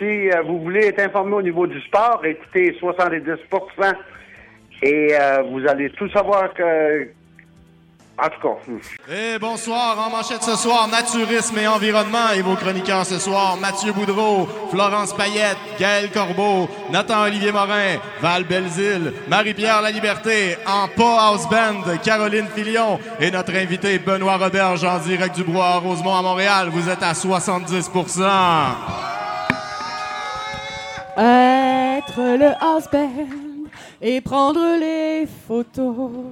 Si euh, vous voulez être informé au niveau du sport, écoutez 70% et euh, vous allez tout savoir que. En tout cas. hmm. Et bonsoir, en manchette ce soir, naturisme et environnement. Et vos chroniqueurs ce soir, Mathieu Boudreau, Florence Payette, Gaël Corbeau, Nathan-Olivier Morin, Val Belzile, Marie-Pierre La Liberté, en pas house band, Caroline Filion et notre invité Benoît Roberge en direct du Bois à Rosemont à Montréal. Vous êtes à 70 Être le house band et prendre les photos.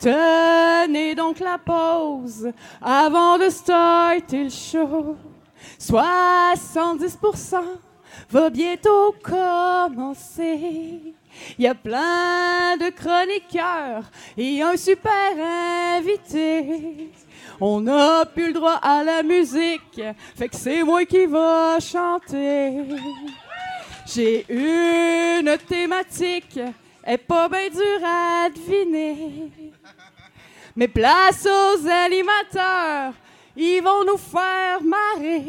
Tenez donc la pause avant de starter le show. 70% va bientôt commencer. Il y a plein de chroniqueurs et un super invité. On n'a plus le droit à la musique, fait que c'est moi qui va chanter. J'ai une thématique, est pas bien dure à deviner. Mais place aux animateurs, ils vont nous faire marrer.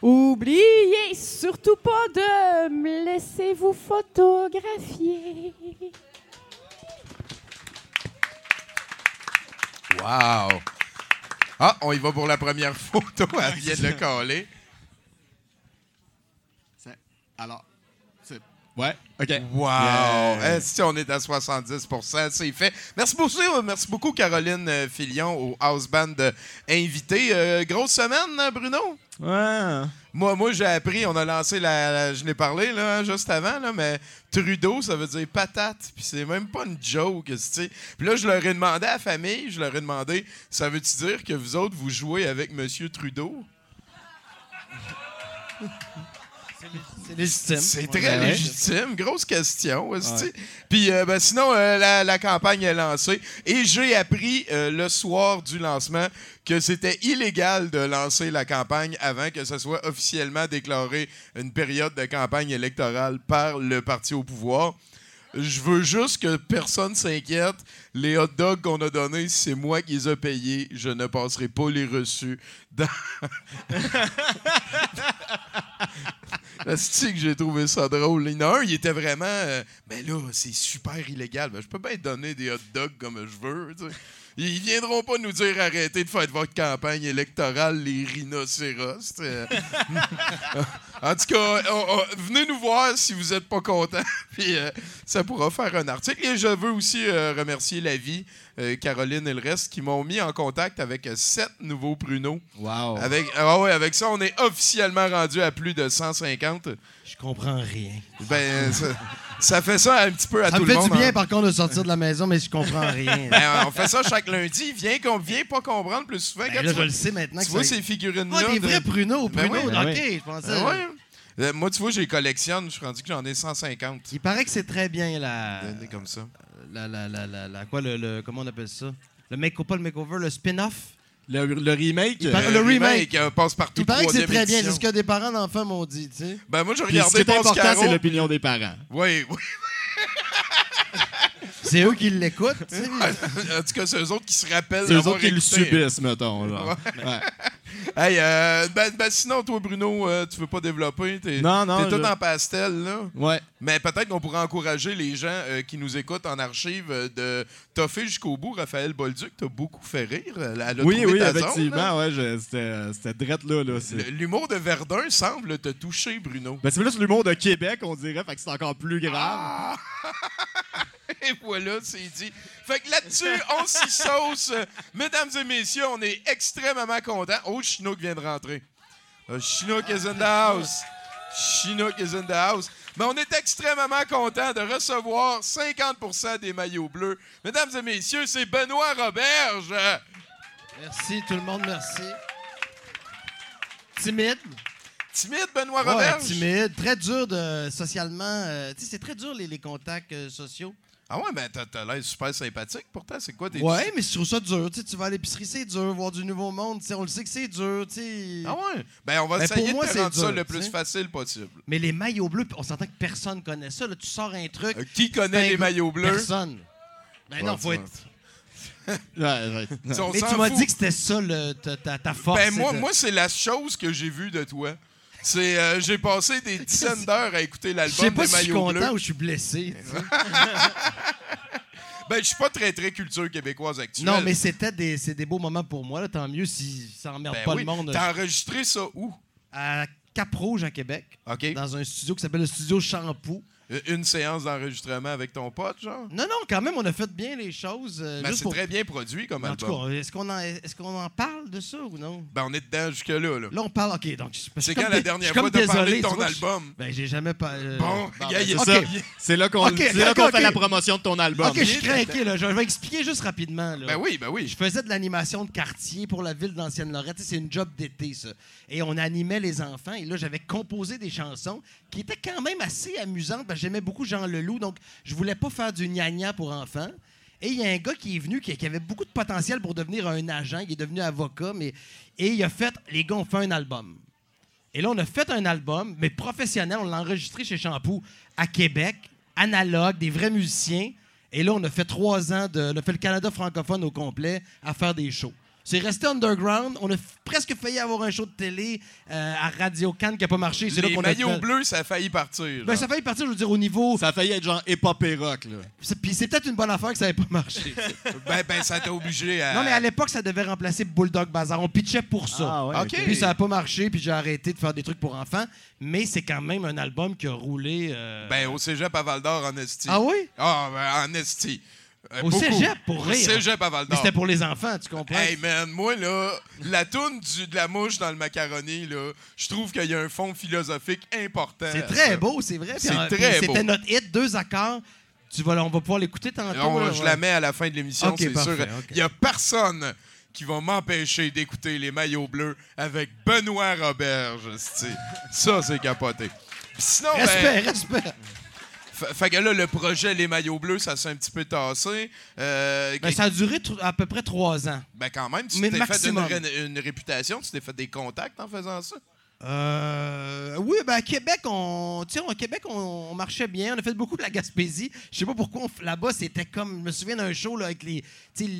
Oubliez surtout pas de me laisser vous photographier. Wow! Ah, on y va pour la première photo. Elle vient de le coller. Alors, c'est. Ouais, OK. Wow! Yeah. Eh, si on est à 70 c'est fait. Merci beaucoup, euh, merci beaucoup Caroline euh, Filion au House Band euh, invité. Euh, grosse semaine, hein, Bruno? Ouais. Moi, moi j'ai appris, on a lancé la. la- je l'ai parlé là, juste avant, là, mais Trudeau, ça veut dire patate. Puis c'est même pas une joke, tu sais. Puis là, je leur ai demandé à la famille, je leur ai demandé, ça veut-tu dire que vous autres, vous jouez avec Monsieur Trudeau? C'est légitime. C'est Ouais, très ouais. légitime. Grosse question. esti. Puis euh, ben, sinon, euh, la, la campagne est lancée. Et j'ai appris euh, le soir du lancement que c'était illégal de lancer la campagne avant que ce soit officiellement déclaré une période de campagne électorale par le parti au pouvoir. Je veux juste que personne s'inquiète. Les hot dogs qu'on a donnés, c'est moi qui les ai payés. Je ne passerai pas les reçus dans... C'est que j'ai trouvé ça drôle. Il y en a un, il était vraiment. euh, ben là, c'est super illégal. Ben, je peux bien donner des hot dogs comme je veux. tu sais. Ils viendront pas nous dire arrêtez de faire votre campagne électorale, les rhinocéros. sais. en tout cas, on- on- venez nous voir si vous n'êtes pas content. Puis euh, ça pourra faire un article. Et je veux aussi euh, remercier la vie, euh, Caroline et le reste, qui m'ont mis en contact avec euh, sept nouveaux pruneaux. Wow. Avec, ah ouais, avec ça, on est officiellement rendu à plus de 150. Je comprends rien. Ben, ça, ça fait ça un petit peu à Ça tout me le fait monde. du bien, hein. par contre, de sortir de la maison, mais je comprends rien. Ben, on fait ça chaque lundi. Viens qu'on vient pas comprendre plus souvent. Ben là, tu je vois, le sais maintenant. tu que vois ça- ces figurines-là. Ah, des de- vrais pruneaux, Ben pruneaux, oui, ben ok, oui. je pensais. Ben. Euh, moi, tu vois, j'ai collectionne. Je suis rendu que j'en ai 150. Il paraît que c'est très bien la. Comme ça. La, la, la, la, la- quoi, le, le- comment on appelle ça? Le make pas le makeover, le spin-off? Le, le remake. Il paraît- euh, le remake. euh, passe partout. Il paraît que c'est très bien, c'est ce que des parents d'enfants m'ont dit, tu sais. Ben, moi, j'ai puis ce qui regardé est important, c'est l'opinion des parents. Oui, oui. C'est eux qui l'écoutent, tu sais. en tout cas, c'est eux autres qui se rappellent. C'est eux autres qui le subissent, mettons. genre. Ouais. Hey, euh, ben, ben, sinon, toi, Bruno, euh, tu veux pas développer? T'es, Non, non, T'es tout je- en pastel, là. Ouais. Mais peut-être qu'on pourrait encourager les gens euh, qui nous écoutent en archive de toffer jusqu'au bout. Raphaël Bolduc, t'as beaucoup fait rire. A Oui, oui, ta zone, effectivement. ouais, je- c'était c'était drette là. là c'est- L'humour de Verdun semble te toucher, Bruno. Ben, c'est plus l'humour de Québec, on dirait, fait que c'est encore plus grave. Ah! Et voilà, c'est dit. Fait que là-dessus, on s'y sauce. Mesdames et messieurs, on est extrêmement contents. Oh, Chinook vient de rentrer. Euh, Chinook is in the house. Chinook is in the house. Mais on est extrêmement contents de recevoir 50% des maillots bleus. Mesdames et messieurs, c'est Benoît Roberge. Merci, tout le monde, merci. Timide. Timide, Benoît Ouais, Roberge? timide. Très dur de, socialement. euh, tu sais, c'est très dur, les, les contacts euh, sociaux. Ah ouais, ben t'as, l'air super sympathique pourtant. C'est quoi tes... Ouais, mais je trouve ça dur. Tu sais, tu vas à l'épicerie, c'est dur. Voir du nouveau monde, on le sait que c'est dur. tu sais. Ah ouais? Ben on va Ben, essayer pour moi, de te rendre ça le plus facile possible. Mais les maillots bleus, on s'entend que personne connaît ça. Là, tu sors un truc. Euh, qui connaît les maillots bleus? Personne. Ben non, Ouais, faut être. Ouais, ouais. Mais tu m'as dit que c'était ça le, ta, ta, force. Ben moi, de- moi c'est la chose que j'ai vue de toi. C'est euh, j'ai passé des dizaines d'heures à écouter Je l'album sais pas des si je suis maillots content bleus. ou je suis blessé. Ben je suis pas très très culture québécoise actuelle. Non, mais c'était des, c'est des beaux moments pour moi. Là, tant mieux si ça emmerde Ben pas oui. le monde. T'as enregistré ça où? À Cap-Rouge, à Québec, OK. dans un studio qui s'appelle le studio Shampoo. Euh, Une séance d'enregistrement avec ton pote, genre? Non, non, quand même, on a fait bien les choses. euh, Ben, c'est pour- très bien produit comme En tout album. cas, est-ce qu'on en, est-ce qu'on en parle de ça ou non? Ben on est dedans jusque-là. Là. Là, on parle. OK, donc. C'est quand la dernière fois parlé désolé, de ton vois, album? Ben, j'ai jamais pas. euh, Bon, Bon, ben, c'est ça. ça. C'est là qu'on Ok, c'est là ok, qu'on fait la promotion de ton album. OK, je suis craqué, là. Je vais expliquer juste rapidement. Là. Ben oui, ben oui. Je faisais de l'animation de quartier pour la ville d'Ancienne-Lorette. C'est une job d'été, ça. Et on animait les enfants. Et là, j'avais composé des chansons qui étaient quand même assez amusantes. J'aimais beaucoup Jean Leloup, donc je voulais pas faire du gna pour enfants. Et il y a un gars qui est venu qui, avait beaucoup de potentiel pour devenir un agent. Il est devenu avocat, mais et il a fait les gars, on fait un album. Et là, on a fait un album, mais professionnel. On l'a enregistré chez Shampoo à Québec, analogue, des vrais musiciens. Et là, on a fait trois ans de. On a fait le Canada francophone au complet à faire des shows. C'est resté underground. On a presque failli avoir un show de télé euh, à Radio Cannes qui n'a pas marché. C'est là Les qu'on a maillots fait- bleus, ça a failli partir. Ben, ça a failli partir, je veux dire, au niveau. Ça a failli être genre hip-hop et rock, là. C'est- Puis c'est peut-être une bonne affaire que ça n'avait pas marché. ben, ben, ça t'a obligé à. non, mais à l'époque, ça devait remplacer Bulldog Bazaar. On pitchait pour ça. Ah ouais, OK. Puis ça n'a pas marché, puis j'ai arrêté de faire des trucs pour enfants. Mais c'est quand même un album qui a roulé. euh, Ben, au cégep à Val d'Or, en esti. Ah oui? Ah, ben, en esti. Euh, Au beaucoup. cégep, pour Au rire. cégep à Val Mais d'Or. c'était pour les enfants, tu comprends? Hey man, moi là, la toune du, de la mouche dans le macaroni, là, je trouve qu'il y a un fond philosophique important. c'est très ça. beau, c'est vrai. C'est très beau. C'était notre hit, deux accords. Tu vas, on va pouvoir l'écouter tantôt. On- là, je ouais. la mets à la fin de l'émission, c'est sûr. Il y a personne qui va m'empêcher d'écouter les maillots bleus avec Benoît Roberge. esti. Ça, c'est capoté. Puis sinon, ben, Respect, respect. Fa- Fait que là, le projet Les Maillots Bleus, ça s'est un petit peu tassé. Euh, Ben, ça a duré à peu près trois ans. ben, quand même, tu t'es fait une, maximum. ré- une réputation, tu t'es fait des contacts en faisant ça? Euh, oui, ben à Québec, on, Québec, on, on marchait bien. On a fait beaucoup de la Gaspésie. Je sais pas pourquoi là-bas, c'était comme. Je me souviens d'un show là, avec les,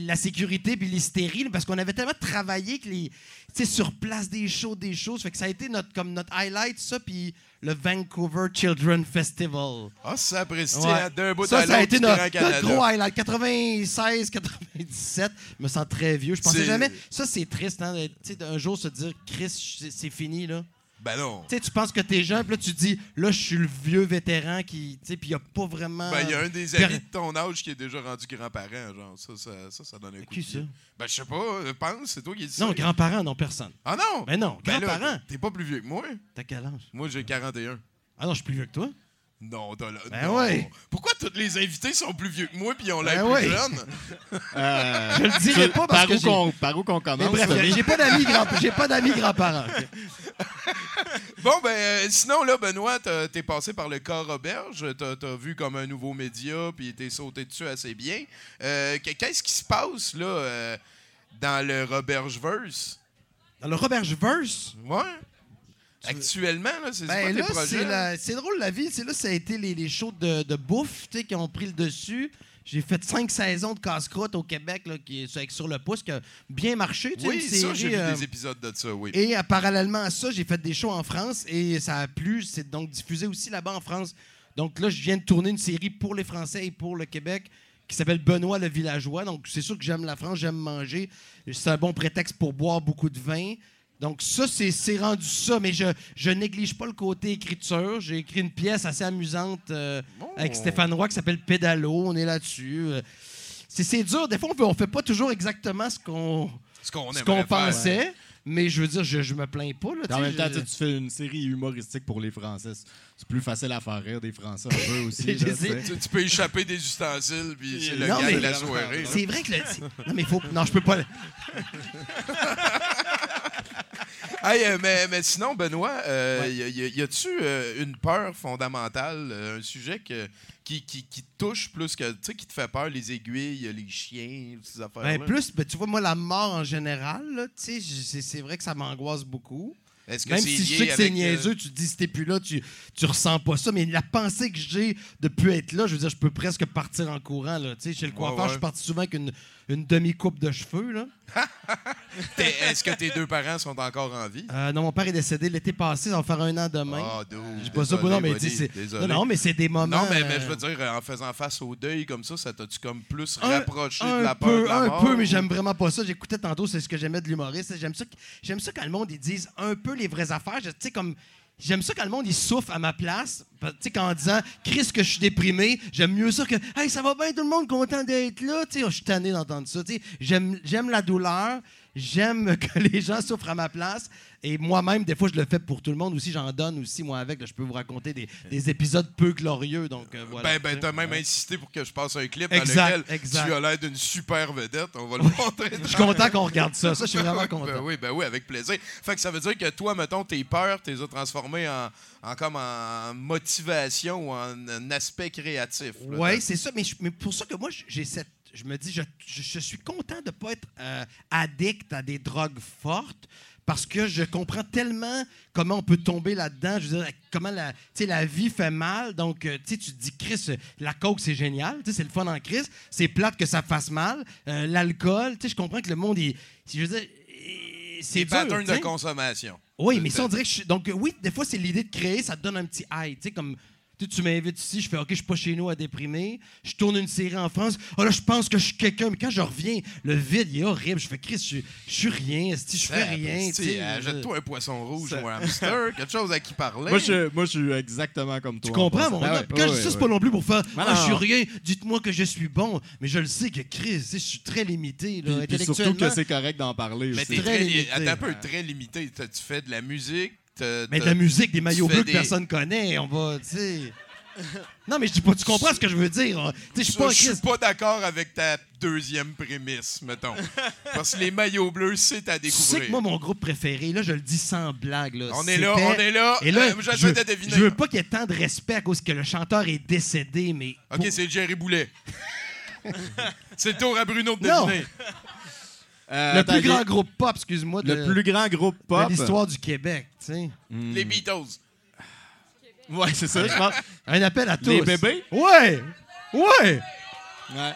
la sécurité puis l'hystérie, parce qu'on avait tellement travaillé que les, sur place des shows, des choses. Fait que ça a été notre comme notre highlight ça, puis le Vancouver Children Festival. Ah, ça apprécie Ouais. hein, d'un bout ça, à ça a été notre, notre gros highlight. 96, 97. Je me sens très vieux. Je pensais jamais. Ça, c'est triste, hein, d'être- tu sais, d'un jour se dire, Chris, c'est- c'est fini, là. Ben non. Tu sais, tu penses que t'es jeune, puis là, tu dis, là, je suis le vieux vétéran qui. Tu sais, puis il n'y a pas vraiment. Ben, il y a un des amis de ton âge qui est déjà rendu grand-parent, genre. Ça, ça, ça, ça donne un coup Qui de pied. ça? Ben, je sais pas, euh, pense, c'est toi qui dis Non, ça. grands-parents, non, personne. Ah non? Ben non, Ben là, grands-parents. T'es pas plus vieux que moi. T'as quel âge? Moi, j'ai 41. Ah non, je suis plus vieux que toi. Non, t'as là. Ben non. ouais. Pourquoi tous les invités sont plus vieux que moi puis ils ont l'air Ben plus ouais. jeunes? Euh, Je le dirai pas parce par, que où qu'on, par où qu'on Mais commence? bref, j'ai pas d'amis grand- j'ai pas d'amis grands-parents. Bon, ben, euh, sinon, là, Benoît, t'as- t'es passé par le corps Auberge. T'as as vu comme un nouveau média, puis t'es sauté dessus assez bien. Euh, que- Qu'est-ce qui se passe, là, euh, dans le Robergeverse? Dans le Roberge-verse, Ouais. Actuellement, là, c'est Ben quoi là, tes projets? c'est la- c'est drôle la vie. C'est là, ça a été les, les shows de, de bouffe qui ont pris le dessus. J'ai fait cinq saisons de casse-croûte au Québec, là, qui est avec sur le pouce, qui a bien marché. tu Oui, ça, j'ai vu euh, des épisodes de ça, oui. Et euh, parallèlement à ça, j'ai fait des shows en France et ça a plu. C'est donc diffusé aussi là-bas en France. Donc là, je viens de tourner une série pour les Français et pour le Québec qui s'appelle Benoît le villageois. Donc c'est sûr que j'aime la France, j'aime manger. C'est un bon prétexte pour boire beaucoup de vin. Donc ça, c'est rendu ça. Mais je, je néglige pas le côté écriture. J'ai écrit une pièce assez amusante euh, Oh. avec Stéphane Roy qui s'appelle Pédalo. On est là-dessus. Euh, C'est dur. Des fois, on ne fait pas toujours exactement ce qu'on faire. pensait. Mais je veux dire, je, je me plains pas. Là, En même temps, je- tu fais une série humoristique pour les Français. C'est plus facile à faire rire des Français un peu aussi. Je là, sais. tu peux échapper des ustensiles, puis c'est le Non, gars mais- de la soirée. C'est vrai que le. Non, mais faut. Non, je peux pas. Hey, euh, mais, mais sinon, Benoît, euh, Ouais. y, a-tu euh, une peur fondamentale, un sujet que, qui, qui, qui te touche plus que, tu sais, qui te fait peur, les aiguilles, les chiens, ces affaires-là? Ben, plus, ben, tu vois, moi, la mort en général, tu sais, c'est vrai que ça m'angoisse beaucoup. Que Même si je sais que c'est euh, niaiseux, tu te dis, si t'es plus là, tu, tu ressens pas ça. Mais la pensée que j'ai de plus être là, je veux dire, je peux presque partir en courant. Là. Tu sais, chez le coiffeur, ouais. je suis parti souvent avec une, une demi-coupe de cheveux. Là. Est-ce que tes deux parents sont encore en vie? Euh, non, mon père est décédé l'été passé, ça va faire un an demain. Ah, dis pas ça, non, mais buddy, non, non, mais c'est des moments. Non, mais, mais je euh, veux dire, en faisant face au deuil comme ça, ça t'a-tu comme plus Un- rapproché un de la peur peu, de la un mort? peu, mais ou- j'aime vraiment pas ça. J'écoutais tantôt, c'est ce que j'aimais de l'humoriste. J'aime ça, ça quand le monde ils disent un peu les vraies affaires. Tu sais comme j'aime ça quand le monde il souffre à ma place. Tu sais qu'en disant Chris que je suis déprimé, j'aime mieux ça que hey ça va bien tout le monde content d'être là. Tu sais, oh, je suis tanné d'entendre ça. Tu sais, j'aime la douleur. J'aime que les gens souffrent à ma place. Et moi-même, des fois, je le fais pour tout le monde aussi. J'en donne aussi, moi, avec. Là, je peux vous raconter des, des épisodes peu glorieux. Donc, euh, voilà. Ben, ben, t'as même insisté pour que je passe un clip Exact, dans lequel exact. tu as l'air d'une super vedette. On va le montrer. Je suis content qu'on regarde ça. Ça, je suis vraiment Ben content. oui, ben oui, avec plaisir. Fait que ça veut dire que toi, mettons, tes peurs, tu les as transformées en, en comme en motivation ou en aspect créatif. Oui, c'est ça. Mais, je- mais pour ça que moi, j'ai cette. Je me dis, je, je- je suis content de ne pas être euh, addict à des drogues fortes parce que je comprends tellement comment on peut tomber là-dedans. Je veux dire, comment la, la vie fait mal. Donc, euh, tu te dis, Chris, la coke, c'est génial. Tu sais, C'est le fun en Chris. C'est plate que ça fasse mal. Euh, L'alcool, tu sais, je comprends que le monde, est, je veux dire, c'est tu de consommation. Oui, mais ça, on dirait que je suis. Donc, oui, des fois, c'est l'idée de créer, ça te donne un petit high. Tu sais, comme. Tu sais, tu m'invites ici, je fais OK, je suis pas chez nous à déprimer. Je tourne une série en France. Oh là, je pense que je suis quelqu'un. Mais quand je reviens, le vide, il est horrible. Je fais Chris, je, je suis rien. Je fais rien. tu sais. Euh, Jette-toi un poisson rouge ou un hamster, quelque chose à qui parler. Moi, je, moi, je suis exactement comme toi. Tu en comprends, mon Ben gars? ouais, Puis Quand ouais, je dis ça, c'est pas non plus pour faire Ben Ah, je suis rien, dites-moi que je suis bon. Mais je le sais que Chris, je suis très limité. Là, Puis, puis surtout intellectuellement. que c'est correct d'en parler Mais t'es très très, li- limité. attends un peu, très limité. T'as- Tu fais de la musique? Mais de la musique, des maillots bleus des- que personne connaît, on va, tu sais. Non, mais je dis pas, tu comprends ce que je veux dire. Sais, je suis pas d'accord avec ta deuxième prémisse, mettons. Parce que les maillots bleus, c'est à Tu sais découvrir. que moi, mon groupe préféré, là, je le dis sans blague. Là, on est là, on est là. Et là, Euh, je, veux pas qu'il y ait tant de respect à cause que le chanteur est décédé, mais. OK, pour- c'est Jerry Boulet. c'est le tour à Bruno de Non. deviner. Euh, le plus grand groupe pop, excuse-moi, de, Le plus grand groupe de pop. l'histoire du Québec. tu sais. Les Beatles. Ouais, c'est ça, je pense. Un appel à tous. Les bébés? Ouais! Ouais! Ouais.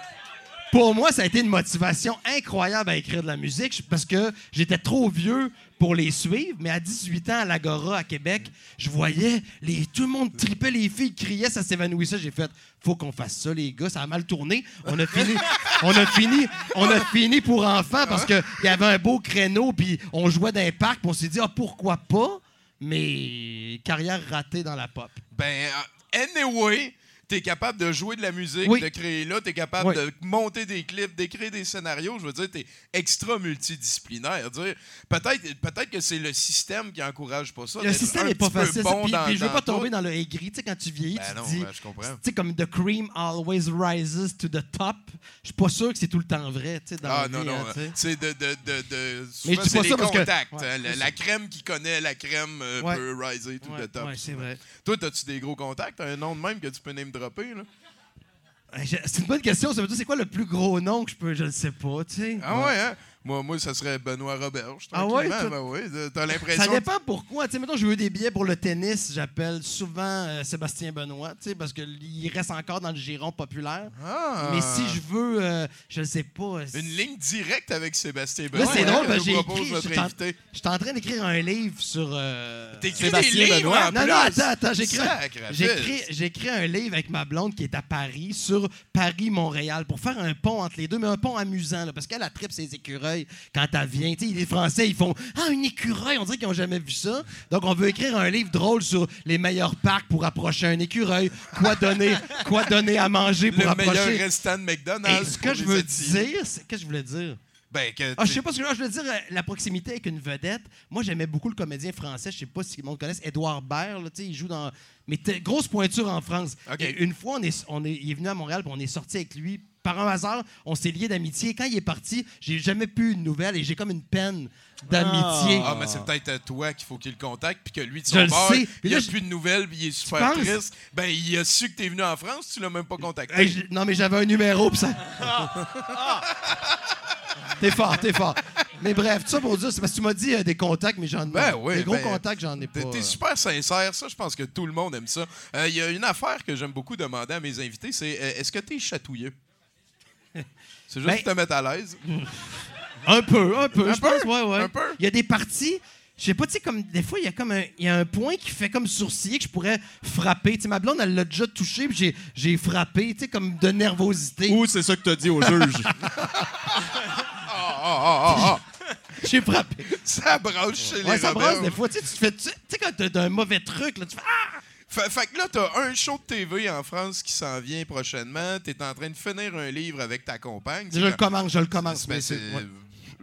Pour moi, ça a été une motivation incroyable à écrire de la musique parce que j'étais trop vieux pour les suivre, mais à 18 ans, à l'Agora, à Québec, je voyais les, tout le monde tripait, les filles criaient, ça s'évanouissait. J'ai fait, faut qu'on fasse ça, les gars, ça a mal tourné. On a fini, on a fini, on a fini pour enfants parce qu'il y avait un beau créneau, puis on jouait dans un parc, puis on s'est dit, ah, pourquoi pas? Mais carrière ratée dans la pop. Ben, euh, anyway, t'es capable de jouer de la musique, Oui. de créer là, t'es capable Oui. de monter des clips, d'écrire des scénarios. Je veux dire, t'es extra multidisciplinaire. Peut-être, peut-être que c'est le système qui encourage pas ça. Le système n'est pas facile. Bon puis, dans, puis je veux pas tomber tout. dans le aigri. Tu sais, quand tu vieillis, Ben tu non, dis. ben, je comprends. Tu sais, comme The cream always rises to the top. Je suis pas sûr que c'est tout le temps vrai, tu dans Ah non, vie, non, hein, tu sais. c'est de, de, de, de Mais je dis pas ça parce que- contacts. Ouais, hein. la, crème qui connaît la crème euh, Ouais. peut riser tout Ouais, le top. c'est vrai. Toi, as-tu des gros contacts? Un nom de même que tu peux name dropper? Là? Je- C'est une bonne question. Ça veut dire, c'est quoi le plus gros nom que je peux. Je ne sais pas, tu sais. Ah ouais, hein? Moi, moi, ça serait Benoît Roberge. Ah ouais, toi- Ben oui, t'as Ça l'impression... dépend pourquoi. Tu sais, mettons, je veux des billets pour le tennis. J'appelle souvent euh, Sébastien Benoît, tu sais, parce qu'il reste encore dans le giron populaire. Ah. Mais si je veux, euh, je ne sais pas. Une ligne directe avec Sébastien Là, Benoît. c'est hein, drôle, que j'ai notre j'étais en- train d'écrire un livre sur. euh, Sébastien des Benoît. en Non, plus. non, attends, attends, j'écris un livre avec ma blonde qui est à Paris sur Paris-Montréal pour faire un pont entre les deux, mais un pont amusant, là, parce qu'elle a trip ses écureuils quand elle vient. Tu sais, les Français, ils font Ah, un écureuil, on dirait qu'ils n'ont jamais vu ça. Donc, on veut écrire un livre drôle sur les meilleurs parcs pour approcher un écureuil, quoi donner, quoi donner à manger pour Le meilleur approcher. restant de McDonald's. Et ce que je veux dire, c'est. Qu'est-ce que je voulais dire? Ben, que Ah, je sais pas ce que je veux dire, euh, la proximité avec une vedette. Moi, j'aimais beaucoup le comédien français. Je sais pas si le monde connaisse Édouard Baird. là, il joue dans. Mais grosse pointure en France. Et une fois, on est, on est, il est venu à Montréal, on est sorti avec lui. Par un hasard, on s'est liés d'amitié. Quand il est parti, j'ai jamais pu une nouvelle et j'ai comme une peine d'amitié. Ah, mais c'est peut-être à toi qu'il faut qu'il le contacte, puis que lui, de Je son le bord, sais. il Puis n'y a je- plus de nouvelles, puis il est super penses? triste. Ben, il a su que t'es venu en France, tu l'as même pas contacté. Hey, non, mais j'avais un numéro, puis ça. t'es fort, t'es fort. Mais bref, tout ça pour dire, c'est parce que tu m'as dit euh, des contacts, mais j'en ai Ben oui, Des gros ben, contacts, j'en ai pas. T'es t'es euh. super sincère, ça, je pense que tout le monde aime ça. Euh, Il y a une affaire que j'aime beaucoup demander à mes invités, c'est euh, est-ce que t'es chatouilleux? C'est juste Ben- pour te mettre à l'aise. Un peu, un peu. Un je peu? pense, ouais, ouais. Un peu? Il y a des parties. Je sais pas, tu sais, comme des fois, il y a comme un, il y a un point qui fait comme sourciller que je pourrais frapper. Tu sais, ma blonde, elle l'a déjà touché, puis j'ai, j'ai frappé, tu sais, comme de nervosité. Ou c'est ça que t'as dit au juge. Ah, ah, ah, ah, J'ai frappé. ah. Ça brasse chez Ouais, les ça brasse des fois. Tu sais, tu fais, tu sais, tu sais, quand t'as un mauvais truc, là, tu fais Ah! Fait, fait que là, t'as un show de TV en France qui s'en vient prochainement. T'es en train de finir un livre avec ta compagne. Je le commence, je le commence. Ben, mais c'est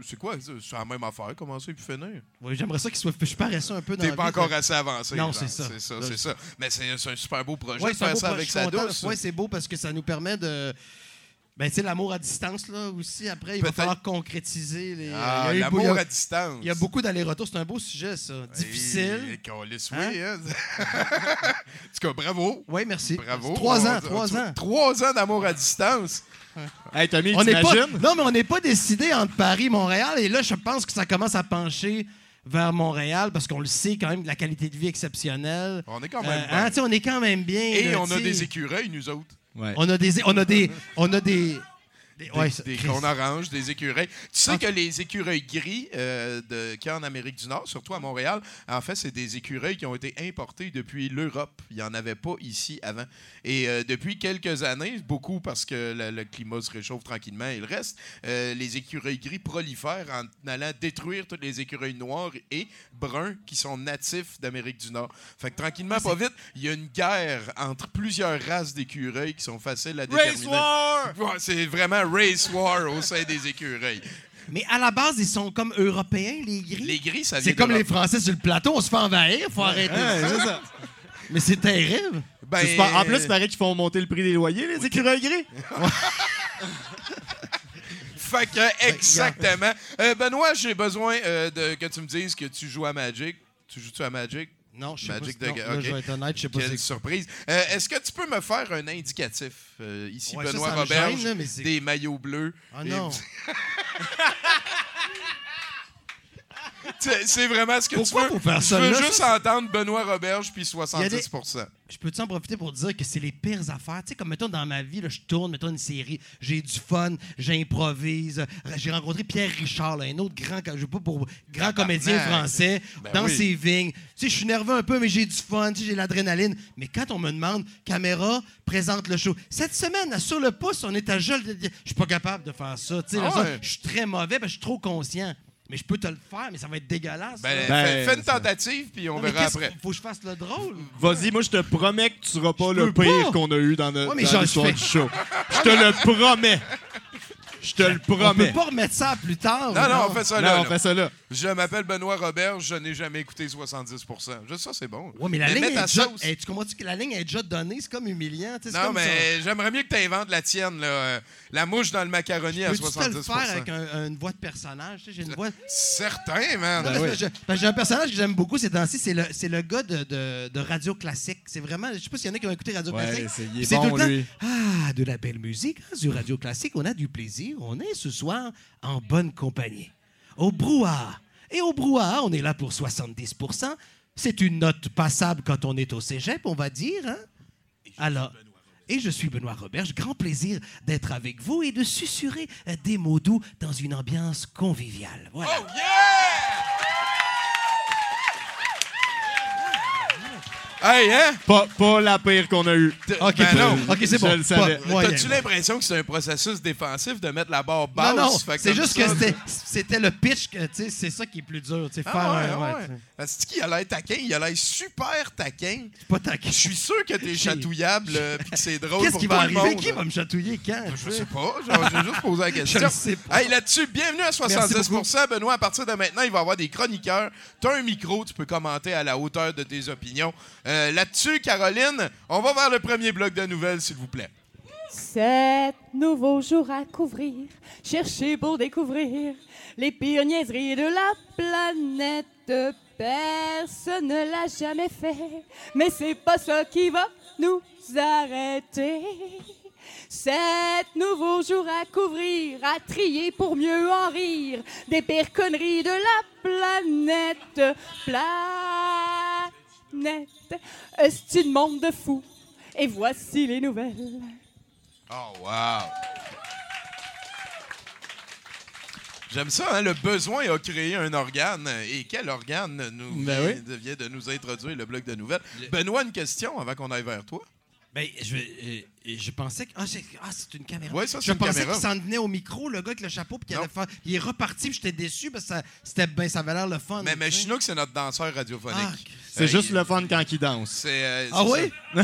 c'est- quoi? Ça? C'est la même affaire, commencer puis finir? Ouais, J'aimerais ça qu'il soit. Je suis paresseux un peu dans T'es pas vie, encore assez avancé. Non, c'est ça. C'est ça, c'est ça. Mais c'est un super beau projet Ouais, de faire ça avec sa douce. Ouais, c'est beau parce que ça nous permet de. Ben, tu sais, l'amour à distance, là, aussi. Après, il va Peut-être- falloir concrétiser les. Ah, l'amour a- à distance. Il y a beaucoup d'allers-retours. C'est un beau sujet, ça. Difficile. Hey, câlisse, Hein? oui, hein? en tout cas, bravo. Oui, merci. Bravo. Trois ans, trois ans. Trois ans d'amour à distance. hey, Tommy, On n'est pas, non, mais on n'est pas décidé entre Paris et Montréal. Et là, je pense que ça commence à pencher vers Montréal parce qu'on le sait quand même, de la qualité de vie exceptionnelle. On est quand Euh, même hein, bien. sais, on est quand même bien. Et là, on a des écureuils, nous autres. Ouais. On a des. On a des. On a des. Des- Des, ouais, des cônes oranges, des écureuils. Tu sais Ah. que les écureuils gris euh, de, qu'il y a en Amérique du Nord, surtout à Montréal, en fait, c'est des écureuils qui ont été importés depuis l'Europe. Il n'y en avait pas ici avant. Et euh, depuis quelques années, beaucoup parce que le, le climat se réchauffe tranquillement et le reste, euh, les écureuils gris prolifèrent en allant détruire tous les écureuils noirs et bruns qui sont natifs d'Amérique du Nord. Fait que tranquillement, pas vite, il y a une guerre entre plusieurs races d'écureuils qui sont faciles à déterminer. Ouais, c'est vraiment race war au sein des écureuils. Mais à la base, ils sont comme européens, les gris. Les gris, ça vient C'est comme les. Français sur le plateau, on se fait envahir, faut arrêter. Ouais, ça. c'est ça. Mais c'est terrible. Ben, C'est super. En plus, il paraît qu'ils font monter le prix des loyers, les écureuils gris. Fait que, exactement. Euh, Benoît, j'ai besoin euh, de, que tu me dises que tu joues à Magic. Tu joues-tu à Magic? Non, je sais Magic pas. de non, ga- là, ok. je vais être honnête, je sais pas Quelle surprise. Euh, Est-ce que tu peux me faire un indicatif? Euh, ici, Ouais, Benoît c'est- des maillots bleus. Ah Et- non. C'est- C'est vraiment ce que Pourquoi tu veux. faut faire ça Je veux là? juste Ça, entendre Benoît Roberge puis 70% Je peux-tu en profiter pour dire que c'est les pires affaires? Tu sais, comme mettons dans ma vie, là, je tourne, mettons une série, j'ai du fun, j'improvise. J'ai rencontré Pierre Richard, là, un autre grand, je sais pas pour grand comédien français, Ben dans oui. ses vignes. Tu sais, je suis nerveux un peu, mais j'ai du fun, tu sais, j'ai l'adrénaline. Mais quand on me demande, caméra, présente le show. Cette semaine, sur le pouce, on est à Jol. Je suis pas capable de faire ça. Tu sais, là, Ah ouais. Je suis très mauvais, parce que je suis trop conscient. Mais je peux te le faire, mais ça va être dégueulasse. Ben. Ben, fais, fais une tentative puis on Non, verra après. Faut que je fasse le drôle? Vas-y, moi, je te promets que tu seras pas Je le pire pas. qu'on a eu dans, notre Ouais, l'histoire du show. Je te le promets. Je te le On promets. peut pas remettre ça à plus tard. Non, non, on fait ça là. Non, on là. fait ça là. Je m'appelle Benoît Roberge, je n'ai jamais écouté 70% Juste ça, c'est bon. Ouais, mais la ligne est déjà... Hey, tu comprends-tu que la ligne est déjà donnée? C'est comme humiliant. tu Non, comme mais j'aimerais mieux que tu inventes la tienne, là. euh, La mouche dans le macaroni à Peux-tu te 70 le faire avec un- une voix de personnage? Tu sais, J'ai une voix... Certain, man. Que J'ai un personnage que j'aime beaucoup ces temps-ci, c'est le, c'est le gars de, de- de Radio Classique. C'est vraiment... Je sais pas s'il y en a qui ont écouté Radio Ouais, Classique. c'est- il est Puis bon, tout le temps, lui. Ah, de la belle musique hein, sur Radio Classique. On a du plaisir. On est ce soir en bonne compagnie. Au brouhaha. Et au brouhaha, on est là pour 70% C'est une note passable quand on est au cégep, on va dire. Hein? Alors, et je suis Benoît Roberge. Grand plaisir d'être avec vous et de susurrer des mots doux dans une ambiance conviviale. Voilà. Oh, yeah! Hey, hein? Pas, pas la pire qu'on a eue. OK, Ben non. OK, c'est Je bon. T'as-tu l'impression que c'est un processus défensif de mettre la barre basse? Non, non, c'est juste ça, que c'était- le pitch, que, tu sais, c'est ça qui est plus dur, Ah faire ouais, ouais, ouais, qu'il a l'air taquin? Il a l'air super taquin. Pas ta Je suis sûr que t'es chatouillable euh, puis que c'est drôle Qu'est-ce pour qui va le arriver? monde. Qui va me chatouiller quand? Je sais? pas. J'ai juste posé la question. Je sais pas. Hey, là-dessus, bienvenue à 70% Benoît, à partir de maintenant, il va y avoir des chroniqueurs. Tu as un micro, tu peux commenter à la hauteur de tes opinions. Euh, là-dessus, Caroline, on va vers le premier bloc de nouvelles, s'il vous plaît. Sept nouveaux jours à couvrir, chercher pour découvrir les pires niaiseries de la planète. Personne ne l'a jamais fait, mais c'est pas ça qui va nous arrêter. Sept nouveaux jours à couvrir, à trier pour mieux en rire des pires conneries de la planète. Planète, est une monde de fous? Et voici les nouvelles. Oh, wow! J'aime ça, hein? Le besoin a créé un organe. Et quel organe nous Ben vient, de- vient de nous introduire le bloc de nouvelles? Benoît, une question avant qu'on aille vers toi. Ben, je, euh, je pensais que. Ah, c'est ah, c'est une caméra. Ouais, ça, c'est je une pensais qu'il s'en venait au micro, le gars avec le chapeau, puis qu'il. Il est reparti, puis j'étais déçu parce que ça, c'était, ben, ça avait l'air le fun. Mais, mais. Chinook, c'est notre danseur radiophonique. Ah. C'est Euh, juste il- le fun quand il danse. C'est, euh, Ah oui?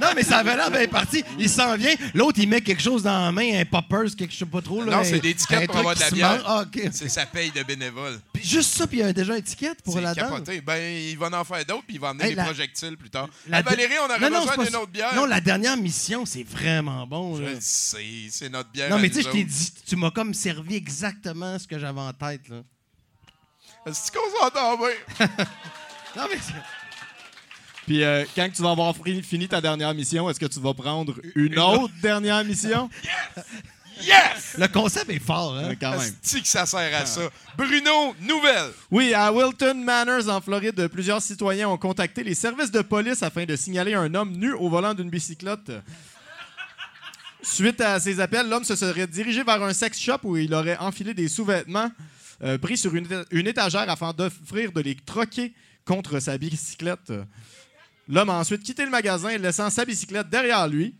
non, mais ça avait l'air bien parti. Il s'en vient. L'autre, il met quelque chose dans la main, un poppers, quelque chose, je sais pas trop. Là, Non, c'est des étiquettes pour avoir de la bière. Ah. C'est sa paye de bénévole. Puis juste ça, puis il y a déjà une étiquette pour C'est la danse. capoté. Ben, il va en faire d'autres, puis il va emmener Hey, des la- projectiles plus tard. La Hey, Valérie, on aurait Non, besoin pas d'une autre bière. Non, la dernière mission, c'est vraiment bon. Là. sais, c'est notre bière. Non, mais tu sais, je t'ai dit, tu m'as comme servi exactement ce que j'avais en tête. Là. Est-ce qu'on s'entend bien? Non, mais c'est- Puis euh, quand tu vas avoir fini ta dernière mission, est-ce que tu vas prendre une autre dernière mission? Yes! le concept est fort. Hein? Quand même. Est-ce que ça sert à ça? Bruno, nouvelle! Oui, à Wilton Manors, en Floride, plusieurs citoyens ont contacté les services de police afin de signaler un homme nu au volant d'une bicyclette. Suite à ces appels, l'homme se serait dirigé vers un sex shop où il aurait enfilé des sous-vêtements euh, pris sur une étagère afin d'offrir de les troquer contre sa bicyclette. L'homme a ensuite quitté le magasin, laissant sa bicyclette derrière lui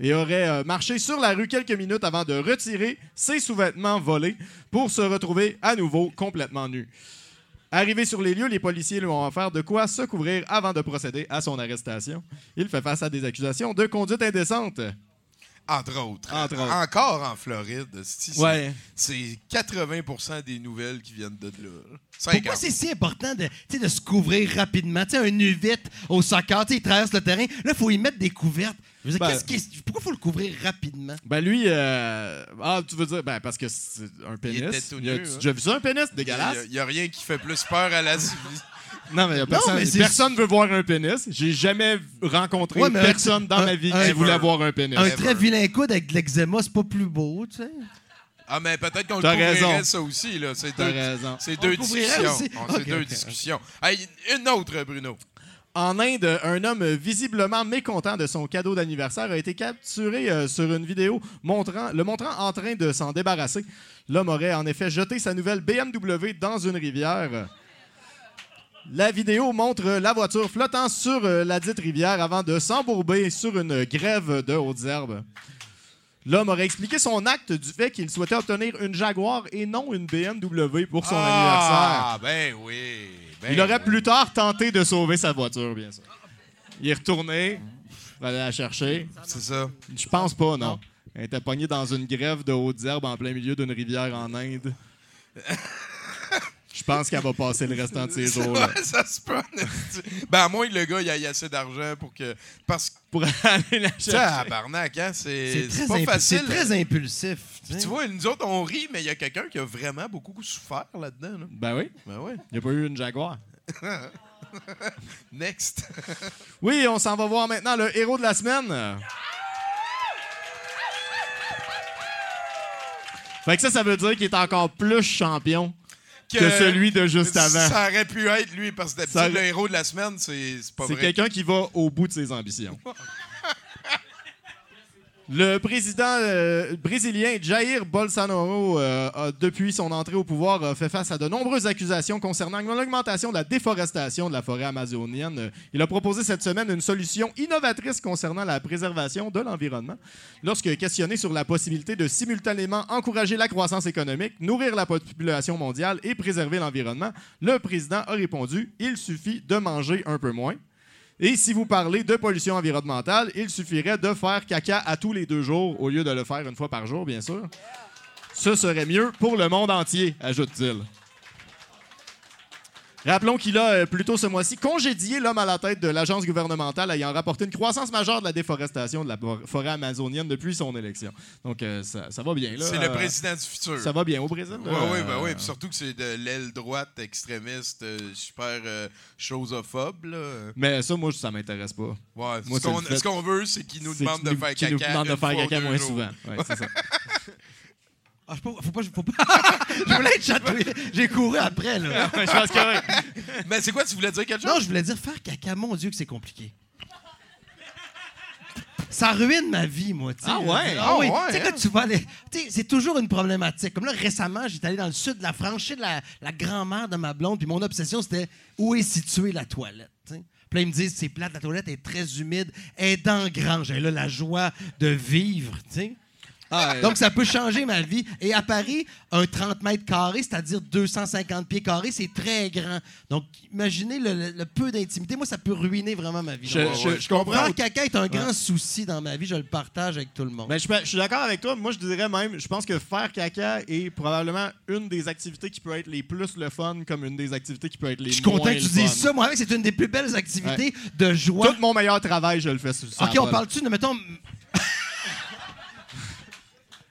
et aurait euh, marché sur la rue quelques minutes avant de retirer ses sous-vêtements volés pour se retrouver à nouveau complètement nu. Arrivé sur les lieux, les policiers lui ont offert de quoi se couvrir avant de procéder à son arrestation. Il fait face à des accusations de conduite indécente. Entre autres. Entre autres. Encore en Floride. c'est- Ouais. C'est 80% des nouvelles qui viennent de là. Pourquoi 50. c'est si important de, tu sais, de se couvrir rapidement? Tu sais, un nuvite au soccer, tu sais, il traverse le terrain. Là, il faut y mettre des couvertes. Je veux dire, Ben- pourquoi il faut le couvrir rapidement? Ben lui, euh, ah, tu veux dire, ben parce que c'est un pénis. était tout Y a- nu, tu hein. as déjà vu ça, un pénis? Il Dégueulasse. n'y a, rien qui fait plus peur à la civilisation. Non, mais y a personne, mais c'est- personne veut voir un pénis. J'ai jamais rencontré Ouais, mais un- personne dans un- ma vie un- qui voulait voir un pénis. Un Ever. très vilain coude avec de l'eczéma, c'est pas plus beau, tu sais. Ah, mais peut-être qu'on le T'as couvrirait raison. ça aussi. là. C'est T'as deux, raison. c'est On deux le couvrirait discussions. aussi? On- C'est Ok, deux ok. discussions. Hey, une autre, Bruno. En Inde, un homme visiblement mécontent de son cadeau d'anniversaire a été capturé euh, sur une vidéo montrant, le montrant en train de s'en débarrasser. L'homme aurait en effet jeté sa nouvelle BMW dans une rivière. La vidéo montre la voiture flottant sur euh, la dite rivière avant de s'embourber sur une grève de hautes herbes. L'homme aurait expliqué son acte du fait qu'il souhaitait obtenir une Jaguar et non une BMW pour son anniversaire. Ah, ben oui. ben Il aurait oui. plus tard tenté de sauver sa voiture, bien sûr. Il est retourné, il aller la chercher. C'est ça. Je pense pas, non. Elle était pognée dans une grève de hautes herbes en plein milieu d'une rivière en Inde. Je pense qu'elle va passer le restant de ses jours là. Ouais, ça se peut. ben, à moins que le gars il ait assez d'argent pour que. Parce que, pour aller la chercher. tabarnak, hein, c'est C'est c'est très, pas impu- facile. c'est très impulsif. Puis tu vois, nous autres, on rit, mais il y a quelqu'un qui a vraiment beaucoup souffert là-dedans. là. Ben oui, Ben ouais. il n'y a pas eu une Jaguar. Next. Oui, on s'en va voir maintenant le héros de la semaine. Fait que ça, ça veut dire qu'il est encore plus champion que, celui de juste avant. Ça aurait pu être lui, parce que d'habitude, le héros de la semaine, c'est c'est pas C'est vrai. quelqu'un qui va au bout de ses ambitions. Le président euh, brésilien Jair Bolsonaro, euh, a, depuis son entrée au pouvoir, fait face à de nombreuses accusations concernant l'augmentation de la déforestation de la forêt amazonienne. Il a proposé cette semaine une solution innovatrice concernant la préservation de l'environnement. Lorsque questionné sur la possibilité de simultanément encourager la croissance économique, nourrir la population mondiale et préserver l'environnement, le président a répondu Il suffit de manger un peu moins. Et si vous parlez de pollution environnementale, il suffirait de faire caca à tous les deux jours au lieu de le faire une fois par jour, bien sûr. Ce serait mieux pour le monde entier, ajoute-t-il. Rappelons qu'il a, euh, plus tôt ce mois-ci, congédié l'homme à la tête de l'agence gouvernementale ayant rapporté une croissance majeure de la déforestation de la for- forêt amazonienne depuis son élection. Donc, euh, ça, ça va bien, là. C'est le président du futur. Ça va bien au Brésil? Oui, oui, ben oui. Puis surtout que c'est de l'aile droite extrémiste, euh, super euh, chosophobe. Là. Mais ça, moi, ça m'intéresse pas. Ouais, Moi, ce qu'on veut, c'est qu'il nous C'est demande qu'il de faire qu'il caca. nous demande de faire caca moins jours. souvent. Ouais, c'est ça. Ah, je peux, faut pas, faut pas. je voulais être chatouillé. J'ai couru après, là. je pense que oui. Mais c'est quoi, tu voulais dire quelque chose? Non, je voulais dire faire caca. Mon Dieu, que c'est compliqué. Ça ruine ma vie, moi. tu sais. Ah ouais? Ah oui. Ouais, Tu sais, quand tu vas aller. Tu sais, c'est toujours une problématique. Comme là, récemment, j'étais allé dans le sud de la France, chez la, la grand-mère de ma blonde, puis mon obsession, c'était où est située la toilette. tu sais. Puis là, ils me disent, c'est plate, la toilette est très humide, elle est dans grange. Et là, la joie de vivre, tu sais. Ah, Donc, ça peut changer ma vie. Et à Paris, un 30 mètres carrés, c'est-à-dire 250 pieds carrés, c'est très grand. Donc, imaginez le, le- le peu d'intimité. Moi, ça peut ruiner vraiment ma vie. Je, Donc, je- je comprends. Faire caca est un grand souci dans ma vie. Je le partage avec tout le monde. Ben, je, je suis d'accord avec toi. Moi, je dirais même, je pense que faire caca est probablement une des activités qui peut être les plus le fun, comme une des activités qui peut être les je suis content moins que tu le dises ça. Moi, c'est une des plus belles activités de joie. Tout mon meilleur travail, je le fais sur ça. OK, on parle-tu de, mettons,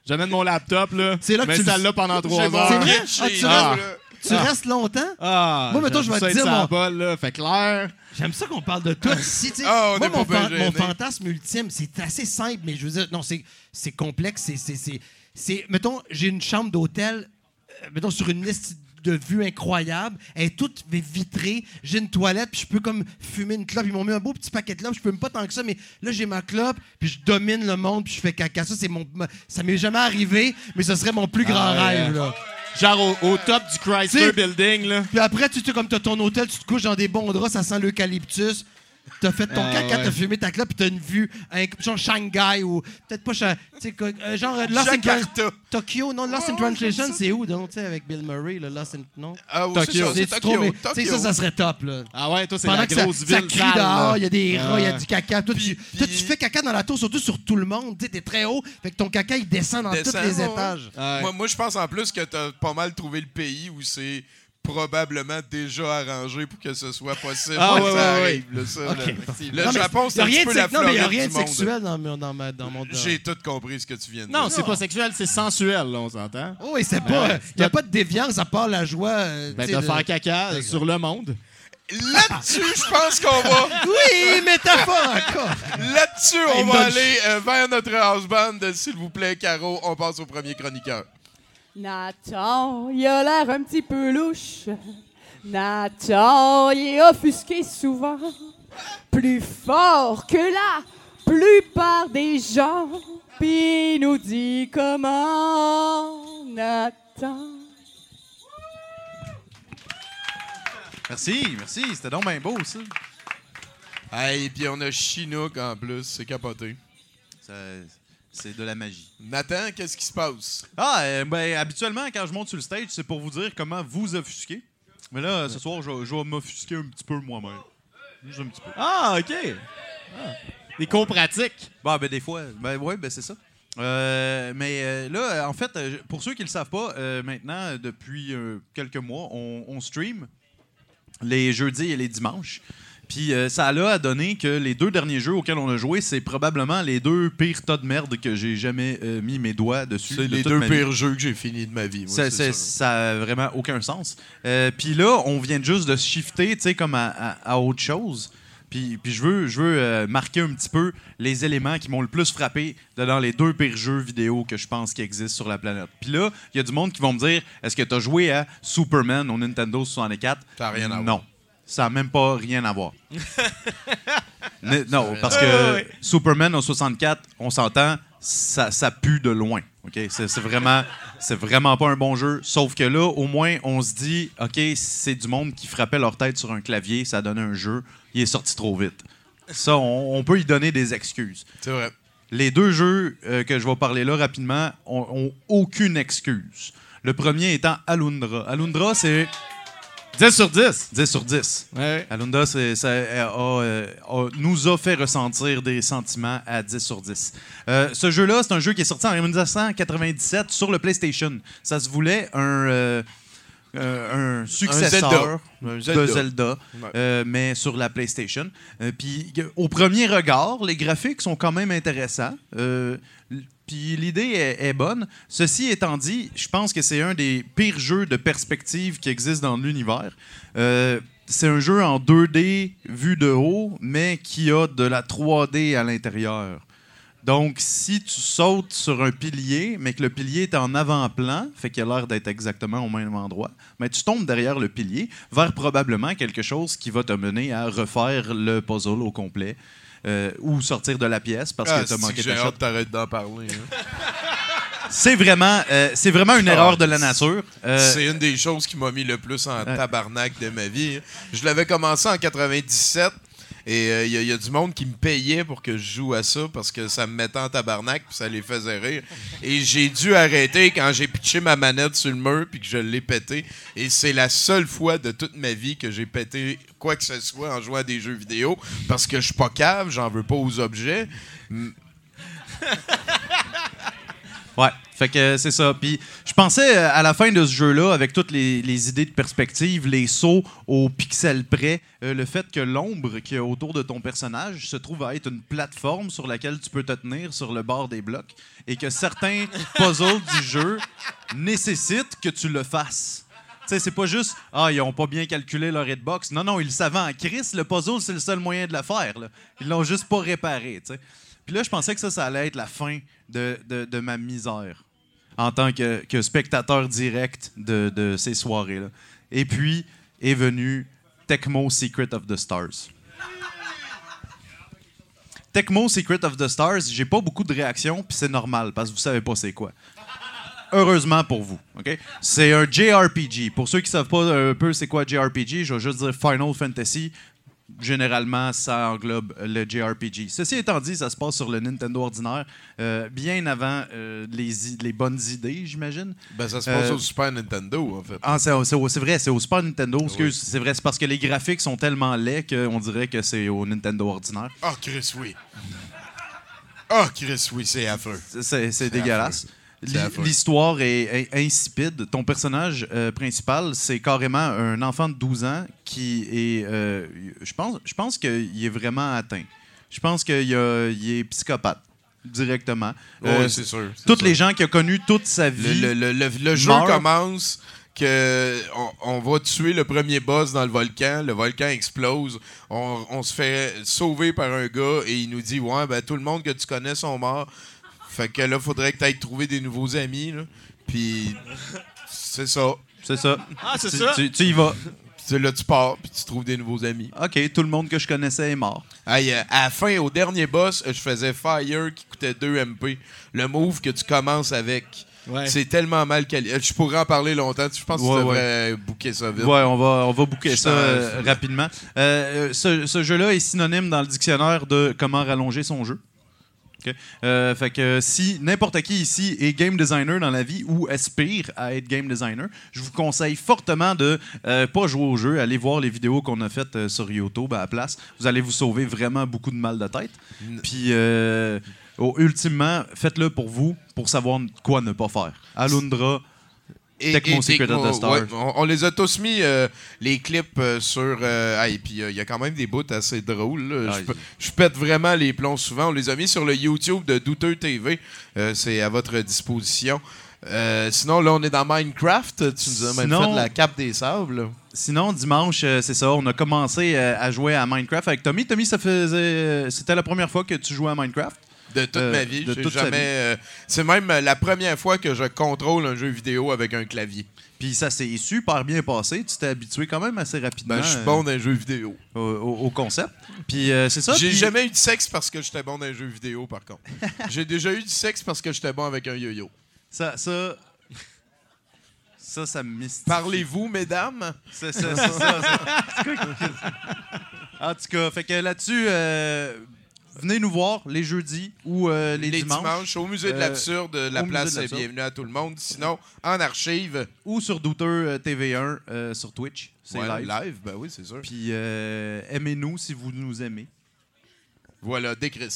J'amène mon laptop, là. C'est là que mais tu ça là pendant trois heures. C'est vrai? kit Ah, tu restes- là. tu Ah. restes longtemps? Ah, Moi, mettons, je vais te dire mon- balle, là. Fait clair. J'aime ça qu'on parle de tout ici. tu sais. Ah, on Moi, est mon, fan- mon fantasme ultime, c'est assez simple, mais je veux dire, non, c'est, c'est complexe. C'est, c'est, c'est, c'est- mettons, j'ai une chambre d'hôtel, euh, mettons, sur une liste de vues incroyable. Elle est toute vitrée. J'ai une toilette, puis je peux comme fumer une clope. Ils m'ont mis un beau petit paquet de clopes. Je peux même pas tant que ça, mais là, j'ai ma clope, puis je domine le monde, puis je fais caca. Ça, c'est mon, ça m'est jamais arrivé, mais ce serait mon plus grand Ah, ouais. rêve, là. Genre au, au top du Chrysler T'sais- Building, là. Puis après, tu sais, comme t'as ton hôtel, tu te couches dans des bons draps, ça sent l'eucalyptus. T'as fait ton Ah, caca, ouais. t'as fumé ta clope, puis t'as une vue, un, genre Shanghai ou peut-être pas, euh, genre euh, Lost in. Tokyo, non, Lost in Oh, Translation, c'est où, donc, tu sais, avec Bill Murray, le Lost in, non? Ah, oui, Tokyo. c'est Tokyo. mais, tu sais, ça, ça serait top, là. Ah ouais, toi, c'est la que grosse ça ville crie sale, dehors, là. il y a des rats, il y a du caca. Toi, tu, Puis- toi, tu fais caca dans la tour, surtout sur tout le monde. Tu sais, t'es très haut, fait que ton caca, il descend dans Descend, tous les ouais. étages. Ouais. Moi, moi, je pense en plus que t'as pas mal trouvé le pays où c'est probablement déjà arrangé pour que ce soit possible. Ah, ouais, ça ouais, arrive, là, ça, OK. là. Le Non, Japon, c'est un petit peu la Non, mais il n'y a rien de sexuel dans, mon- dans, ma, dans mon... J'ai tout compris ce que tu viens de Non, dire. c'est pas sexuel, c'est sensuel, là, on s'entend. Oh, et c'est pas. Ouais. Il n'y a pas de déviance à part la joie. euh, Ben, de de- faire caca sur le monde. Là-dessus, je pense qu'on va... Oui, métaphore encore. Là-dessus, on va aller euh, vers notre house band. S'il vous plaît, Caro, on passe au premier chroniqueur. Nathan, il a l'air un petit peu louche. Nathan, il est offusqué souvent. Plus fort que la plupart des gens. Puis il nous dit comment Nathan. Merci, merci. C'était donc bien beau, ça. Hey, puis on a Chinook en plus, c'est capoté. Ça- C'est de la magie. Nathan, qu'est-ce qui se passe? Ah, euh, ben, habituellement, quand je monte sur le stage, c'est pour vous dire comment vous offusquer. Mais là, ce soir, je, vais- je vais m'offusquer un petit peu moi-même. Juste un petit peu. Ah, OK. Ah. Des cours pratiques. Bah, ben, des fois. Ben, ouais, ben, c'est ça. Euh, mais euh, là, en fait, pour ceux qui ne le savent pas, euh, maintenant, depuis euh, quelques mois, on, on stream les jeudis et les dimanches. Puis euh, ça a donné que les deux derniers jeux auxquels on a joué, c'est probablement les deux pires tas de merde que j'ai jamais euh, mis mes doigts dessus. C'est de les deux vie. pires jeux que j'ai fini de ma vie. moi, Ça, c'est c'est- sûr. ça a vraiment aucun sens. Euh, puis là, on vient juste de shifter, tu sais, comme à, à- à autre chose. Puis, puis je veux, je veux marquer un petit peu les éléments qui m'ont le plus frappé dans les deux pires jeux vidéo que je pense qui existent sur la planète. Puis là, il y a du monde qui vont me dire Est-ce que tu as joué à Superman au Nintendo 64 Ça a rien à voir. Non. Ça n'a même pas rien à voir. Non, parce que ouais. Superman au 64, on s'entend, ça, ça pue de loin. OK? C'est vraiment, c'est vraiment pas un bon jeu. Sauf que là, au moins, on se dit, OK, c'est du monde qui frappait leur tête sur un clavier, ça donnait un jeu, il est sorti trop vite. Ça, on, on peut y donner des excuses. C'est vrai. Les deux jeux euh, que je vais parler là rapidement ont, ont aucune excuse. Le premier étant Alundra. Alundra, c'est 10 sur 10. 10 sur 10. Ouais. Alundra, c'est- ça euh, a, a- nous a fait ressentir des sentiments à 10 sur 10. Euh, ce jeu-là, c'est un jeu qui est sorti en 1997 sur le PlayStation. Ça se voulait un, euh, euh, un successeur Un de Zelda. Zelda, Ouais. euh, mais sur la PlayStation. Euh, Puis au premier regard, les graphiques sont quand même intéressants. Puis l'idée est, est bonne. Ceci étant dit, je pense que c'est un des pires jeux de perspective qui existent dans l'univers. C'est un jeu en 2D vu de haut, mais qui a de la 3D à l'intérieur. Donc, si tu sautes sur un pilier, mais que le pilier est en avant-plan, fait qu'il a l'air d'être exactement au même endroit, mais tu tombes derrière le pilier vers probablement quelque chose qui va te mener à refaire le puzzle au complet euh, ou sortir de la pièce parce Ah, que tu as manqué que ta t'arrêtes d'en parler. hein. C'est vraiment, euh, c'est vraiment une Ah, erreur de la nature. Euh, C'est une des choses qui m'a mis le plus en tabarnak de ma vie. hein. Je l'avais commencé en 97 et il y, a- y a du monde qui me payait pour que je joue à ça parce que ça me mettait en tabarnak puis ça les faisait rire. Et j'ai dû arrêter quand j'ai pitché ma manette sur le mur puis que je l'ai pété. Et c'est la seule fois de toute ma vie que j'ai pété quoi que ce soit en jouant à des jeux vidéo parce que je suis pas cave, j'en veux pas aux objets. Ouais, fait que c'est ça. Puis je pensais euh, à la fin de ce jeu-là, avec toutes les, les idées de perspective, les sauts au pixel près, euh, le fait que l'ombre qui est autour de ton personnage se trouve à être une plateforme sur laquelle tu peux te tenir sur le bord des blocs et que certains puzzles du jeu nécessitent que tu le fasses. Tu sais, c'est pas juste Ah, ils ont pas bien calculé leur hitbox. Non, non, ils le savaient en crise. Le puzzle, c'est le seul moyen de le faire. là. Ils l'ont juste pas réparé. tu sais. Puis là, je pensais que ça, ça allait être la fin de, de- ma misère en tant que, que spectateur direct de, de ces soirées-là. Et puis est venu Tecmo Secret of the Stars. Tecmo Secret of the Stars, j'ai pas beaucoup de réactions, puis c'est normal, parce que vous savez pas c'est quoi. Heureusement pour vous? C'est un JRPG. Pour ceux qui savent pas un peu c'est quoi JRPG, je vais juste dire Final Fantasy. Généralement, ça englobe le JRPG. Ceci étant dit, ça se passe sur le Nintendo ordinaire, euh, bien avant euh, les, bonnes idées, j'imagine. Ben, ça se passe Euh, au Super Nintendo, en fait. Ah, c'est, vrai, c'est au Super Nintendo. Excuse, c'est vrai, c'est parce que les graphiques sont tellement laids qu'on dirait que c'est au Nintendo ordinaire. Ah, Chris, oui. Ah, Chris, oui, c'est affreux. C'est, dégueulasse. Affreux. L'histoire est, est insipide. Ton personnage euh, principal, c'est carrément un enfant de 12 ans qui est. euh, je pense, je pense qu'il est vraiment atteint. Je pense qu'il est psychopathe directement. Ouais, Euh, c'est sûr. toutes sûr. les gens qu'il a connus toute sa vie. le- le- le- le jeu meurt. commence que on, on va tuer le premier boss dans le volcan, le volcan explose, on, on se fait sauver par un gars et il nous dit ouais ben tout le monde que tu connais sont morts. Fait que là faudrait que tu ailles trouver des nouveaux amis là. Puis c'est ça. C'est ça. Ah, c'est Tu- ça? Tu, tu y vas. C'est là tu pars puis tu trouves des nouveaux amis. OK, tout le monde que je connaissais est mort. Hey, euh, à la fin, au dernier boss, je faisais Fire qui coûtait 2 MP. Le move que tu commences avec. Ouais. C'est tellement mal qualifié. Je pourrais en parler longtemps. Je pense que Ouais, tu devrais booker ça vite. Ouais, on va, on va booker ça euh, rapidement. Euh, euh, ce ce jeu-là est synonyme dans le dictionnaire de comment rallonger son jeu. Euh, fait que si n'importe qui ici est game designer dans la vie ou aspire à être game designer, je vous conseille fortement de euh, pas jouer au jeu, aller voir les vidéos qu'on a faites euh, sur YouTube à la place. Vous allez vous sauver vraiment beaucoup de mal de tête. Puis euh, oh, ultimement, faites-le pour vous, pour savoir quoi ne pas faire. Alundra, Et, Tecmo et Secret Tecmo, of the ouais, on, on les a tous mis, euh, les clips, euh, sur... euh, ah, et puis, il y a quand même des bouts assez drôles. Ah, je, pète vraiment les plombs souvent. On les a mis sur le YouTube de Douteux TV. C'est à votre disposition. Sinon, là, on est dans Minecraft. Tu nous as même Sinon- fait la cape des sables. Sinon, dimanche, c'est ça, on a commencé à jouer à Minecraft avec Tommy. Tommy, ça faisait. C'était la première fois que tu jouais à Minecraft? De toute Euh, ma vie. J'ai jamais. euh, C'est même euh, la première fois que je contrôle un jeu vidéo avec un clavier. Puis ça s'est super bien passé. Tu t'es habitué quand même assez rapidement Ben, je suis bon dans les jeux vidéo. au, au- au concept. Puis euh, c'est ça. J'ai jamais eu de sexe parce que j'étais bon dans les jeux vidéo, par contre. J'ai déjà eu du sexe parce que j'étais bon avec un yo-yo. Ça, ça, ça, ça me mystifie. Parlez-vous, mesdames? C'est ça, c'est ça. c'est- en tout cas, fait que là-dessus, euh, venez nous voir les jeudis ou euh, les, Les, dimanches, dimanches, au musée de Euh, l'absurde, la place est bienvenue à tout le monde. Sinon, en archive, ou sur Douteux euh, TV1 euh, sur Twitch. C'est ouais, live. live, ben oui, c'est sûr. Puis euh, aimez-nous si vous nous aimez. Voilà, décris.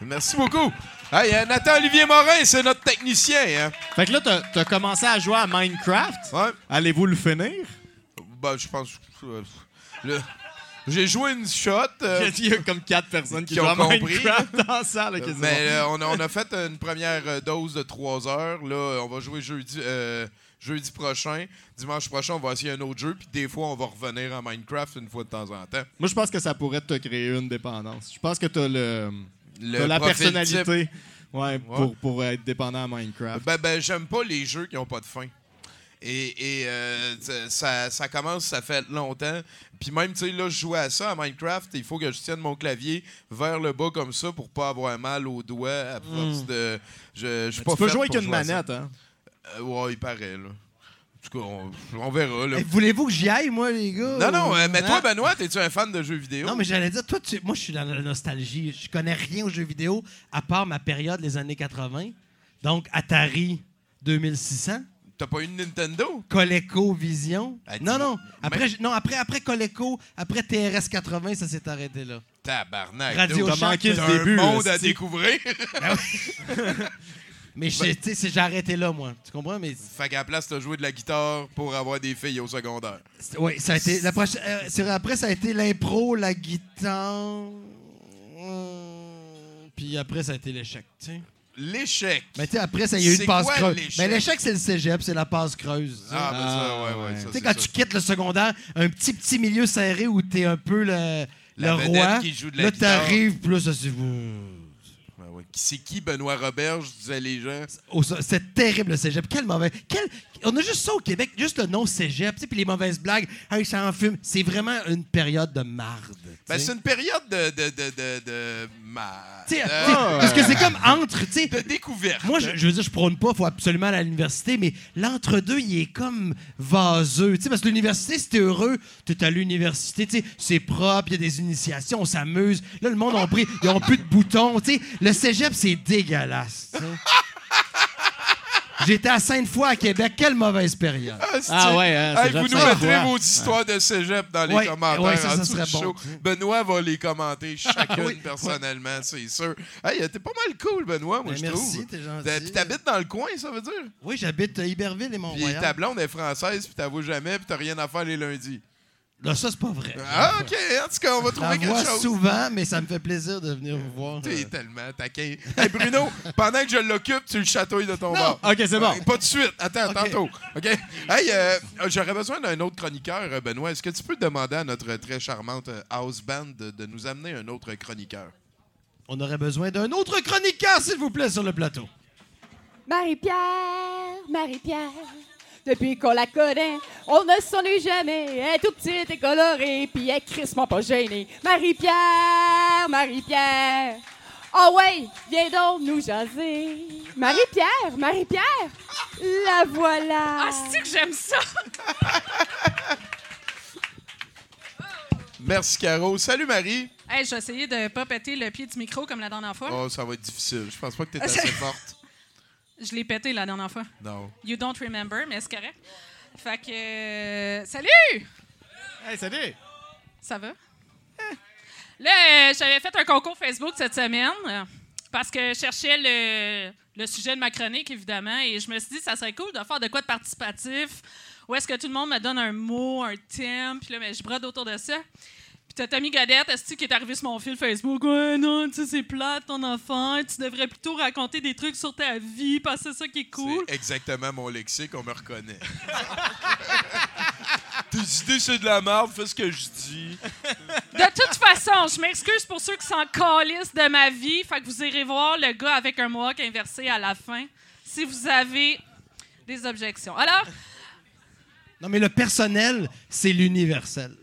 Merci beaucoup. Hey, euh, Nathan-Olivier Morin, c'est notre technicien. Hein? Fait que là, t'as t'as commencé à jouer à Minecraft. Ouais. Allez-vous le finir? Ben, je pense. euh, le- J'ai joué une shot. euh, Il y a comme quatre personnes qui, qui jouent à ont compris, Minecraft dans la salle. ok, c'est mais euh, on, a, on a fait une première euh, dose de 3 heures. Là, on va jouer jeudi, euh, jeudi prochain. Dimanche prochain, on va essayer un autre jeu. Puis des fois, on va revenir en Minecraft une fois de temps en temps. Moi, je pense que ça pourrait te créer une dépendance. Je pense que t'as le, Le la personnalité ouais, Ouais. Pour, pour être dépendant à Minecraft. Ben, ben j'aime pas les jeux qui ont pas de fin. Et, et, euh, ça- commence, ça fait longtemps. Puis même, tu sais, là, je jouais à ça, à Minecraft. Il faut que je tienne mon clavier vers le bas comme ça pour pas avoir mal aux doigts à force de. Je, je suis pas tu peux jouer avec une manette, hein? Euh, ouais, il paraît, là. En tout cas, on, on verra, là. Eh, Voulez-vous que j'y aille, moi, les gars? Non, non, euh, mais Hein? toi, Benoît, es-tu un fan de jeux vidéo? Non, mais j'allais dire, toi, tu- moi, je suis dans la nostalgie. Je connais rien aux jeux vidéo à part ma période, les années 80. Donc, Atari 2600, T'as pas eu de Nintendo? Coleco Vision. Ah, non, non. Après, mais- non, après, après Coleco, après TRS 80, ça s'est arrêté là. Tabarnak. Radio T'as Shack, manqué le un début, monde là, à découvrir. Mais je- tu sais, c'est- j'ai arrêté là, moi. Tu comprends? Mais fait qu'à la place, t'as joué de la guitare pour avoir des filles au secondaire. oui, ça a été. La prochaine, euh, c'est- après, ça a été l'impro, la guitare. hum, Puis après, ça a été l'échec, tu sais. L'échec. Mais tu sais, après, ça, il y a eu une passe quoi, creuse. Mais l'échec, c'est le cégep, c'est la passe creuse. tu sais. Ah, ben ça, ouais, ouais. ouais. ça, Tu sais, quand ça. tu quittes le secondaire, un petit, petit milieu serré où t'es un peu le, La le roi. qui joue de la là, t'arrives, puis là, ça c'est... Ben ouais. C'est qui Benoît Roberge, disaient les gens? Oh, c'est terrible, le cégep. Quel mauvais... Quel... On a juste ça au Québec, juste le nom cégep, puis les mauvaises blagues. Hey, ça en fume. C'est vraiment une période de marde. Ben, c'est une période de. de, de, de, de... ma- Tu sais, de- tu sais, Parce que c'est comme entre, tu sais... de découverte. Moi, je, je veux dire, je prône pas, faut absolument aller à l'université, mais l'entre-deux, il est comme vaseux. Parce que l'université, si t'es heureux, t'es à l'université, c'est propre, il y a des initiations, on s'amuse. Là, le monde a pris, ils ont plus de boutons. Le cégep, c'est dégueulasse. J'étais à Sainte-Foy, à Québec. Quelle mauvaise période. c'est- Ah ouais, hein, Hey, vous nous mettrez vos histoires de cégep dans les Ouais, commentaires. ouais, ça, serait du bon. show. Benoît va les commenter chacune Oui. personnellement, c'est sûr. Hey, t'es pas mal cool, Benoît, moi, Ben, je merci, trouve. t'es gentil. Puis t'habites dans le coin, ça veut dire? Oui, j'habite à Iberville et Puis Mont-Royal. ta blonde est française, puis t'avoues jamais, puis t'as rien à faire les lundis. Là, ça, c'est pas vrai. Ah, OK. En tout cas, on va Je trouver quelque chose. souvent, mais ça me fait plaisir de venir vous voir. T'es euh. tellement taquin. Hey, Bruno, pendant que je l'occupe, tu le chatouilles de ton bord. OK, c'est bon. Euh, Pas de suite. Attends, tantôt. OK? Hey, euh, j'aurais besoin d'un autre chroniqueur, euh, Benoît. Est-ce que tu peux demander à notre très charmante euh, house band de, de nous amener un autre chroniqueur? On aurait besoin d'un autre chroniqueur, s'il vous plaît, sur le plateau. Marie-Pierre, Marie-Pierre, depuis qu'on la connaît, on ne s'ennuie jamais. Elle est toute petite et colorée, puis elle est crissement pas gênée. Marie-Pierre, Marie-Pierre, oh ouais, viens donc nous jaser. Marie-Pierre, Marie-Pierre, la voilà. Ah, c'est que j'aime ça! Merci, Caro. Salut, Marie. Hey, je vais essayer de pas péter le pied du micro comme la dernière fois. Oh, ça va être difficile. Je pense pas que t'es assez forte. Je l'ai pété la dernière fois. Non. You don't remember, mais c'est correct. Fait que. euh, salut! Hey, salut! Ça va? Hein? Là, euh, j'avais fait un concours Facebook cette semaine euh, parce que je cherchais le, le sujet de ma chronique, évidemment, et je me suis dit ça serait cool de faire de quoi de participatif, où est-ce que tout le monde me donne un mot, un thème, puis là, ben, je brode autour de ça. Puis t'as Tommy Godette, est qui est arrivé sur mon fil Facebook? Ouais, non, tu sais, c'est plate ton enfant. Tu devrais plutôt raconter des trucs sur ta vie, parce que c'est ça qui est cool. C'est exactement mon lexique, on me reconnaît. Tes idées, c'est de la merde, fais ce que je dis. De toute façon, je m'excuse pour ceux qui s'en calissent de ma vie. Fait que vous irez voir le gars avec un mohawk inversé à la fin si vous avez des objections. Alors, Non, mais le personnel, c'est l'universel.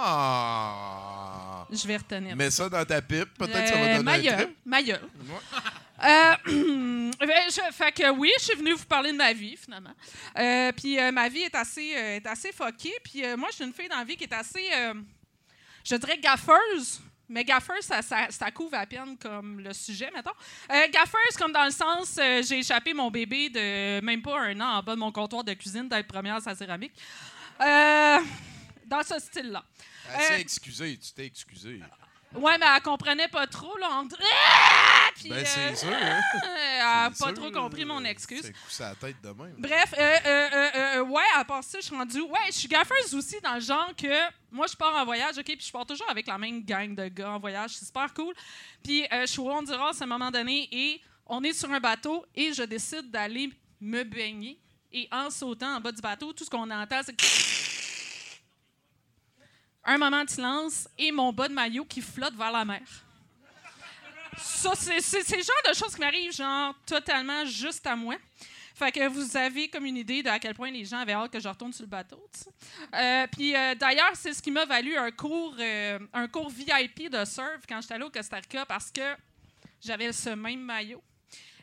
Ah! Je vais retenir. Mets ça dans ta pipe, peut-être que ça va Euh, donner ma un trip. ma gueule. Euh, ben, je- fait que oui, je suis venue vous parler de ma vie, finalement. Euh, puis euh, ma vie est assez, est assez fuckée. Puis moi, je suis une fille dans la vie qui est assez, je dirais, gaffeuse. Mais gaffeuse, ça, ça, ça couvre à peine comme le sujet, mettons. Euh, gaffeuse, comme dans le sens, euh, j'ai échappé mon bébé de même pas un an en bas de mon comptoir de cuisine d'être première à sa céramique. Euh, dans ce style-là. Elle s'est Euh, excusée, tu t'es excusé. Ouais, mais elle comprenait pas trop, là. On... Ah! Puis, Ben, euh, c'est sûr, hein? Elle a pas sûr, trop compris mon euh, excuse. C'est coup à la tête de même. Bref, euh, euh, euh, euh, ouais, à part ça, je suis rendue. Ouais, je suis gaffeuse aussi dans le genre que moi, je pars en voyage, OK, puis je pars toujours avec la même gang de gars en voyage. C'est super cool. Puis euh, je suis au Honduras à un moment donné et on est sur un bateau et je décide d'aller me baigner. Et en sautant en bas du bateau, tout ce qu'on entend, c'est. Un moment de silence et mon bas de maillot qui flotte vers la mer. Ça, c'est le genre de choses qui m'arrivent, genre, totalement juste à moi. Fait que vous avez comme une idée de à quel point les gens avaient hâte que je retourne sur le bateau. Euh, Puis euh, d'ailleurs, c'est ce qui m'a valu un cours, euh, un cours VIP de surf quand j'étais allée au Costa Rica parce que j'avais ce même maillot.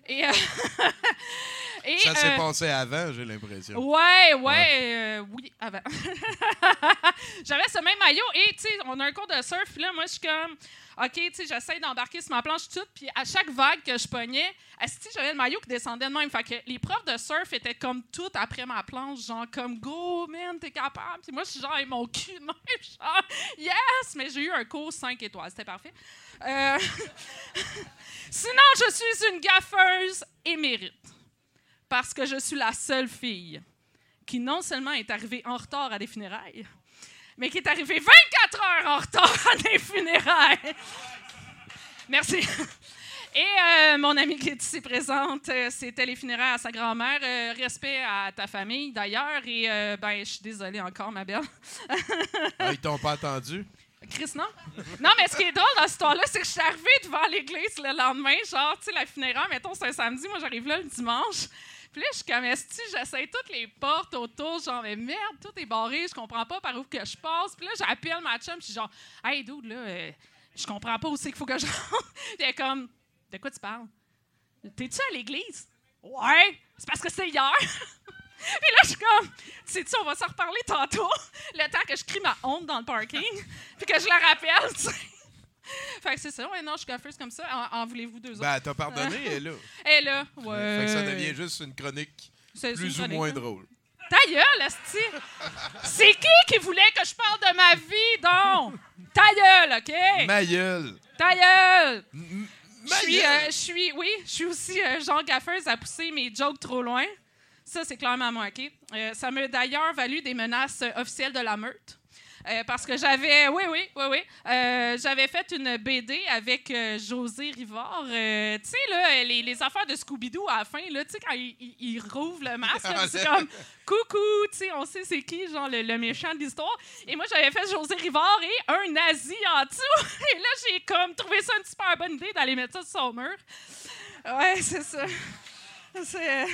Et, euh, et, Ça s'est euh, passé avant, j'ai l'impression. Ouais, ouais, euh, oui, avant. J'avais ce même maillot et, tu sais, on a un cours de surf, là, moi, je suis comme, OK, tu sais, j'essaie d'embarquer sur ma planche toute, puis à chaque vague que je pognais, asti, j'avais le maillot qui descendait de même. Fait que les profs de surf étaient comme toutes après ma planche, genre comme, go, man, t'es capable. Puis moi, je suis genre, avec mon cul de même, genre, yes! Mais j'ai eu un cours 5 étoiles, c'était parfait. Euh, Sinon, je suis une gaffeuse émérite parce que je suis la seule fille qui non seulement est arrivée en retard à des funérailles, mais qui est arrivée 24 heures en retard à des funérailles. Merci. Et euh, mon amie qui est ici présente, euh, c'était les funérailles à sa grand-mère. Euh, respect à ta famille, d'ailleurs. Et euh, ben, je suis désolée encore, ma belle. Ah, ils t'ont pas attendu? Chris, non? Non, mais ce qui est drôle dans cette histoire-là, c'est que je suis arrivée devant l'église le lendemain, genre, tu sais, la funéraire, mettons, c'est un samedi, moi, j'arrive là le dimanche. Puis là, je suis comme, esti, j'essaie toutes les portes autour, genre, mais merde, tout est barré, je comprends pas par où que je passe. Puis là, j'appelle ma chum, je suis genre, hey, dude, là, euh, je comprends pas où c'est qu'il faut que je rentre. Puis comme, de quoi tu parles? T'es-tu à l'église? Ouais, c'est parce que c'est hier. Puis là, je suis comme, sais-tu, on va s'en reparler tantôt, le temps que je crie ma honte dans le parking, puis que je la rappelle, tu sais. Fait que c'est ça, ouais, non, je suis gaffeuse comme ça. En, en voulez-vous deux autres? Ben, t'as pardonné, elle est là. Elle est là, ouais. Fait que ça devient juste une chronique plus une ou moins hein. drôle. Ta gueule! C'est qui qui voulait que je parle de ma vie, donc? Ta gueule, OK? Ma gueule. Ta gueule! M- Je ma suis, gueule. euh, je suis, oui, je suis aussi euh, genre gaffeuse à pousser mes jokes trop loin. Ça, c'est clairement moi, OK? Euh, ça m'a d'ailleurs valu des menaces euh, officielles de la meute. Euh, parce que j'avais, oui, oui, oui, oui, euh, j'avais fait une BD avec euh, José Rivard. Tu sais, là, les, les affaires de Scooby-Doo à la fin, là, tu sais, quand il, il- il rouvre le masque, c'est comme coucou, tu sais, on sait c'est qui, genre le, le méchant de l'histoire. Et moi, j'avais fait José Rivard et un nazi en dessous. Et là, j'ai comme trouvé ça une super bonne idée d'aller mettre ça sur son mur. Ouais, c'est ça. C'est.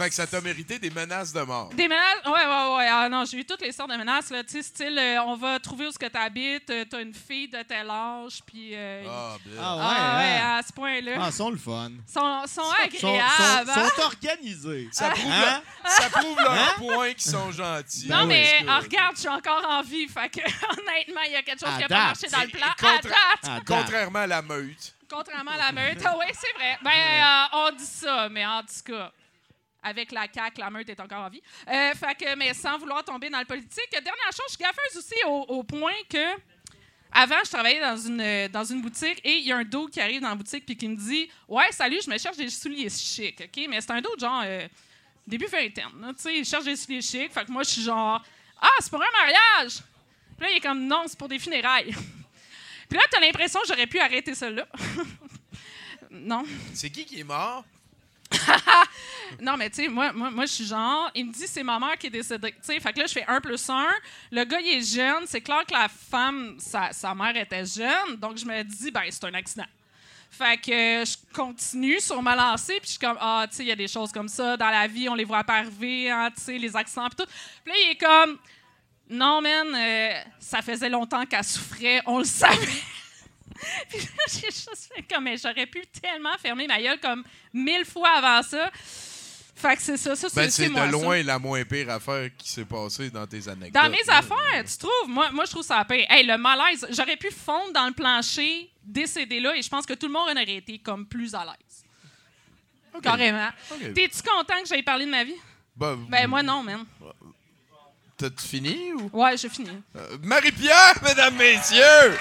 Fait que ça t'a mérité des menaces de mort. Des menaces? Ouais, ouais, ouais. Ah non, j'ai eu toutes les sortes de menaces, là. Tu sais, style, euh, on va trouver où ce que t'habites, euh, t'as une fille de tel âge, puis. euh, Ah, ben. Ah ouais, ah, ouais, hein? à ce point-là. Ah, ils sont le fun. sont, sont Sont, sont, agréables. hein? sont organisés. Ça prouve, Hein? ça prouve leur Hein? point qu'ils sont gentils. Non, Ben mais ah, regarde, je suis encore en vie. Fait que, honnêtement, il y a quelque chose À qui n'a date. pas marché dans le plan. Et À contre- date, À date. Contrairement à la meute. contrairement à la meute. Ah oui, c'est vrai. Ben, euh, on dit ça, mais en tout cas, avec la CAQ, la meute est encore en vie. Euh, fait que, mais sans vouloir tomber dans le politique, dernière chose, je suis gaffeuse aussi au, au point que, avant, je travaillais dans une, dans une boutique et il y a un dos qui arrive dans la boutique puis qui me dit Ouais, salut, je me cherche des souliers chics? Mais c'est un dos genre euh, début vingtaine, tu sais, il cherche des souliers chics. Fait que moi, je suis genre Ah, c'est pour un mariage! Puis là, il est comme Non, c'est pour des funérailles. Puis là, t'as l'impression que j'aurais pu arrêter là. non. C'est qui qui est mort? Non, mais tu sais, moi, moi, moi je suis genre, il me dit c'est ma mère qui est décédée. Tu sais, fait que là, je fais 1 plus 1. Le gars, il est jeune. C'est clair que la femme, sa, sa mère était jeune. Donc, je me dis, ben, c'est un accident. Fait que euh, je continue sur ma lancée, puis je suis comme, ah, tu sais, il y a des choses comme ça dans la vie, on les voit pas arriver, hein, tu sais, les accents, puis tout. Puis là, il est comme, non, man, euh, ça faisait longtemps qu'elle souffrait, on le savait. puis là, j'ai juste fait comme, mais j'aurais pu tellement fermer ma gueule comme mille fois avant ça. Fait que c'est ça, ça, c'est Ben, c'est de ça. loin la moins pire affaire qui s'est passée dans tes anecdotes. Dans mes là. affaires, tu trouves? Moi, moi je trouve ça pire. Hey, le malaise, j'aurais pu fondre dans le plancher, décéder là, et je pense que tout le monde aurait été comme plus à l'aise. Carrément. Ok. T'es-tu content que j'aille parler de ma vie? Ben, Ben, moi, non, man. T'as-tu fini ou? Ouais, j'ai fini. Euh, Marie-Pierre, mesdames, messieurs!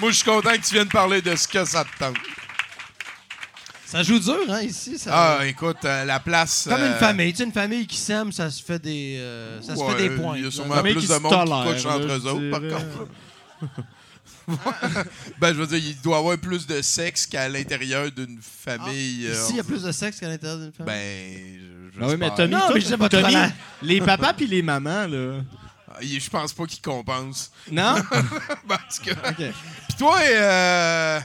Moi, je suis content que tu viennes parler de ce que ça te tente. Ça joue dur, hein, ici. Ça... Ah, écoute, euh, la place. Comme une euh, famille. Tu sais, une famille qui s'aime, ça se fait des, euh, ça se ouais, fait des points. Il y a sûrement famille plus qui de se monde qui tolère, couche là, entre eux autres, par contre. ben, je veux dire, il doit y avoir plus de sexe qu'à l'intérieur d'une famille. euh, Ici, il y a plus de sexe qu'à l'intérieur d'une famille. Ben, je, Ah oui, mais. Tommy, Non, toi, mais je sais pas, Tommy, les papas puis les mamans, là. Ah, Je pense pas qu'ils compensent. Non? Parce que. OK. Puis toi, euh,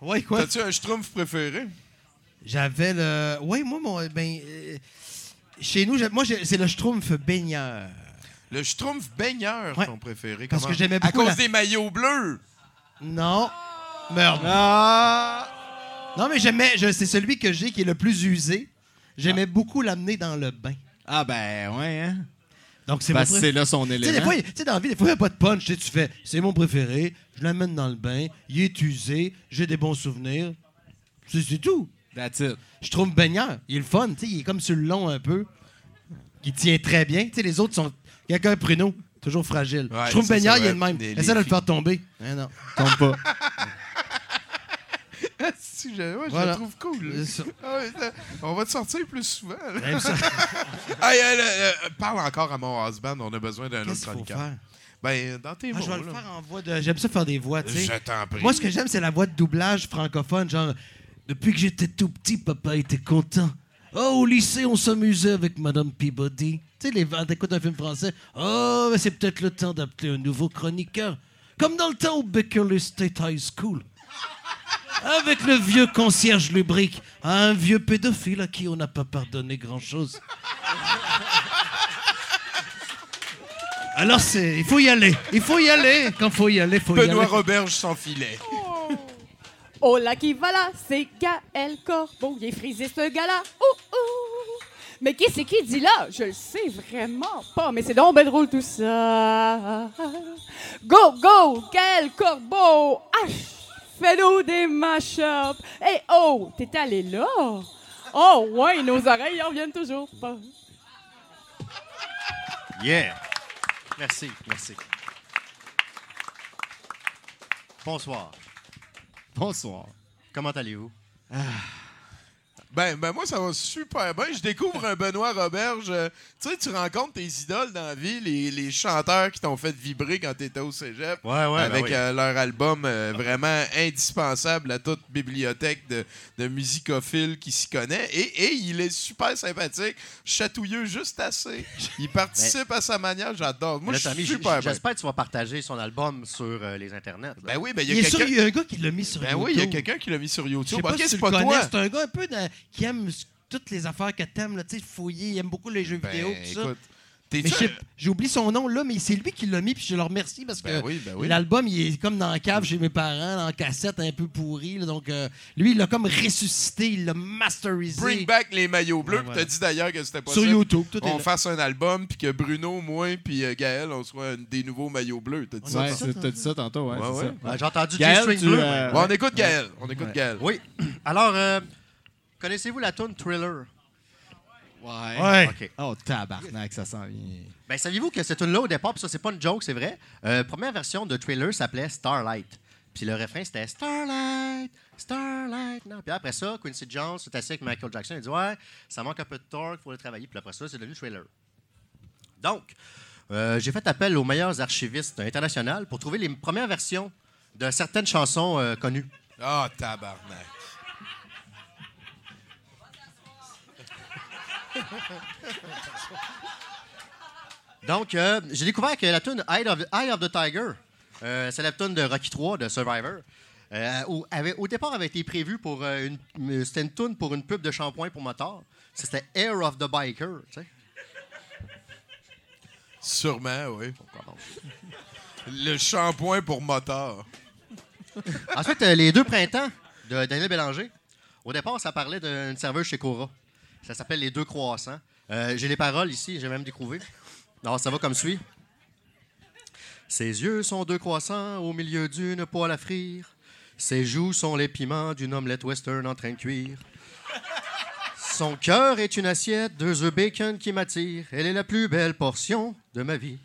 ouais, quoi? t'as-tu un schtroumpf préféré? J'avais le. Oui, moi, mon. Ben, euh, chez nous, moi, j'ai- c'est le Schtroumpf baigneur. Le schtroumpf baigneur, Ouais. ton préféré. Parce Comment? que j'aimais À beaucoup cause la- des maillots bleus. Non. Merde. Ah! Non, mais j'aimais. je- C'est celui que j'ai qui est le plus usé. J'aimais beaucoup l'amener dans le bain. Ah, ben, ouais, hein? Donc, c'est Ben, préf- c'est là son Tu sais, des élément. fois, tu sais, dans la vie, des fois, il n'y a pas de punch. Tu sais, tu fais, c'est mon préféré, je l'amène dans le bain, il est usé, j'ai des bons souvenirs. C'est c'est tout. That's it. Je trouve baigneur. Il est le fun, tu sais, il est comme sur le long un peu. Il tient très bien. Tu sais, les autres sont. Quelqu'un pruneau, toujours fragile. Ouais, je trouve baigneur, il est le même. Essaie de le faire tomber. Hein, non. Tombe pas. Si, je, ouais, je Voilà. trouve cool. Ça. Ah on va te sortir plus souvent. ça. Hey, euh, euh, parle encore à mon husband, on a besoin d'un autre chroniqueur. Ben, dans tes Ah, mots, je vais le là. faire en voix de. J'aime ça faire des voix, tu sais. Je t'en prie. Moi, ce que j'aime, c'est la voix de doublage francophone, genre Depuis que j'étais tout petit, papa était content. Oh, au lycée, on s'amusait avec Madame Peabody. Tu sais, les quand t'écoutes un film français. Oh, mais c'est peut-être le temps d'appeler un nouveau chroniqueur. Comme dans le temps au Beckerley State High School. Avec le vieux concierge lubrique, un vieux pédophile à qui on n'a pas pardonné grand-chose. Alors, c'est, il faut y aller. Il faut y aller. Quand faut y aller, faut y Benoît aller. Roberge sans filet. Oh là qui va là, c'est Gaël Corbeau. Il est frisé ce gars-là. Ouh, ouh. Mais qui c'est qui dit là? Je le sais vraiment pas, mais c'est donc ben drôle tout ça. Go, go, Gaël Corbeau! H! Fais-nous des mash-ups! Hey, oh, t'es allé là? Oh, ouais, nos oreilles en reviennent toujours pas. Yeah. Merci, merci. Bonsoir. Bonsoir. Comment allez-vous? Ben, ben moi, ça va super bien. Je découvre un Benoît Roberge. Euh, tu sais, tu rencontres tes idoles dans la vie, les, les chanteurs qui t'ont fait vibrer quand t'étais au cégep. Ouais, ouais, avec ben oui. euh, leur album euh, vraiment indispensable à toute bibliothèque de, de musicophiles qui s'y connaît. Et, et il est super sympathique, chatouilleux juste assez. Il participe à sa manière, j'adore. Moi, je suis super bien. J'espère que tu vas partager son album sur euh, les internets. là. Ben oui, ben il y a quelqu'un... il y a un gars qui l'a mis sur Ben YouTube. oui, il y a quelqu'un qui l'a mis sur Je sais YouTube. pas si c'est tu pas le connais, toi. c'est un gars un peu de- qui aime s- toutes les affaires que t'aimes, là, tu sais, fouiller, il aime beaucoup les jeux Ben, vidéo, tout ça. écoute, j'ai oublié son nom là, mais c'est lui qui l'a mis, puis je le remercie parce que Ben oui, ben oui. l'album il est comme dans la cave chez mes parents, en cassette un peu pourri, là, donc euh, lui il l'a comme ressuscité, il l'a masterisé. Bring back les maillots bleus. Ouais, puis voilà. T'as dit d'ailleurs que c'était pas Sur YouTube, tout on fasse un album, puis que Bruno, moi, puis euh, Gaël, on soit un- des nouveaux maillots bleus. T'as dit ça? Ouais, c'est- t'as dit ça tantôt, ouais. Ouais, ouais. ça. Ouais, J'ai entendu Gaël, tu, Bleu. euh, Bon, on écoute Gaël. On écoute Gaël. Oui. Alors, euh, connaissez-vous la tune Thriller? Ouais. Ouais. OK. Oh, tabarnak, ça sent bien. Ben, saviez-vous que cette tune-là, au départ, puis ça, c'est pas une joke, c'est vrai, euh, première version de Thriller s'appelait Starlight. Puis le refrain, c'était Starlight, Starlight. Non. Puis après ça, Quincy Jones s'est assis avec Michael Jackson. Il dit Ouais, ça manque un peu de torque, il faut le travailler. Puis après ça, c'est devenu Thriller. Donc, euh, j'ai fait appel aux meilleurs archivistes internationaux pour trouver les premières versions de certaines chansons euh, connues. Ah, tabarnak. Donc, euh, j'ai découvert que la tune Eye of, Eye of the Tiger, Euh, c'est la tune de Rocky 3 de Survivor. Euh, où avait- au départ, avait été prévu pour une, c'était une tune pour une pub de shampoing pour moteur. C'était Air of the Biker. tu sais. Sûrement, oui. Le shampoing pour moteur. Ensuite, les deux printemps de Daniel Bélanger. Au départ, ça parlait d'une serveuse chez Cora. Ça s'appelle Les deux croissants. Euh, j'ai les paroles ici, j'ai même découvert. Alors, ça va comme suit. Ses yeux sont deux croissants au milieu d'une poêle à frire. Ses joues sont les piments d'une omelette western en train de cuire. Son cœur est une assiette, deux œufs bacon qui m'attirent. Elle est la plus belle portion de ma vie.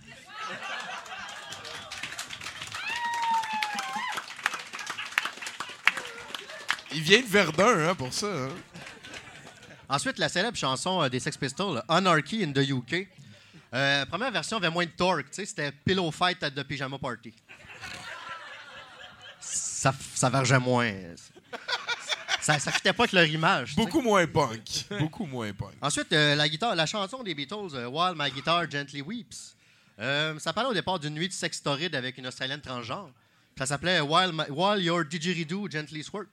Il vient de Verdun, hein, pour ça. hein. Ensuite, la célèbre chanson euh, des Sex Pistols, Anarchy in the UK. Euh, première version avait moins de torque, tu sais, c'était Pillow Fight at the Pyjama Party. Ça, ça vergeait moins. Ça, ça fitait pas avec leur image. Beaucoup moins punk. Beaucoup moins punk. Ensuite, euh, la guitare, la chanson des Beatles, euh, While My Guitar Gently Weeps. Ça parlait au départ d'une nuit de sexe torride avec une Australienne transgenre. Ça s'appelait While, My- While Your Didgeridoo Gently Squirt.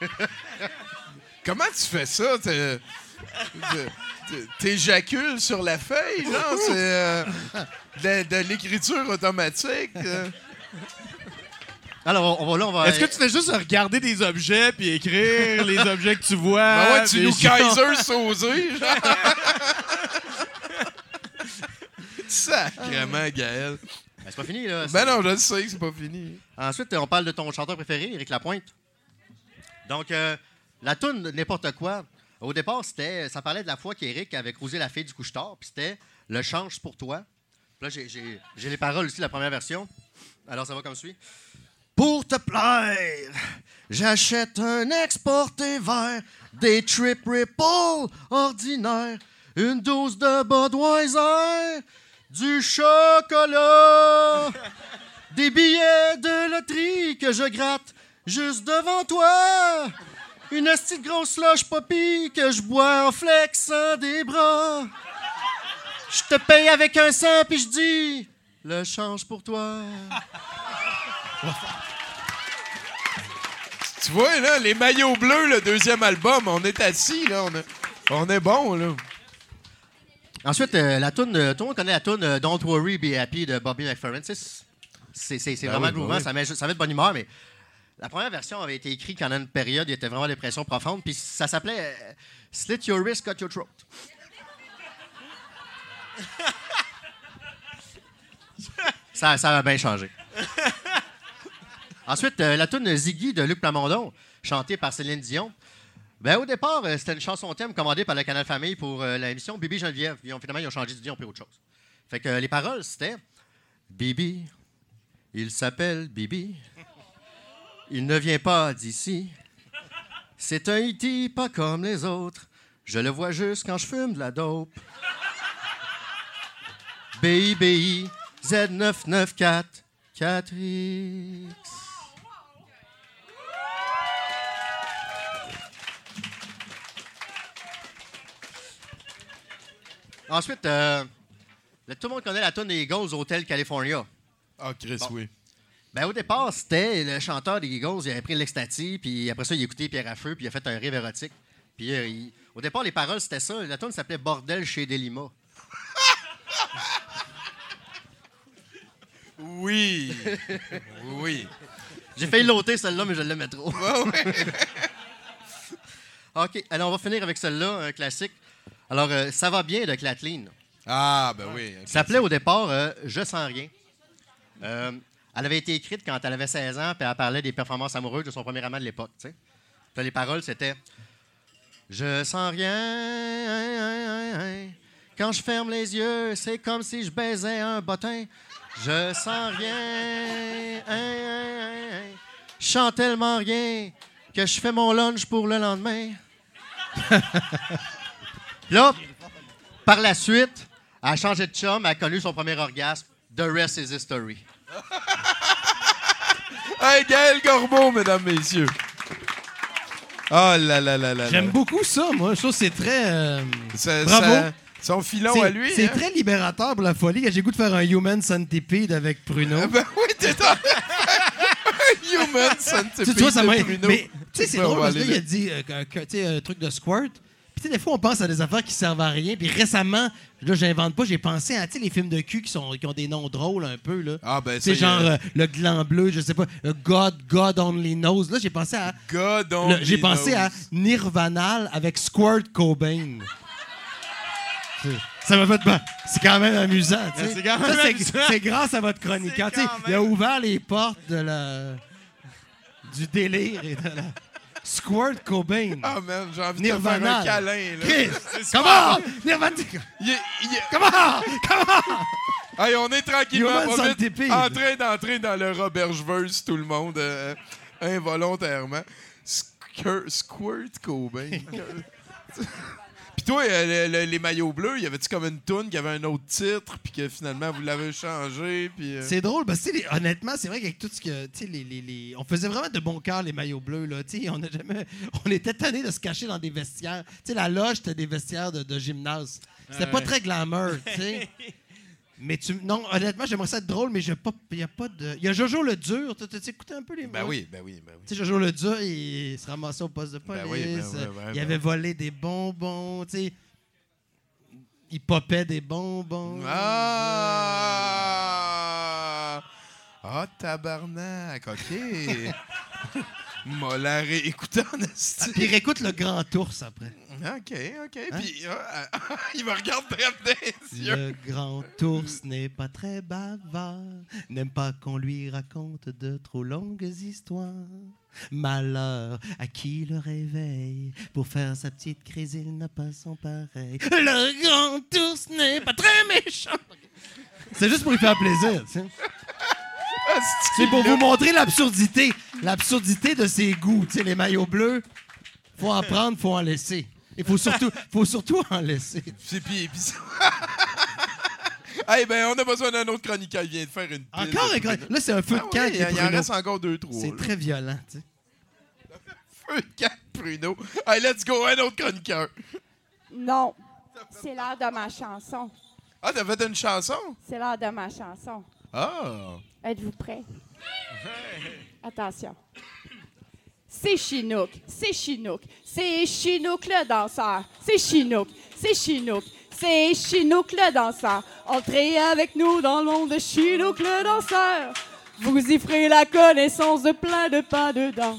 Comment tu fais ça? T'éjacules sur la feuille, genre? C'est euh, de, de l'écriture automatique. euh. Alors, on va là, on va. Est-ce que tu fais juste regarder des objets puis écrire les objets que tu vois? Ben ouais, tu puis nous Kaiser Sosé, genre. Sacrément, Gaël. Ben, c'est pas fini, là. Ben non, je le sais que c'est pas fini. Ensuite, on parle de ton chanteur préféré, Éric Lapointe. Donc, euh, la toune N'importe quoi, au départ, ça parlait de la fois qu'Éric avait causé la fille du couche-tard, puis c'était Le change pour toi. Là, j'ai les paroles aussi, la première version. Alors, ça va comme suit. Pour te plaire, j'achète un exporté vert, des trip ripple ordinaires, une dose de Budweiser, du chocolat. Des billets de loterie que je gratte juste devant toi. Une petite grosse slush poppy que je bois en flexant des bras. Je te paye avec un cent puis je dis le change pour toi. Tu vois, là, les maillots bleus, le deuxième album, on est assis, là. On, est- on est bon, là. Ensuite, euh, la tune, euh, tout le monde connaît la tune euh, Don't Worry, Be Happy de Bobby McFerrin. C'est c'est- c'est Ben vraiment oui, ben groovant, oui. ça, met, ça met de bonne humeur, mais la première version avait été écrite quand a une période, il y était vraiment des pressions profondes, puis ça s'appelait euh, Slit Your Wrist, Cut Your Throat. ça, a bien changé. Ensuite, euh, la tune Ziggy de Luc Plamondon, chantée par Céline Dion. Ben, au départ, euh, c'était une chanson thème commandée par le Canal Famille pour euh, l'émission Bibi Geneviève. Finalement, ils ont changé d'idée, autre chose. Fait que les paroles, c'était Bibi, il s'appelle Bibi. Il ne vient pas d'ici. C'est un E.T. pas comme les autres. Je le vois juste quand je fume de la dope. BIBI Z994 4X. Ensuite, euh, tout le monde connaît la tune des Eagles Hotel California. Ah, Chris, oui. Ben, au départ, c'était le chanteur des Eagles, il avait pris l'Extati, puis après ça, il a écouté Pierre à Feu, puis il a fait un rêve érotique. Puis euh, il- au départ, les paroles, c'était ça. La tune s'appelait Bordel chez Delima. Oui. oui. J'ai failli l'ôter, celle-là, mais je l'aimais trop. OK, alors on va finir avec celle-là, un classique. Alors, euh, ça va bien de Kathleen. Ah, ben oui. Ça s'appelait au départ euh, Je sens rien. Euh, elle avait été écrite quand elle avait 16 ans, puis elle parlait des performances amoureuses de son premier amant de l'époque. les paroles, c'était Je sens rien. Quand je ferme les yeux, c'est comme si je baisais un bottin. Je sens rien. Je sens tellement rien que je fais mon lunch pour le lendemain. Là, par la suite, elle a changé de chum, a connu son premier orgasme. The rest is history. Hey, Gaël Gorbeau, mesdames, messieurs. Oh là là là là. J'aime là. beaucoup ça, moi. Je trouve que c'est très. euh, Ça- Bravo. ça- Son filon C'est à lui. c'est hein? très libérateur pour la folie. J'ai goût de faire un Human Centipede avec Pruno. Ah ben oui, t'es un human centipede. tu, tu vois, ça de m'a. Bruno. Mais tu sais, c'est on drôle va parce que là, aller il a dit euh, que- que, tu sais, un truc de squirt. Sais, des fois, on pense à des affaires qui servent à rien. Puis récemment, là, j'invente pas, j'ai pensé à tu sais, les films de cul qui, sont, qui ont des noms drôles un peu. là. Ah ben C'est genre euh, le gland bleu, je sais pas, euh, God, God Only Knows. Là, j'ai pensé à. God only J'ai pensé knows. à Nirvanal avec Squirt Cobain. Ça m'a fait. C'est quand même amusant. C'est quand même Ça, c'est- amusant. C'est grâce à votre chroniqueur. Il a ouvert les portes de la du délire et de la Squirt Cobain. Ah man, j'ai envie de te faire un câlin. Là. Chris, comment? super. Nirvana. Il est- Comment? Comment? Hey, on est tranquillement pas vite en train d'entrer dans le Robergeverse, tout le monde, euh, involontairement. Squir- Squirt Cobain. Puis toi, euh, le- le- les maillots bleus, y avait-tu comme une toune qui avait un autre titre, puis que finalement vous l'avez changé, puis... euh, C'est drôle parce que les- honnêtement, c'est vrai qu'avec tout ce que les, les- les- on faisait vraiment de bon cœur les maillots bleus là. On a jamais, on était tanné de se cacher dans des vestiaires. Sais, la loge c'était des vestiaires de, de gymnase. C'était Ah pas très glamour, tu sais. Mais tu, non, honnêtement, j'aimerais ça être drôle, mais il n'y a pas de. Il y a Jojo le dur. Tu as écouté un peu les Ben oui, ben oui, ben oui. Tu sais, Jojo le dur, il se ramassait au poste de police. Ben oui, ben oui, ben il ben avait oui. volé des bonbons, tu sais. Il popait des bonbons. Ah! Ah, tabarnak, OK. M'a la réécouté en esti. Puis il réécoute le grand ours après. OK, OK. Hein? Puis ah, il me regarde très yeux. Le grand ours n'est pas très bavard, n'aime pas qu'on lui raconte de trop longues histoires. Malheur à qui le réveille, pour faire sa petite crise, il n'a pas son pareil. Le grand ours n'est pas très méchant. C'est juste pour lui faire plaisir, tu sais. C'est pour vous montrer l'absurdité, l'absurdité de ses goûts. Tu sais, les maillots bleus, faut en prendre, faut en laisser. Il faut surtout, faut surtout en laisser. C'est puis, puis ça- Eh ben, on a besoin d'un autre chroniqueur. Il vient de faire une pile. Encore un chroniqueur. Là, c'est un feu Ah de camp oui, qui il en- reste encore deux, trois. C'est très violent, tu sais. Feu de camp, Bruno. Hey, let's go, un autre chroniqueur. Non. C'est l'heure de ma chanson. Ah, t'as fait une chanson? C'est l'heure de ma chanson. Ah! Êtes-vous prêts? Attention. C'est Chinook, c'est Chinook, c'est Chinook le danseur, c'est Chinook, c'est Chinook, c'est Chinook le danseur. Entrez avec nous dans le monde de Chinook le danseur. Vous y ferez la connaissance de plein de pas de danse.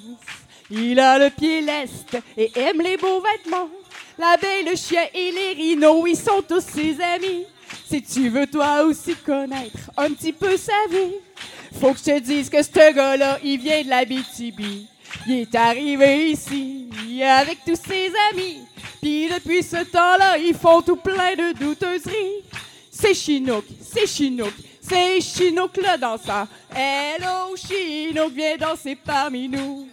Il a le pied leste et aime les beaux vêtements. L'abeille, le chien et les rhinos, ils sont tous ses amis. Si tu veux toi aussi connaître un petit peu sa vie, faut que je te dise que ce gars-là, il vient de la BTB. Il est arrivé ici avec tous ses amis. Puis depuis ce temps-là, ils font tout plein de douteuseries. C'est Chinook, c'est Chinook, c'est Chinook le danseur. Hello Chinook, viens danser parmi nous.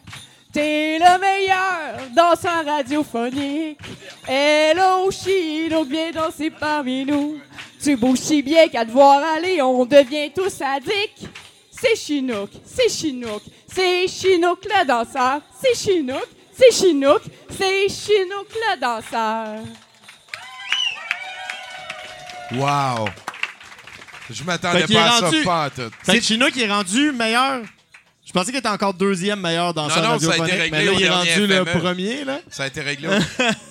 T'es le meilleur danseur radiophonique. Hello Chinook, viens danser parmi nous. Tu bouges si bien qu'à te voir aller, on devient tous addicts. C'est Chinook, c'est Chinook, c'est Chinook le danseur. C'est Chinook, c'est Chinook, c'est Chinook le danseur. Wow! Je m'attendais pas à ça, rendu- pas que Chinook est rendu meilleur. Je pensais qu'il était encore deuxième meilleur dans Non, sa non, ça a été réglé mais là, il est rendu le premier, là. Ça a été réglé. ouais,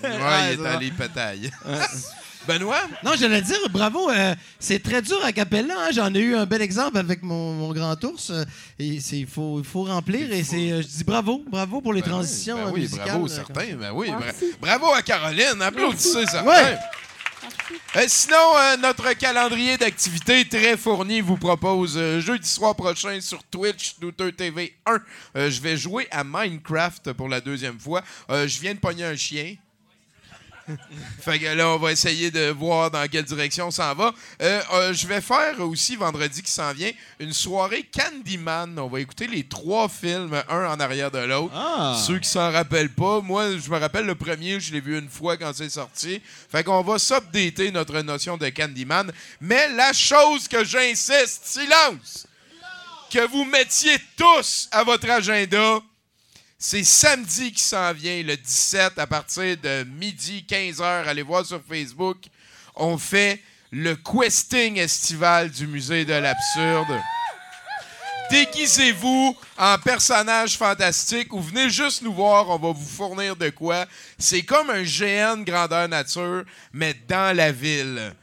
il est allé pétaille. Benoît? Non, j'allais dire, bravo, euh, c'est très dur à Capella. hein. J'en ai eu un bel exemple avec mon, mon grand ours. euh, et il faut, il faut remplir. Et c'est, euh, je dis bravo, bravo pour les transitions Ben oui, musicales. bravo, certain. Ben oui, bra- Merci. bravo à Caroline. Applaudissez ça. Ouais. Euh, sinon, euh, notre calendrier d'activités très fourni vous propose euh, jeudi soir prochain sur Twitch, Douteux TV 1. euh, je vais jouer à Minecraft pour la deuxième fois. Euh, je viens de pogner un chien. fait que là, on va essayer de voir dans quelle direction on s'en va. Euh, euh, je vais faire aussi, vendredi qui s'en vient, une soirée Candyman. On va écouter les trois films, un en arrière de l'autre. Ah. Ceux qui s'en rappellent pas, moi, je me rappelle le premier, je l'ai vu une fois quand c'est sorti. Fait qu'on va s'updater notre notion de Candyman. Mais la chose que j'insiste, silence, que vous mettiez tous à votre agenda, c'est samedi qui s'en vient, le 17, à partir de midi, 15h. Allez voir sur Facebook. on fait le questing estival du musée de l'absurde. Déguisez-vous en personnage fantastique ou venez juste nous voir, on va vous fournir de quoi. C'est comme un GN grandeur nature, mais dans la ville.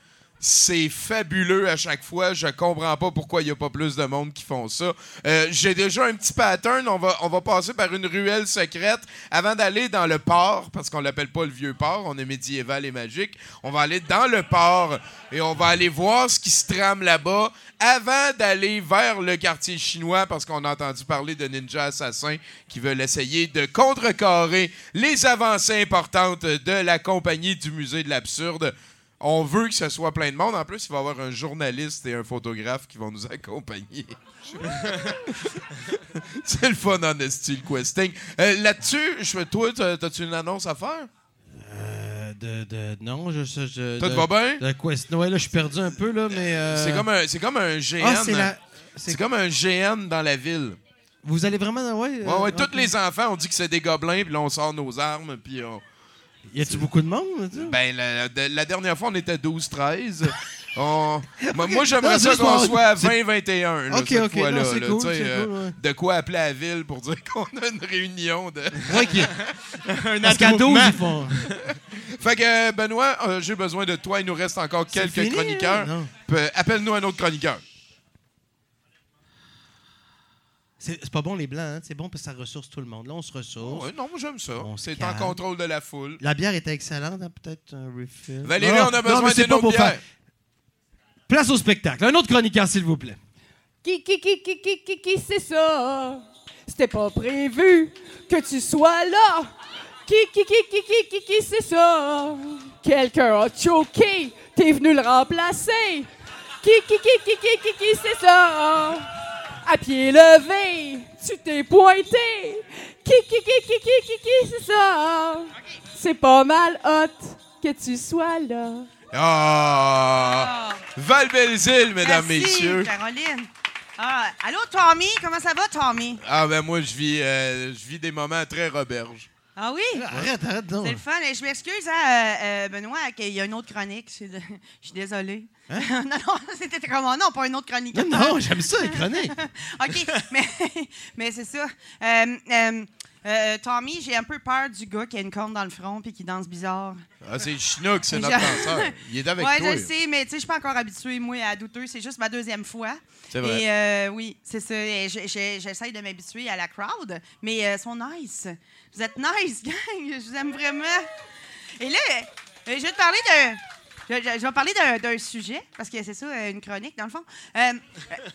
C'est fabuleux à chaque fois. Je comprends pas pourquoi il n'y a pas plus de monde qui font ça. Euh, J'ai déjà un petit pattern. On va, passer par une ruelle secrète avant d'aller dans le port, parce qu'on l'appelle pas le vieux port, on est médiéval et magique. On va aller dans le port et on va aller voir ce qui se trame là-bas avant d'aller vers le quartier chinois, parce qu'on a entendu parler de ninjas assassins qui veulent essayer de contrecarrer les avancées importantes de la compagnie du musée de l'absurde. On veut que ce soit plein de monde. En plus, il va y avoir un journaliste et un photographe qui vont nous accompagner. C'est le fun en esti, le questing. Euh, Là-dessus, je- toi, t'as- t'as-tu une annonce à faire? Euh, de, de- non, je. je, je Tout de- va bien? de quest- Ouais, là, je suis perdu un peu, là, mais. euh, C'est comme un, c'est comme un GN. Ah, c'est la. C'est comme un GN dans la ville. Vous allez vraiment. Ouais, Ouais, ouais, tous les enfants, on dit que c'est des gobelins, puis là, on sort nos armes, puis on... Y a-tu beaucoup de monde? Ben, la, de- la dernière fois, on était 12-13. On- Moi, moi, j'aimerais ça qu'on soit à c'est- 20-21, là, Ok, cette ok, fois-là. là, cool, euh, ouais. De quoi appeler à la ville pour dire qu'on a une réunion de... Qui- Un Parce qu'à 12, attroupement. ils font. Fait que, Benoît, euh, j'ai besoin de toi. Il nous reste encore quelques fini, chroniqueurs. hein? Pe- Appelle-nous un autre chroniqueur. C'est pas bon, les blancs, hein? C'est bon parce que ça ressource tout le monde. Là, on se ressource. Ouais, non, moi, j'aime ça. C'est en contrôle de la foule. La bière était excellente, hein? peut-être un refill. Valérie, Non, on a besoin d'une pas autre pour bière. faire- Place au spectacle. Un autre chroniqueur, s'il vous plaît. Qui, qui, qui, qui, qui, qui, qui, c'est ça? C'était pas prévu que tu sois là. Qui, qui, qui, qui, qui, qui, qui, c'est ça? Quelqu'un a choqué. T'es venu le remplacer. Qui, qui, qui, qui, qui, qui, qui, c'est ça? À pied levé, tu t'es pointé. Qui, qui, qui, qui, qui, qui, qui, c'est ça? C'est pas mal hot que tu sois là. Ah! Val Belzile, mesdames, Merci, messieurs. Caroline. Ah, allô, Tommy? Comment ça va, Tommy? Ah, ben moi, je vis, euh, je vis des moments très roberges. Ah oui? Arrête, arrête, non. C'est le fun. Et je m'excuse, hein, euh, euh, Benoît, qu'il y a une autre chronique. Je suis désolée. non, non, c'était comme non, pas une autre chronique. Non, non, j'aime ça, les chroniques. OK, mais, mais c'est ça. Euh, euh, euh, Tommy, j'ai un peu peur du gars qui a une corne dans le front puis qui danse bizarre. Ah, c'est Chinook, c'est Je- notre danseur. Il est avec ouais, toi. je le sais, mais tu sais, je suis pas encore habituée, moi, à douteux. C'est juste ma deuxième fois. C'est vrai. Et euh, oui, c'est ça. Je- je- J'essaye de m'habituer à la crowd, mais euh, ils sont nice. Vous êtes nice, gang. Je vous aime vraiment. Et là, je vais te parler d'un. Je, je- je vais parler d'un- sujet, parce que c'est ça, euh, une chronique, dans le fond. Euh,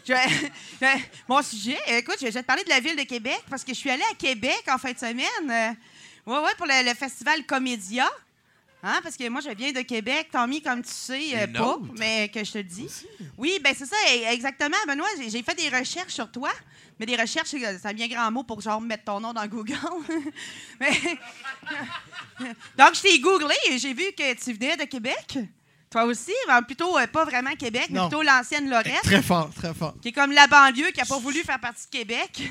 je- mon sujet, écoute, je vais te parler de la ville de Québec, parce que je suis allée à Québec en fin de semaine. euh, ouais, ouais, pour le, le festival Comédia. Hein, parce que moi, je viens de Québec, Tommy, comme tu sais, euh, pas, mais que je te le dis. Oui, ben c'est ça, e- exactement. Benoît, j'ai- fait des recherches sur toi, mais des recherches, c'est c'est un bien grand mot pour genre mettre ton nom dans Google. Mais- Donc, je t'ai googlé et j'ai vu que tu venais de Québec. Toi aussi, plutôt euh, pas vraiment Québec, mais Non. plutôt l'ancienne Lorette, Très fort, très fort. qui est comme la banlieue qui n'a pas voulu faire partie de Québec.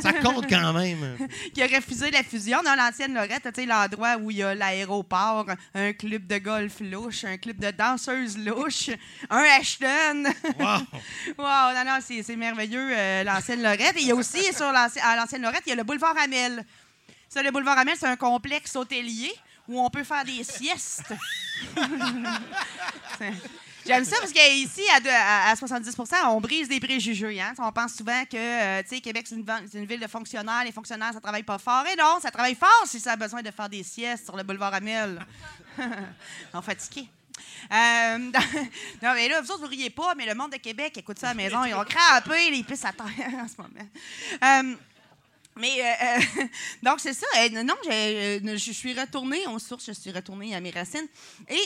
Ça compte quand même. qui a refusé la fusion dans l'ancienne Lorette, tu sais, l'endroit où il y a l'aéroport, un club de golf louche, un club de danseuses louche, un Ashton. Wow. wow, non, non, c'est c'est merveilleux, euh, l'ancienne Lorette. Et il y a aussi, sur à l'ancienne Lorette, il y a le boulevard Amel. Ça, le boulevard Amel, c'est un complexe hôtelier où on peut faire des siestes. J'aime ça parce qu'ici, à, de- à, à 70% on brise des préjugés. Hein? On pense souvent que euh, Québec, c'est une, ville de fonctionnaires. Les fonctionnaires, ça travaille pas fort. Et non, ça travaille fort si ça a besoin de faire des siestes sur le boulevard Amel. on fatigué. Euh, non, mais là, vous autres, vous riez pas, mais le monde de Québec écoute ça à la maison. Ils ont crampé les pistes à terre en ce moment. Euh, mais euh, euh, donc c'est ça. Euh, non, euh, je suis retournée aux sources, je suis retournée à mes racines et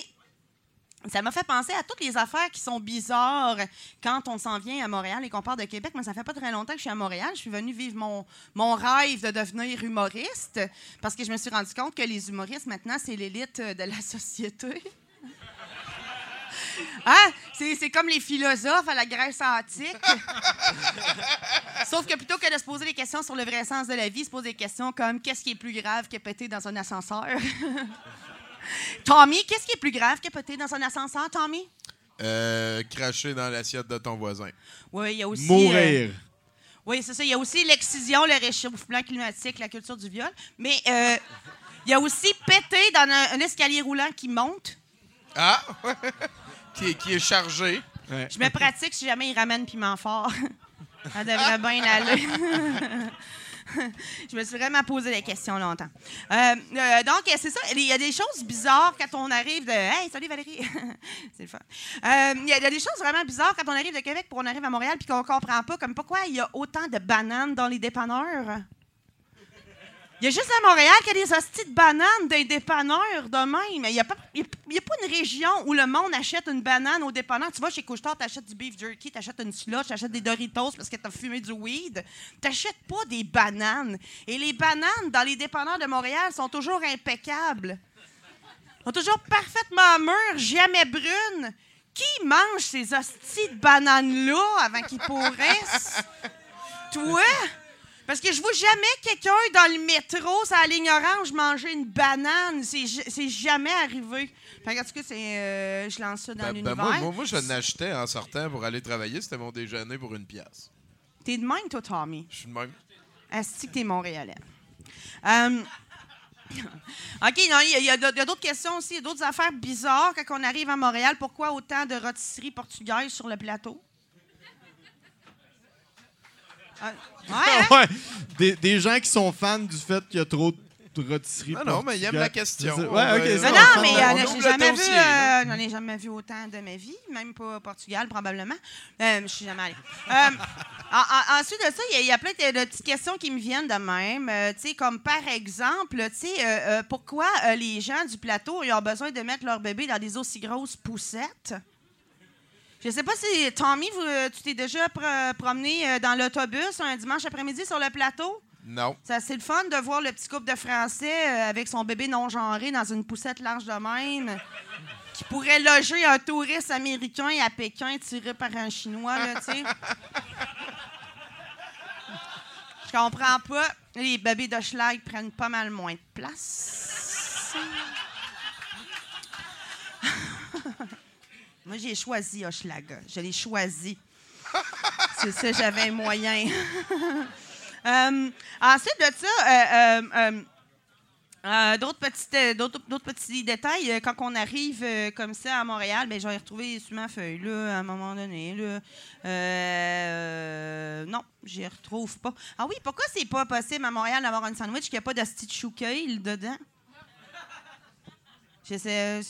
ça m'a fait penser à toutes les affaires qui sont bizarres quand on s'en vient à Montréal et qu'on part de Québec. Mais ça fait pas très longtemps que je suis à Montréal. Je suis venue vivre mon, mon rêve de devenir humoriste parce que je me suis rendu compte que les humoristes, maintenant, c'est l'élite de la société. Hein? C'est, c'est comme les philosophes à la Grèce antique. Sauf que plutôt que de se poser des questions sur le vrai sens de la vie, se pose des questions comme qu'est-ce qui est plus grave que péter dans un ascenseur? Tommy, qu'est-ce qui est plus grave capoter dans un ascenseur, Tommy? Euh, cracher dans l'assiette de ton voisin. Oui, il y a aussi. Mourir. euh, oui, c'est ça. Il y a aussi l'excision, le réchauffement climatique, la culture du viol. Mais euh, il y a aussi péter dans un, un escalier roulant qui monte. Ah! qui, est, qui est chargé. Je me pratique si jamais il ramène piment fort. Ça devrait bien aller. Je me suis vraiment posé la question longtemps. Euh, euh, donc, c'est ça. Il y a des choses bizarres quand on arrive de. Hey, salut Valérie! c'est le fun. Euh, Il y a des choses vraiment bizarres quand on arrive de Québec pour on arrive à Montréal puis qu'on comprend pas, comme pourquoi il y a autant de bananes dans les dépanneurs. Il y a juste à Montréal qu'il y a des hosties de bananes des dépanneurs de même. Il n'y a, pas- a- pas une région où le monde achète une banane au dépanneur. Tu vas chez Couche-Tard, tu achètes du beef jerky, tu achètes une slush, tu achètes des Doritos parce que tu as fumé du weed. Tu n'achètes pas des bananes. Et les bananes dans les dépanneurs de Montréal sont toujours impeccables. sont toujours parfaitement mûres, jamais brunes. Qui mange ces hosties de bananes-là avant qu'ils pourrissent? Toi? Parce que je vois jamais quelqu'un dans le métro, sur la ligne orange, manger une banane. C'est jamais arrivé. Fait que, en tout cas, c'est, euh, je lance ça dans Ben, ben, l'univers. moi, moi, moi, je l'achetais en sortant pour aller travailler. C'était mon déjeuner pour une pièce. T'es de même, toi, Tommy? Je suis de même. Est-ce que t'es Montréalais? Euh, OK, non, il y a- y d'autres questions aussi, il y a d'autres affaires bizarres quand on arrive à Montréal. Pourquoi autant de rôtisseries portugaises sur le plateau? Ah, ouais, hein? Ouais. Des, des gens qui sont fans du fait qu'il y a trop de rôtisseries. Non, non, mais ils aiment la question. Ouais. Non, mais euh, j'ai jamais vu, euh, là. j'en ai jamais vu autant de ma vie, même pas au Portugal probablement. Euh, je suis jamais allée. Euh, en- en- ensuite de ça, il y a- il y, a plein de, de petites questions qui me viennent de même. Euh, tu sais, comme par exemple, tu sais, euh, euh, pourquoi euh, les gens du plateau ils ont besoin de mettre leur bébé dans des aussi grosses poussettes? Je sais pas si, Tommy, vous, euh, tu t'es déjà pro- promené euh, dans l'autobus un dimanche après-midi sur le plateau? Non. Ça, c'est le fun de voir le petit couple de Français euh, avec son bébé non-genré dans une poussette large de même, qui pourrait loger un touriste américain à Pékin tiré par un Chinois, là, tu sais. Je comprends pas. Les bébés de schlag prennent pas mal moins de place. Moi, j'ai choisi Hochelaga. Je l'ai choisi. C'est ça, j'avais un moyen. Euh, ensuite de ça, euh, euh, euh, d'autres, petites, euh, d'autres, petits détails. Quand on arrive comme ça à Montréal, ben, j'ai retrouvé sur ma feuille là, à un moment donné. Là. Non, je les retrouve pas. Ah oui, pourquoi c'est pas possible à Montréal d'avoir un sandwich qui n'a pas de chouqueil dedans? Je sais,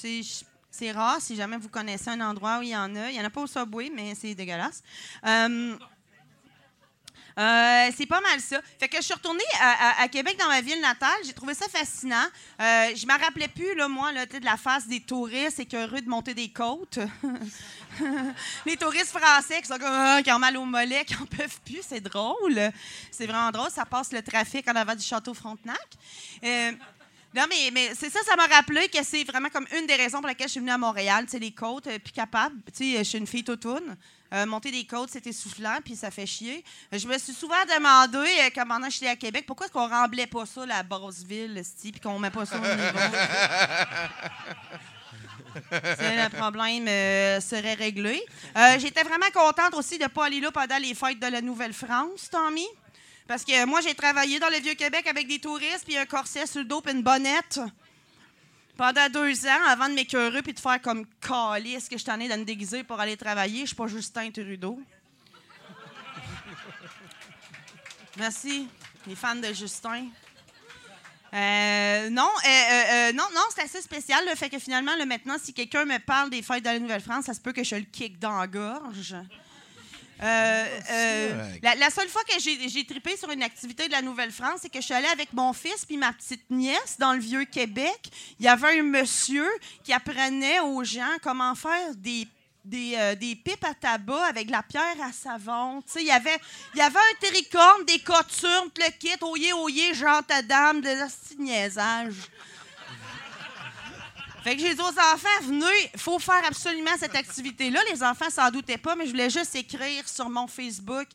c'est rare si jamais vous connaissez un endroit où il y en a. Il n'y en a pas au Subway, mais c'est dégueulasse. Euh, euh, c'est pas mal ça. Fait que je suis retournée à, Québec dans ma ville natale. J'ai trouvé ça fascinant. Euh, je me rappelais plus, là, moi, là, de la face des touristes écœureux de monter des côtes. Les touristes français qui sont comme, qui ont mal au mollet, qui en peuvent plus. C'est drôle. C'est vraiment drôle. Ça passe le trafic en avant du château Frontenac. Non, mais, mais c'est ça, ça m'a rappelé que c'est vraiment comme une des raisons pour lesquelles je suis venue à Montréal. Tu sais, les côtes, euh, puis capable. Tu sais, je suis une fille toutoune. Euh, monter des côtes, c'était soufflant, puis ça fait chier. Euh, Je me suis souvent demandé, euh, quand pendant que j'étais à Québec, pourquoi est-ce qu'on remblait pas ça, la basse ville, puis qu'on met pas ça au niveau? C'est le problème serait réglé. J'étais vraiment contente aussi de ne pas aller là pendant les fêtes de la Nouvelle-France, Tommy. Parce que moi, j'ai travaillé dans le Vieux-Québec avec des touristes, puis un corset sur le dos, puis une bonnette. Pendant deux ans, avant de m'écœurer puis de faire comme calice que je t'en ai de me déguiser pour aller travailler, je suis pas Justin Trudeau. Merci, les fans de Justin. Euh, non, euh, euh, euh, non, non, c'est assez spécial. Le fait que finalement, là, maintenant, si quelqu'un me parle des fêtes de la Nouvelle-France, ça se peut que je le kick dans la gorge. Euh, euh, la, la seule fois que j'ai trippé sur une activité de la Nouvelle-France, c'est que je suis allée avec mon fils puis ma petite nièce dans le vieux Québec. Il y avait un monsieur qui apprenait aux gens comment faire des des, euh, des pipes à tabac avec de la pierre à savon. Il y avait, y avait un terricorne, des coturnes, le kit, oyez, oyez, Jean ta dame, de la niaisage. Fait que j'ai dit aux enfants, venez, il faut faire absolument cette activité-là. Les enfants s'en doutaient pas, mais je voulais juste écrire sur mon Facebook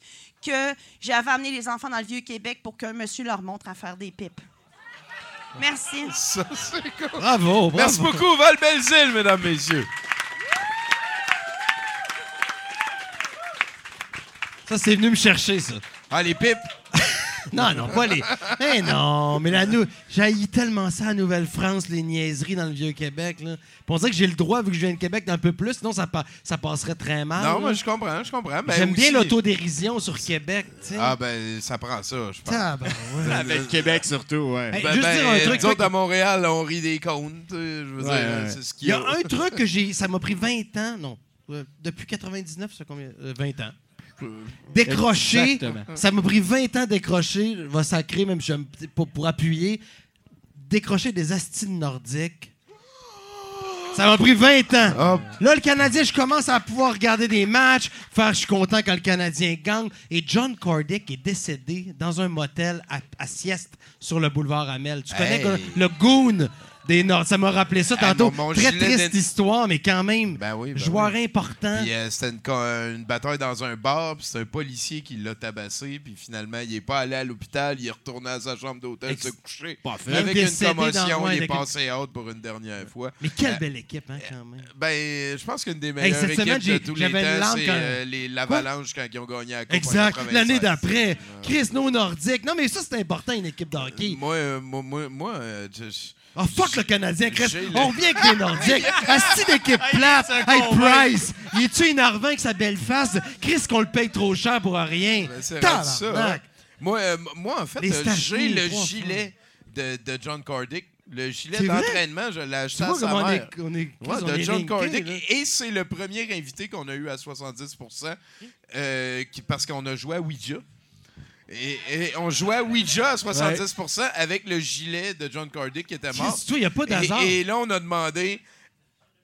que j'avais amené les enfants dans le Vieux-Québec pour qu'un monsieur leur montre à faire des pipes. Merci. Ça, c'est cool. Bravo, bravo. Merci beaucoup, Val Belzile, mesdames, messieurs. Ça, c'est venu me chercher, ça. Ah, les pipes. Non, non, pas les. Eh non, mais la nou... j'haïs tellement ça à Nouvelle-France, les niaiseries dans le Vieux-Québec. Là. Puis on dirait que j'ai le droit, vu que je viens de Québec, d'un peu plus, sinon ça, pa- ça passerait très mal. Non, là. moi, je comprends, je comprends. Ben, J'aime bien l'autodérision sur Québec. Ah, ben, ça prend ça, je pense. Tabarouette. Avec Québec surtout, ouais. Hey, Ben, juste ben, dire un truc. nous autres, toi, à Montréal, on rit des comptes. tu sais, Je veux Ouais, dire, ouais. c'est ce qu'il Il y a un truc que j'ai. Ça m'a pris 20 ans, non. euh, depuis 99, ça combien Euh, 20 ans. Décrocher. Exactement. Ça m'a pris 20 ans décrocher. Je vais sacrer, même je, pour, pour appuyer. Décrocher des astines nordiques. Ça m'a pris 20 ans. Là, le Canadien, je commence à pouvoir regarder des matchs, faire je suis content quand le Canadien gagne. Et John Cordick est décédé dans un motel à, à sieste sur le boulevard Amel. Tu connais Hey. le goon? Des Nord. Ça m'a rappelé ça tantôt. mon- mon Très triste histoire, mais quand même, Ben oui, ben joueur oui. important. Euh, c'était une, bataille dans un bar, puis c'est un policier qui l'a tabassé, puis finalement, il est pas allé à l'hôpital, il est retourné à sa chambre d'hôtel se coucher. Parfait. Avec une commotion, il est passé out pour une dernière fois. Mais quelle Euh, belle équipe, hein, quand même. Ben, je pense qu'une des meilleures équipes de tous les temps, c'est euh, l'Avalanche quand ils ont gagné la Coupe Exact. 96. L'année d'après, Chris No Nordique. Non, mais ça, c'est important, une équipe de hockey. Moi, euh, moi, moi, moi, euh, je- Oh, fuck le Canadien, Chris. On revient avec les Nordiques. Asti d'équipe plate. Hey, Price. Il est-tu énervant avec sa belle face? Chris, qu'on le paye trop cher pour rien. Ben, c'est rendu ça. hein. Moi, euh, moi, en fait, euh, j'ai le gilet de, de John Cordick. Le gilet d'entraînement, je l'ai acheté à sa comment on est, mère. on est, Ouais, on de est John là. Et c'est le premier invité qu'on a eu à 70 euh, qui- parce qu'on a joué à Ouija. Et, et on jouait à Ouija à 70% avec le gilet de John Cordick qui était mort. Il n'y a pas Et, d'hasard. et là, on a demandé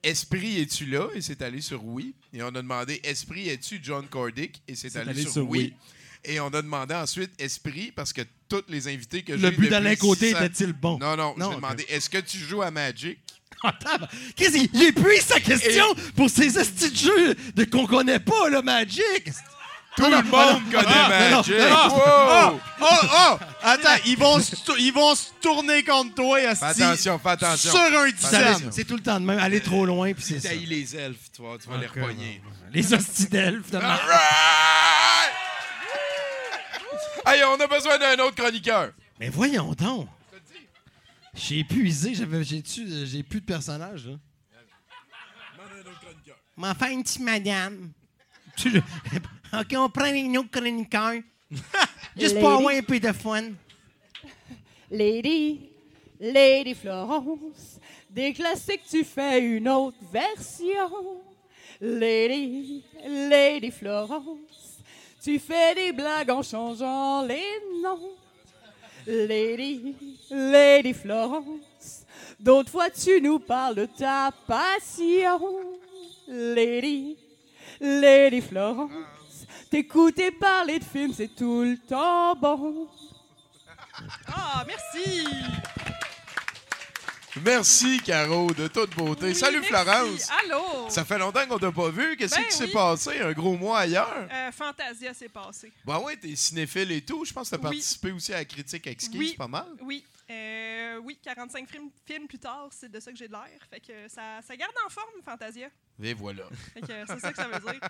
Esprit, es-tu là? Et c'est allé sur oui. Et on a demandé Esprit, es-tu John Cordick? Et c'est allé, allé sur, sur oui. oui. Et on a demandé ensuite Esprit parce que tous les invités que j'ai Le but d'Alain depuis Côté 600 était-il bon? Non, non, Non, j'ai demandé Est-ce que tu joues à Magic? Ah, tabarnak. Chris, il, il épuise sa question pour ces estis de jeux qu'on connaît pas, là, Magic. Tout le monde connaît Ah, Magic! non, non. Wow! Oh, oh! Attends, ils vont, ils vont se tourner contre toi, Fais asti, attention, fais attention. sur un attention. C'est tout le temps de même. Aller trop loin, puis c'est ça. Taille les elfes, tu vois, tu vas les repogner. Les hosties d'elfes, de mar- Alright! Hey, on a besoin d'un autre chroniqueur. Mais voyons donc. J'ai épuisé, j'avais, j'ai, plus de personnages. Là? M'en faire une petite madame. Tu- OK, on prend une autre chroniqueur. Juste pour avoir un peu de fun. Lady, Lady Florence, des classiques, tu fais une autre version. Lady, Lady Florence, tu fais des blagues en changeant les noms. Lady, Lady Florence, d'autres fois tu nous parles de ta passion. Lady, Lady Florence, t'écouter parler de films, c'est tout le temps bon. Ah, merci! Merci, Caro, de toute beauté. Salut, Merci. Florence. Allô? Ça fait longtemps qu'on t'a pas vu. Qu'est-ce Ben qui s'est oui. passé? Un gros mois ailleurs? Euh, Fantasia s'est passé. Ben ouais, t'es cinéphile et tout. Je pense que t'as Oui. participé aussi à la critique exquise. Oui. pas mal. Oui. Euh, oui, 45 films, films plus tard, c'est de ça que j'ai de l'air. Fait que ça, ça garde en forme, Fantasia. Et voilà. C'est ça que ça veut dire.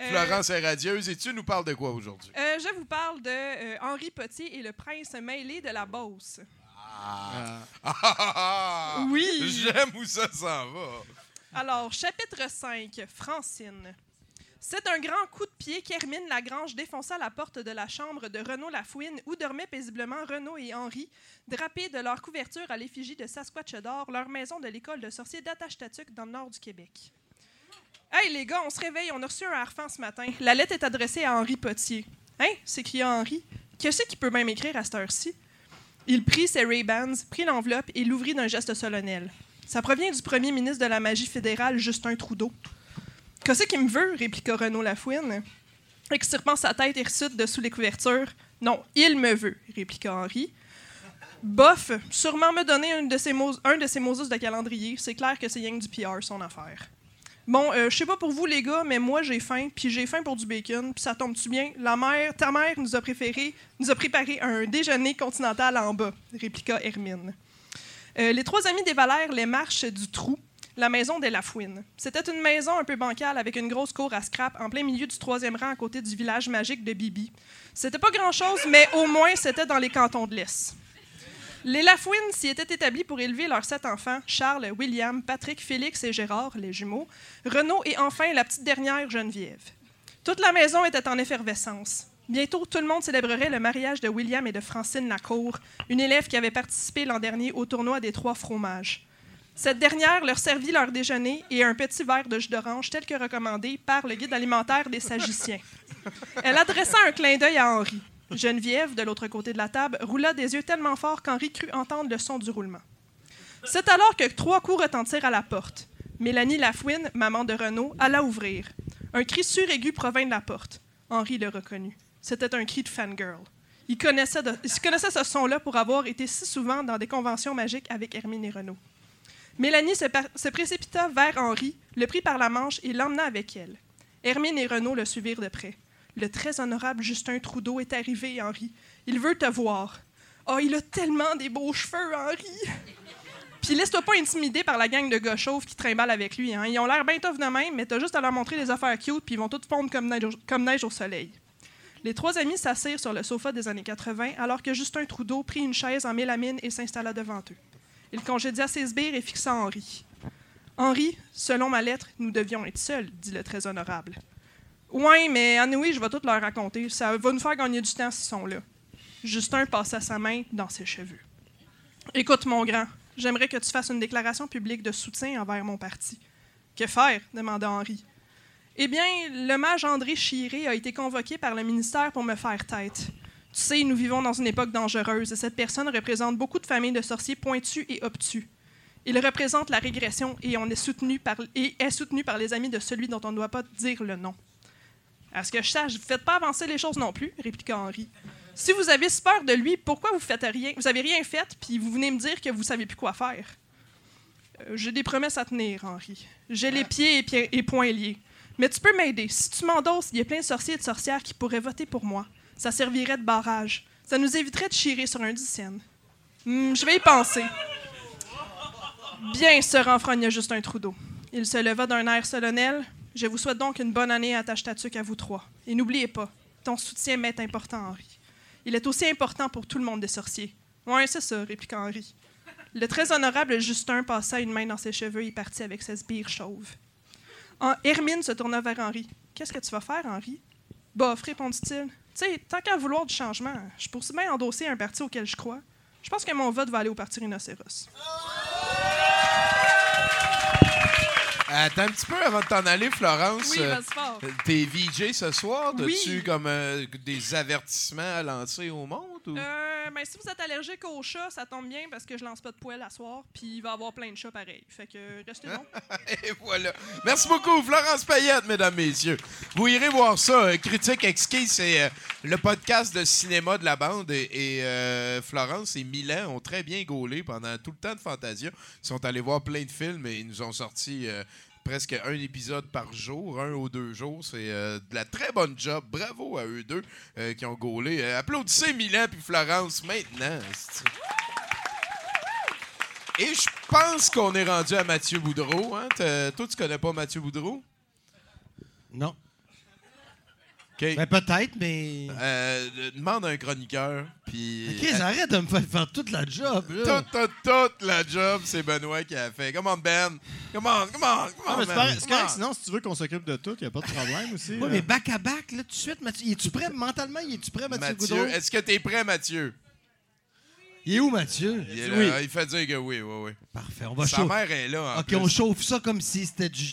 Euh, Florence est radieuse. Et tu nous parles de quoi aujourd'hui? euh, je vous parle de euh, Henri Potier et le prince mêlé de la Beauce. Ah. Ah. Oui. J'aime où ça s'en va. Alors, chapitre 5, Francine. C'est un grand coup de pied qu'Hermine Lagrange défonça la porte de la chambre de Renaud Lafouine où dormaient paisiblement Renaud et Henri, drapés de leur couverture à l'effigie de Sasquatch d'or, leur maison de l'école de sorciers d'Attache-Tatuc dans le nord du Québec. Hey les gars, on se réveille, on a reçu un harfang ce matin. La lettre est adressée à Henri Potier. Hein? s'écria Henri. Qu'est-ce qu'il peut même écrire à cette heure-ci? Il prit ses Ray-Bans, prit l'enveloppe et l'ouvrit d'un geste solennel. Ça provient du premier ministre de la magie fédérale, Justin Trudeau. Qu'est-ce qu'il me veut? répliqua Renaud Lafouine. Extirpant sa tête hirsute dessous les couvertures. Non, il me veut, répliqua Henri. Bof, sûrement me donner un de ces, de Moses de calendrier. C'est clair que c'est que du PR, son affaire. Bon, euh, je sais pas pour vous, les gars, mais moi, j'ai faim, puis j'ai faim pour du bacon, puis ça tombe-tu bien? La mère, ta mère nous a, préféré, nous a préparé un déjeuner continental en bas, répliqua Hermine. Euh, les trois amis dévalèrent les marches du trou, la maison des Lafouine. C'était une maison un peu bancale avec une grosse cour à scrap en plein milieu du troisième rang à côté du village magique de Bibi. C'était pas grand-chose, mais au moins c'était dans les cantons de l'Est. Les Lafouine s'y étaient établis pour élever leurs sept enfants, Charles, William, Patrick, Félix et Gérard, les jumeaux, Renaud et enfin la petite dernière, Geneviève. Toute la maison était en effervescence. Bientôt, tout le monde célébrerait le mariage de William et de Francine Lacour, une élève qui avait participé l'an dernier au tournoi des trois fromages. Cette dernière leur servit leur déjeuner et un petit verre de jus d'orange tel que recommandé par le guide alimentaire des Sagiciens. Elle adressa un clin d'œil à Henri. Geneviève, de l'autre côté de la table, roula des yeux tellement fort qu'Henri crut entendre le son du roulement. C'est alors que trois coups retentirent à la porte. Mélanie Lafouine, maman de Renaud, alla ouvrir. Un cri suraigu provint de la porte. Henri le reconnut. C'était un cri de fangirl. Il connaissait, il connaissait ce son-là pour avoir été si souvent dans des conventions magiques avec Hermine et Renaud. Mélanie se, précipita vers Henri, le prit par la manche et l'emmena avec elle. Hermine et Renaud le suivirent de près. Le très honorable Justin Trudeau est arrivé, Henri. Il veut te voir. Oh, il a tellement des beaux cheveux, Henri! Puis laisse-toi pas intimider par la gang de gars chauves qui trimballent avec lui. Hein. Ils ont l'air bien tough de même, mais t'as juste à leur montrer des affaires cute, puis ils vont toutes fondre comme neige, au- comme neige au soleil. Les trois amis s'assirent sur le sofa des années 80, alors que Justin Trudeau prit une chaise en mélamine et s'installa devant eux. Il congédia ses sbires et fixa Henri. Henri, selon ma lettre, nous devions être seuls, dit le très honorable. Ouais, mais anyway, je vais tout leur raconter. Ça va nous faire gagner du temps s'ils sont là. Justin passa sa main dans ses cheveux. Écoute, mon grand, j'aimerais que tu fasses une déclaration publique de soutien envers mon parti. Que faire? demanda Henri. Eh bien, le mage André Chiré a été convoqué par le ministère pour me faire tête. Tu sais, nous vivons dans une époque dangereuse et cette personne représente beaucoup de familles de sorciers pointus et obtus. Il représente la régression et, est soutenu par, les amis de celui dont on ne doit pas dire le nom. À ce que je sache, vous ne faites pas avancer les choses non plus, répliqua Henri. Si vous avez peur de lui, pourquoi vous faites rien, vous avez rien fait, puis vous venez me dire que vous savez plus quoi faire? Euh, J'ai des promesses à tenir, Henri. J'ai les pieds et, pieds et poings liés. Mais tu peux m'aider. Si tu m'endosses, il y a plein de sorciers et de sorcières qui pourraient voter pour moi. Ça servirait de barrage. Ça nous éviterait de chirer sur un dixième. Hmm, je vais y penser. Bien, se renfrogna Justin Trudeau. Il se leva d'un air solennel. Je vous souhaite donc une bonne année à Tachetatuc à vous trois. Et n'oubliez pas, ton soutien m'est important, Henri. Il est aussi important pour tout le monde des sorciers. Ouais, c'est ça, répliqua Henri. Le très honorable Justin passa une main dans ses cheveux et partit avec ses sbires chauves. Hermine se tourna vers Henri. Qu'est-ce que tu vas faire, Henri? Bof, répondit-il. Tu sais, tant qu'à vouloir du changement, je aussi bien endosser un parti auquel je crois. Je pense que mon vote va aller au Parti Rhinocéros. Attends un petit peu avant de t'en aller, Florence. Oui, Euh. T'es VJ ce soir? Oui. As-tu comme euh, des avertissements à lancer au monde? Ou? Euh, ben, si vous êtes allergique aux chats, ça tombe bien parce que je lance pas de poêle à soir, puis il va y avoir plein de chats pareil. Fait que restez donc. Et voilà. Merci beaucoup, Florence Payette, mesdames, messieurs. Vous irez voir ça. euh, Critique exquise, c'est euh, le podcast de cinéma de la bande. Et, et, euh, Florence et Milan ont très bien gaulé pendant tout le temps de Fantasia. Ils sont allés voir plein de films et ils nous ont sorti presque un épisode par jour, un ou deux jours. C'est euh, de la très bonne job. Bravo à eux deux euh, qui ont gaulé. Euh, applaudissez Milan puis Florence maintenant. Et je pense qu'on est rendu à Mathieu Boudreau. Hein? Toi, tu connais pas Mathieu Boudreau? Non. Ben, peut-être, mais. Euh, demande à un chroniqueur. Puis. Ok, arrête de me faire faire toute la job, là. Toute, toute, toute la job, c'est Benoît qui a fait. Come on, Ben. Come on, come on, come on, Ben. c'est correct, sinon, si tu veux qu'on s'occupe de tout, il n'y a pas de problème aussi. Euh. mais back à back, là, tout de suite, Mathieu. Es-tu prêt? Mentalement? Es-tu prêt, Mathieu, Mathieu, Goudreau? est-ce que t'es prêt, Mathieu? Il est où, Mathieu? Il, est là, Oui. il fait dire que oui, oui, oui. Parfait, on va Sa chauffer. mère est là, en OK, plus. on chauffe ça comme si c'était du.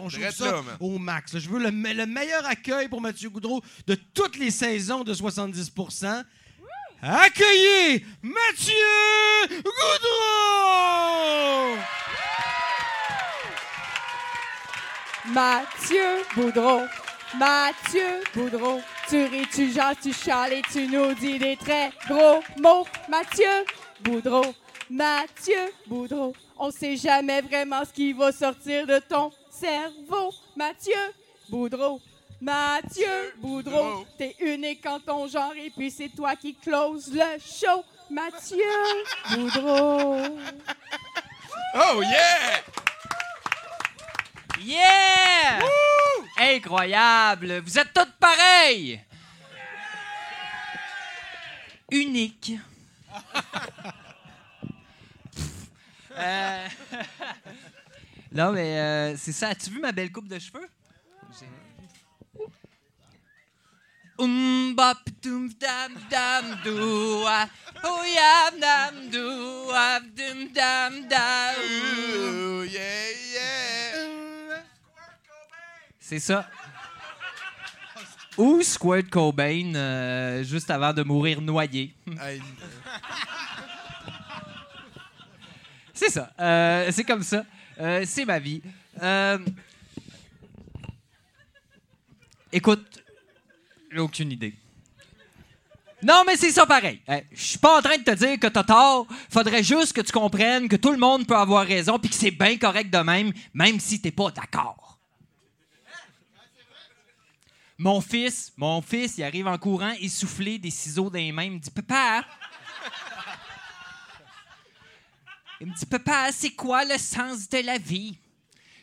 On chauffe Drette ça là, au max. Je veux le, me- le meilleur accueil pour Mathieu Goudreau de toutes les saisons de 70% Accueillez Mathieu Goudreau! Mathieu Boudreau, Mathieu Boudreau, tu ris, tu jases, tu chiales et tu nous dis des très gros mots. Mathieu Boudreau, Mathieu Boudreau, on sait jamais vraiment ce qui va sortir de ton cerveau. Mathieu Boudreau, Mathieu Boudreau, t'es unique en ton genre et puis c'est toi qui close le show. Mathieu Boudreau. Oh yeah! Yeah! Incroyable! Vous êtes toutes pareilles! Unique. Euh, non, mais euh, c'est ça. As-tu vu ma belle coupe de cheveux? C'est ça. Ou Squirt Cobain euh, juste avant de mourir noyé. C'est ça. Euh, c'est comme ça. Euh, c'est ma vie. Euh, Écoute, j'ai aucune idée. Non, mais c'est ça pareil. Euh, Je suis pas en train de te dire que t'as tort. Faudrait juste que tu comprennes que tout le monde peut avoir raison puis que c'est bien correct de même, même si t'es pas d'accord. Mon fils, mon fils, il arrive en courant, essoufflé, des ciseaux dans les mains, il me dit Papa, Il me dit, Papa, c'est quoi le sens de la vie?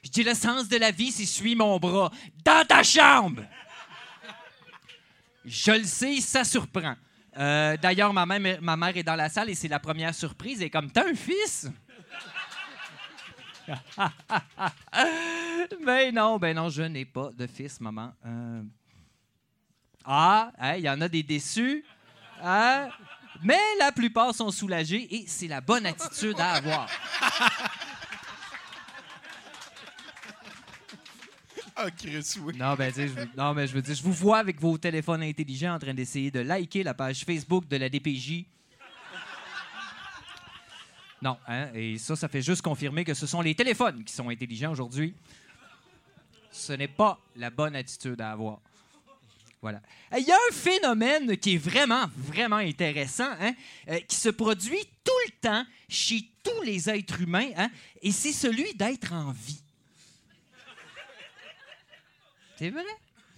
Je dis, le sens de la vie, c'est suis mon bras dans ta chambre. Je le sais, ça surprend. Euh, D'ailleurs, ma mère, est dans la salle et c'est la première surprise. Elle est comme, t'as un fils? ben non, ben non, je n'ai pas de fils, maman. Euh, Ah, hein, il y en a des déçus. Hein? Mais la plupart sont soulagés et c'est la bonne attitude à avoir. Ah, Chris, oui. Non, ben, je non, mais je veux dire, je vous vois avec vos téléphones intelligents en train d'essayer de liker la page Facebook de la DPJ. Non, hein, et ça, ça fait juste confirmer que ce sont les téléphones qui sont intelligents aujourd'hui. Ce n'est pas la bonne attitude à avoir. Euh, Il y a un phénomène qui est vraiment, vraiment intéressant, hein, euh, qui se produit tout le temps chez tous les êtres humains, hein, et c'est celui d'être en vie. C'est vrai,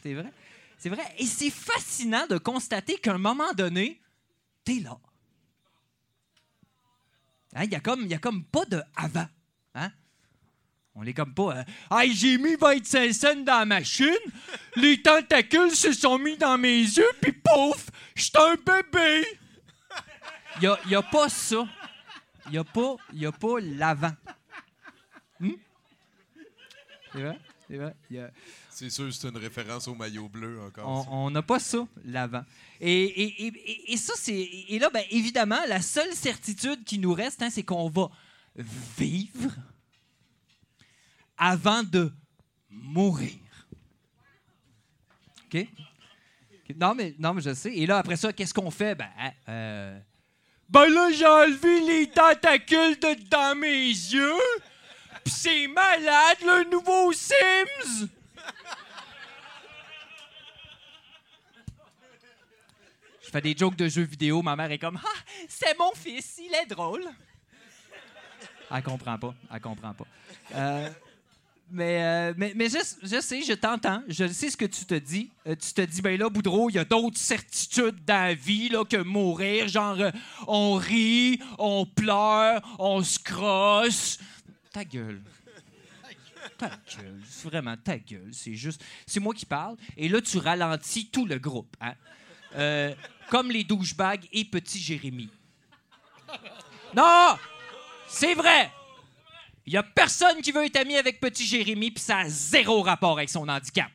c'est vrai, c'est vrai? Et c'est fascinant de constater qu'à un moment donné, t'es là. Hein, Il y, a pas de avant. On est comme pas. euh, Hey, j'ai mis 25 cents dans la machine, les tentacules se sont mis dans mes yeux, puis pouf, j'étais un bébé. Il y a, y a pas ça. Il y a pas, y a pas l'avant. Hmm? C'est vrai? C'est vrai? Y a- C'est sûr, c'est une référence au maillot bleu encore. on n'a pas ça, l'avant. Et, et- et- et- et ça, c'est. Et là, ben, évidemment, la seule certitude qui nous reste, hein, c'est qu'on va vivre avant de mourir. OK? Non, mais, non, mais je sais. Et là, après ça, qu'est-ce qu'on fait? Ben, euh, ben là, j'ai enlevé les tentacules de dans mes yeux. Puis c'est malade, le nouveau Sims! Je fais des jokes de jeux vidéo. Ma mère est comme Ah, c'est mon fils, il est drôle. Elle comprend pas. Elle comprend pas. Euh, mais, euh, mais, mais je, je sais, je t'entends. Je sais ce que tu te dis. Euh, tu te dis, ben là, Boudreau, il y a d'autres certitudes dans la vie là, que mourir. Genre, euh, on rit, on pleure, on se crosse. Ta gueule. Ta gueule. Vraiment ta gueule. C'est juste. C'est moi qui parle. Et là, tu ralentis tout le groupe. Hein? Comme les douchebags et petit Jérémy. Non! C'est vrai! Il y a personne qui veut être ami avec petit Jérémy, puis ça a zéro rapport avec son handicap.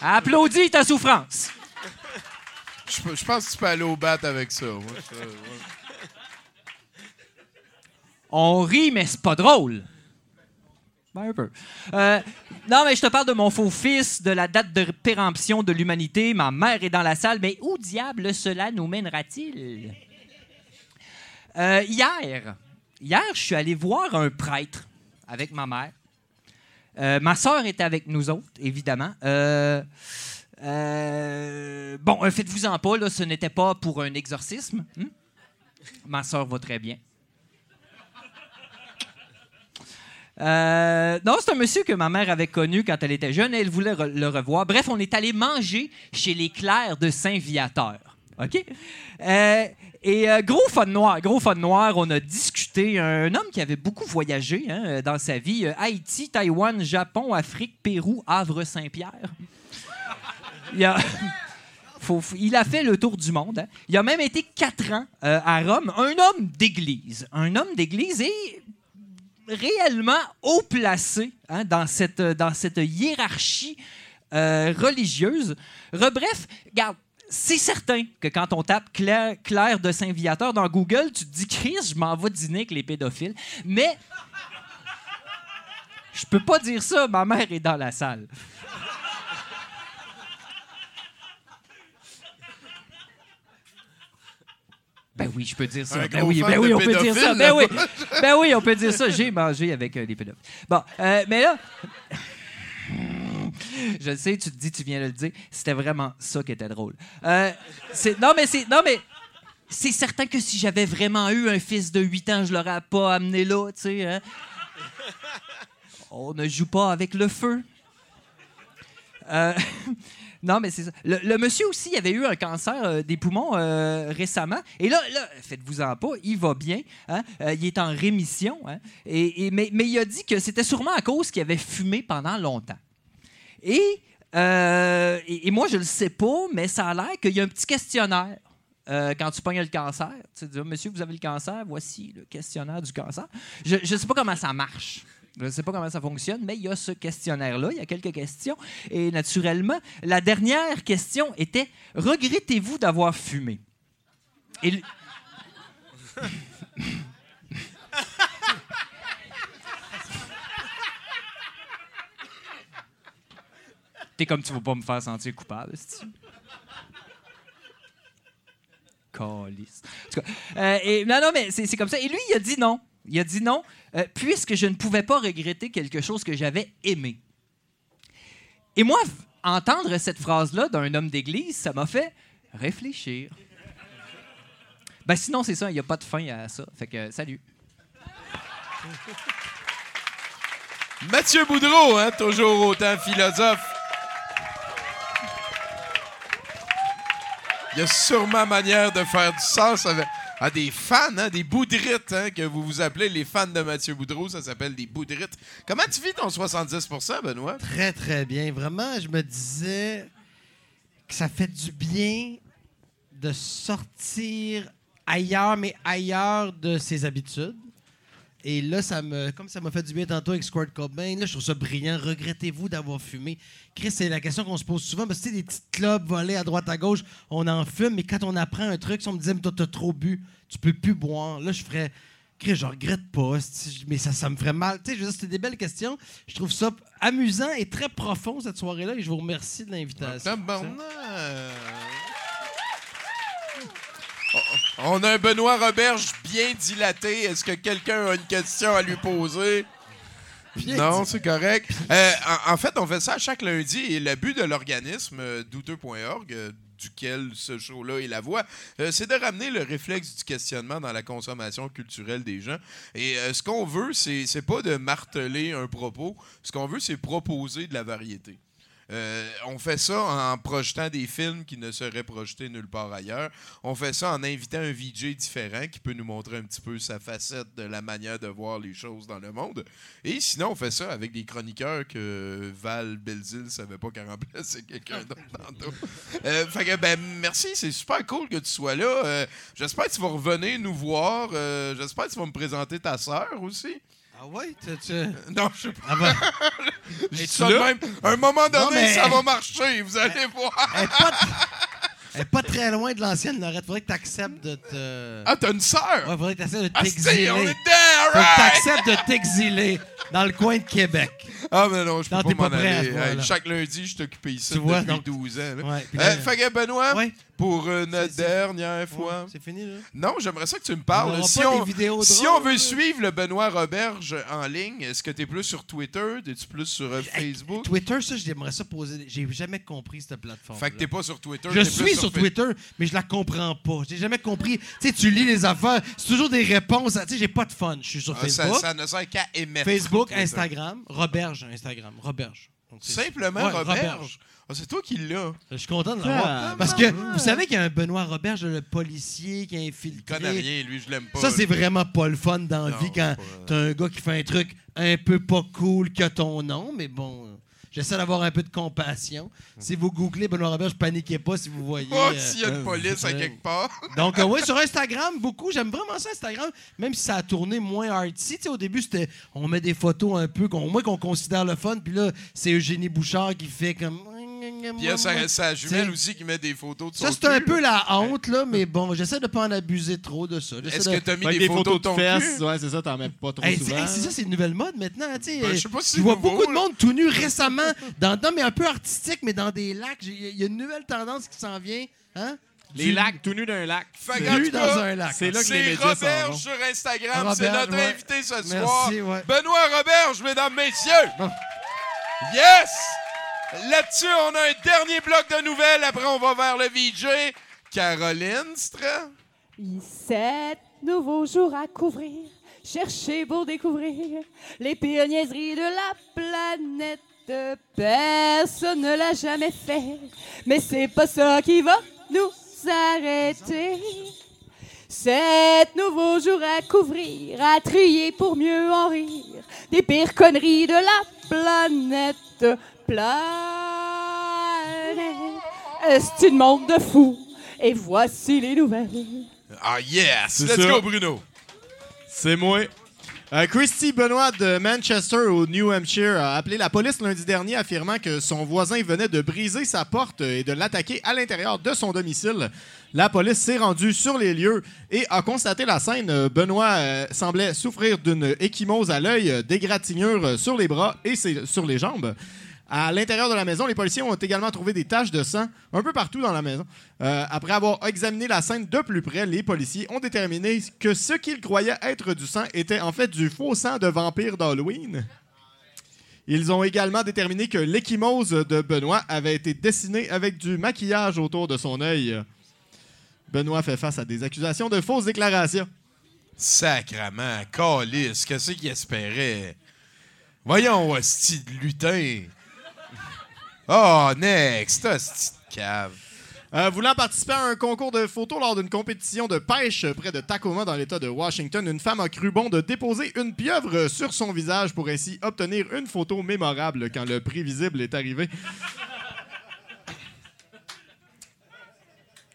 Applaudis ta souffrance. Je, pense que tu peux aller au bat avec ça. moi, ça, ouais. On rit, mais c'est pas drôle. Ben. Euh, non, mais je te parle de mon faux fils, de la date de péremption de l'humanité. Ma mère est dans la salle, mais où diable cela nous mènera-t-il? Euh, hier, hier, je suis allé voir un prêtre avec ma mère. Euh, ma sœur était avec nous autres, évidemment. Bon, faites-vous-en pas, ce n'était pas pour un exorcisme. hmm? Ma sœur va très bien. Euh, non, c'est un monsieur que ma mère avait connu quand elle était jeune et elle voulait le revoir. Bref, on est allé manger chez les Clercs de Saint-Viateur. OK? Euh, et euh, gros fun noir, gros fun noir, on a discuté. Un homme qui avait beaucoup voyagé hein, dans sa vie. Euh, Haïti, Taïwan, Japon, Afrique, Pérou, Havre-Saint-Pierre. Il a... Fait le tour du monde. hein. Il a même été quatre ans euh, à Rome. Un homme d'église. Un homme d'église et réellement haut placé hein, dans, cette, dans cette hiérarchie euh, religieuse. Re- bref, regarde, c'est certain que quand on tape Claire, Claire de Saint-Viateur dans Google, tu te dis, Chris, je m'en vais dîner avec les pédophiles. Mais je peux pas dire ça, ma mère est dans la salle. Ben oui, je peux dire ça. Ben oui, ben oui, on peut dire ça. Ben oui, ben oui, on peut dire ça. J'ai mangé avec euh, les pédophiles. Bon, euh, mais là, je le sais, tu te dis, tu viens de le dire. C'était vraiment ça qui était drôle. Euh, c'est- non, mais c'est. Non, mais. C'est certain que si j'avais vraiment eu un fils de 8 ans, je l'aurais pas amené là, tu sais. hein. On ne joue pas avec le feu. Euh, non, mais c'est ça. Le, monsieur aussi, avait eu un cancer euh, des poumons euh, récemment. Et là, là faites-vous-en pas, il va bien. hein. Euh, il est en rémission. hein. Et, mais, il a dit que c'était sûrement à cause qu'il avait fumé pendant longtemps. Et, moi, je le sais pas, mais ça a l'air qu'il y a un petit questionnaire. quand tu pognes le cancer, tu dis, monsieur, vous avez le cancer, voici le questionnaire du cancer. Je ne sais pas comment ça marche. Je ne sais pas comment ça fonctionne, mais il y a ce questionnaire-là, il y a quelques questions. Et naturellement, la dernière question était Regrettez-vous d'avoir fumé? T'es comme tu vas pas me faire sentir coupable, c'est Calice. Euh, non, non, mais c'est comme ça. Et lui, il a dit non. Il a dit non, euh, puisque je ne pouvais pas regretter quelque chose que j'avais aimé. Et moi, entendre cette phrase-là d'un homme d'église, ça m'a fait réfléchir. Ben sinon, c'est ça, il n'y a pas de fin à ça. Fait que, salut. Mathieu Boudreau, hein, toujours autant philosophe. Il y a sûrement manière de faire du sens avec, à des fans, hein, des boudrites, hein, que vous vous appelez les fans de Mathieu Boudreau. Ça s'appelle des boudrites. Comment tu vis ton 70% Benoît? Très, très bien. Vraiment, je me disais que ça fait du bien de sortir ailleurs, mais ailleurs de ses habitudes. Et là, ça me, comme ça m'a fait du bien tantôt avec Squirt Cobain, là, je trouve ça brillant. Regrettez-vous d'avoir fumé? Chris, c'est la question qu'on se pose souvent. Parce que, tu des petites clubs volés à droite à gauche, on en fume, mais quand on apprend un truc, si on me disait, mais toi, t'as trop bu, tu peux plus boire. Là, je ferais, Chris, je regrette pas, mais ça, ça me ferait mal. Tu sais, je veux c'était des belles questions. Je trouve ça amusant et très profond, cette soirée-là, et je vous remercie de l'invitation. On a un Benoît Roberge bien dilaté. Est-ce que quelqu'un a une question à lui poser? non, c'est correct. Euh, en, en fait, on fait ça à chaque lundi et le but de l'organisme euh, douteux.org, euh, duquel ce show-là est la voix, c'est de ramener le réflexe du questionnement dans la consommation culturelle des gens. Et ce qu'on veut, c'est pas de marteler un propos. Ce qu'on veut, c'est proposer de la variété. Euh, on fait ça en projetant des films qui ne seraient projetés nulle part ailleurs. On fait ça en invitant un VJ différent qui peut nous montrer un petit peu sa facette de la manière de voir les choses dans le monde. Et sinon, on fait ça avec des chroniqueurs que Val Belzil savait pas qu'elle remplaçait quelqu'un d'autre tantôt. Euh, fait que, ben, merci, c'est super cool que tu sois là. Euh, J'espère que tu vas revenir nous voir. J'espère que tu vas me présenter ta sœur aussi. Ah ouais? Tu, Non, je sais pas. Ah ben. Je dis Es-tu ça de là? même. À un moment donné, Non, mais- ça va marcher, vous allez voir. Elle est pas, elle est pas très loin de l'ancienne Lorette. Faudrait que tu acceptes de te. Ah, t'as une sœur? Ouais, faudrait que tu acceptes de Ah, t'exiler. c'est, on est dedans, Faut que t'acceptes de t'exiler dans le coin de Québec. Ah, mais non, je peux Non, pas m'en pas prêt à aller. Hey, chaque lundi, je suis occupé ici Tu vois, depuis donc- 12 ans. Ouais, Euh, là- fait que, Benoît, pour une dernière fois. C'est fini, là? Non, j'aimerais ça que tu me parles. Si on, des vidéos si drôles, on veut suivre le Benoît Roberge en ligne, est-ce que tu es plus sur Twitter? Es-tu plus sur euh, Facebook? Twitter, ça, j'aimerais ça poser. J'ai jamais compris cette plateforme. Fait que t'es pas sur Twitter. Je suis sur. Twitter, mais je la comprends pas. J'ai jamais compris. Tu sais, tu lis les affaires, c'est toujours des réponses. Tu sais, j'ai pas de fun. Je suis sur Ah, ça, Facebook. ça ne sert qu'à émettre. Facebook. Instagram, Roberge, Instagram, Roberge. Simplement Ouais, Roberge. Ah, c'est toi qui l'as. Je suis content de Ah, l'avoir. Parce que vous savez qu'il y a un Benoît Roberge, le policier qui a infiltré. Il connaît rien, lui, je l'aime pas. Ça, c'est vraiment pas le fun dans la Non, vie quand t'as un gars qui fait un truc un peu pas cool que ton nom, mais bon. Euh, J'essaie d'avoir un peu de compassion. Si vous googlez Benoît Roberge, paniquez pas si vous voyez. Oh, euh, s'il y a une police à euh, quelque part. donc, euh, oui, sur Instagram, beaucoup. J'aime vraiment ça, Instagram. Même si ça a tourné moins artsy. Tu sais, au début, c'était on met des photos un peu, qu'on, moi, qu'on considère le fun. Puis là, c'est Eugénie Bouchard qui fait comme. Puis il y a sa, sa jumelle aussi qui met des photos de son Ça, c'est un cul. peu la honte, là, mais bon, j'essaie de pas en abuser trop de ça. J'essaie Est-ce de- que t'as mis des, photos, de ton fesses, cul? ouais, c'est ça, t'en mets pas trop Hey, souvent. c'est hey, c'est ça, c'est une nouvelle mode maintenant. tu sais. Ben, je sais pas si Je vois nouveau, beaucoup de là. monde tout nu récemment, dans, non, mais un peu artistique, mais dans des lacs. J'ai- Il y a une nouvelle tendance qui s'en vient. Hein? Les Du- lacs, tout nu d'un lac. Fait Nu qu'en tout dans cas, un lac. C'est là que les C'est médias s'en vont. sur Instagram. c'est notre ouais. invité ce Merci, soir. ouais. Benoît Roberge, mesdames, messieurs. Yes! Là-dessus, on a un dernier bloc de nouvelles. Après, on va vers le VJ. Caroline Stra. Sept nouveaux jours à couvrir. Chercher pour découvrir les pires niaiseries de la planète. Personne ne l'a jamais fait. Mais c'est pas ça qui va nous arrêter. Sept nouveaux jours à couvrir, à trier pour mieux en rire. Des pires conneries de la planète. C'est une monde de fous? Et voici les nouvelles. Ah, yes! C'est Let's ça. go, Bruno. C'est moi. Euh, Christy Benoit de Manchester au New Hampshire a appelé la police lundi dernier affirmant que son voisin venait de briser sa porte et de l'attaquer à l'intérieur de son domicile. La police s'est rendue sur les lieux et a constaté la scène. Benoît euh, semblait souffrir d'une échymose à l'œil, d'égratignures euh, sur les bras et ses- sur les jambes. À l'intérieur de la maison, les policiers ont également trouvé des taches de sang un peu partout dans la maison. Euh, après avoir examiné la scène de plus près, les policiers ont déterminé que ce qu'ils croyaient être du sang était en fait du faux sang de vampire d'Halloween. Ils ont également déterminé que l'échymose de Benoît avait été dessinée avec du maquillage autour de son œil. Benoît fait face à des accusations de fausses déclarations. Sacrement, calice, qu'est-ce qu'il espérait? Voyons, hostie de lutin. Oh, next, cave. Euh, voulant participer à un concours de photos lors d'une compétition de pêche près de Tacoma dans l'État de Washington, une femme a cru bon de déposer une pieuvre sur son visage pour ainsi obtenir une photo mémorable quand le prix visible est arrivé.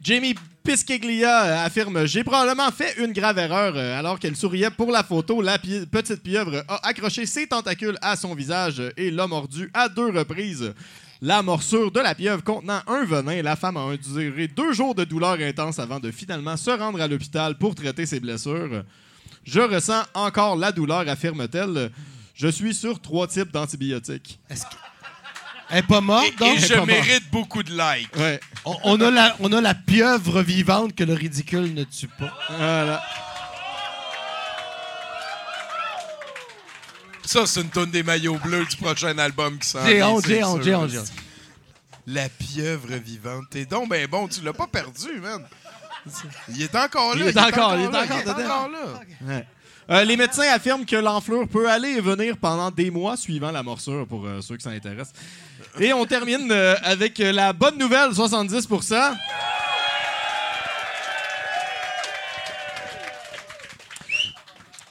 Jamie Piscaglia euh, affirme J'ai probablement fait une grave erreur. Euh, Alors qu'elle souriait pour la photo, la petite pieuvre a accroché ses tentacules à son visage et l'a mordu à deux reprises. La morsure de la pieuvre contenant un venin, la femme a enduré deux jours de douleur intense avant de finalement se rendre à l'hôpital pour traiter ses blessures. Je ressens encore la douleur, affirme-t-elle. Je suis sur trois types d'antibiotiques. Elle est pas morte, Et, donc? et Elle je mérite beaucoup de likes. Ouais. On, on a la, on a la pieuvre vivante que le ridicule ne tue pas. Voilà. Ça, c'est une tonne des maillots bleus du prochain album qui s'en J'ai honte, j'ai honte, j'ai honte. La pieuvre vivante. T'es donc ben bon, tu l'as pas perdu, man. Il est encore là. Il est encore, il est là, encore il est encore là. Ouais. Euh, les médecins affirment que l'enflure peut aller et venir pendant des mois suivant la morsure, pour euh, ceux que ça intéresse. Et on termine euh, avec la bonne nouvelle, 70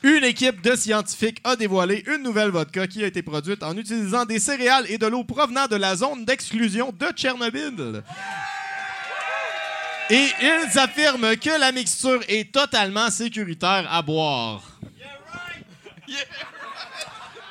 Une équipe de scientifiques a dévoilé une nouvelle vodka qui a été produite en utilisant des céréales et de l'eau provenant de la zone d'exclusion de Tchernobyl. Et ils affirment que la mixture est totalement sécuritaire à boire.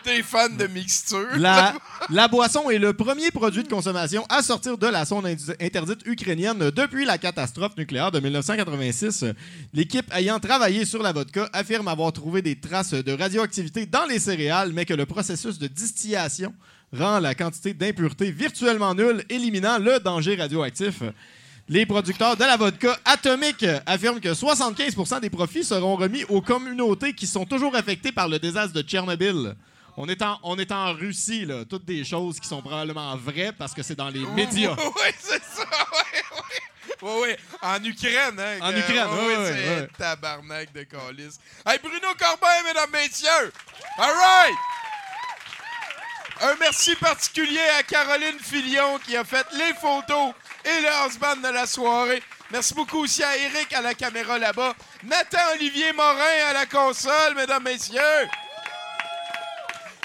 T'es fan de mixture? La, la boisson est le premier produit de consommation à sortir de la zone indu- interdite ukrainienne depuis la catastrophe nucléaire de 1986. L'équipe ayant travaillé sur la vodka affirme avoir trouvé des traces de radioactivité dans les céréales, mais que le processus de distillation rend la quantité d'impuretés virtuellement nulle, éliminant le danger radioactif. Les producteurs de la vodka Atomic affirment que 75% des profits seront remis aux communautés qui sont toujours affectées par le désastre de Tchernobyl. On est en, on est en Russie, là. Toutes des choses qui sont probablement vraies parce que c'est dans les médias. Oui, c'est ça, oui, oui. Oui, oui. En Ukraine, hein? En Ukraine, oui, oui, tabarnak de calice. Hey, Bruno Corbin, mesdames, messieurs! All right! Un merci particulier à Caroline Filion qui a fait les photos et le house-band de la soirée. Merci beaucoup aussi à Eric à la caméra là-bas. Nathan-Olivier Morin à la console, mesdames, messieurs.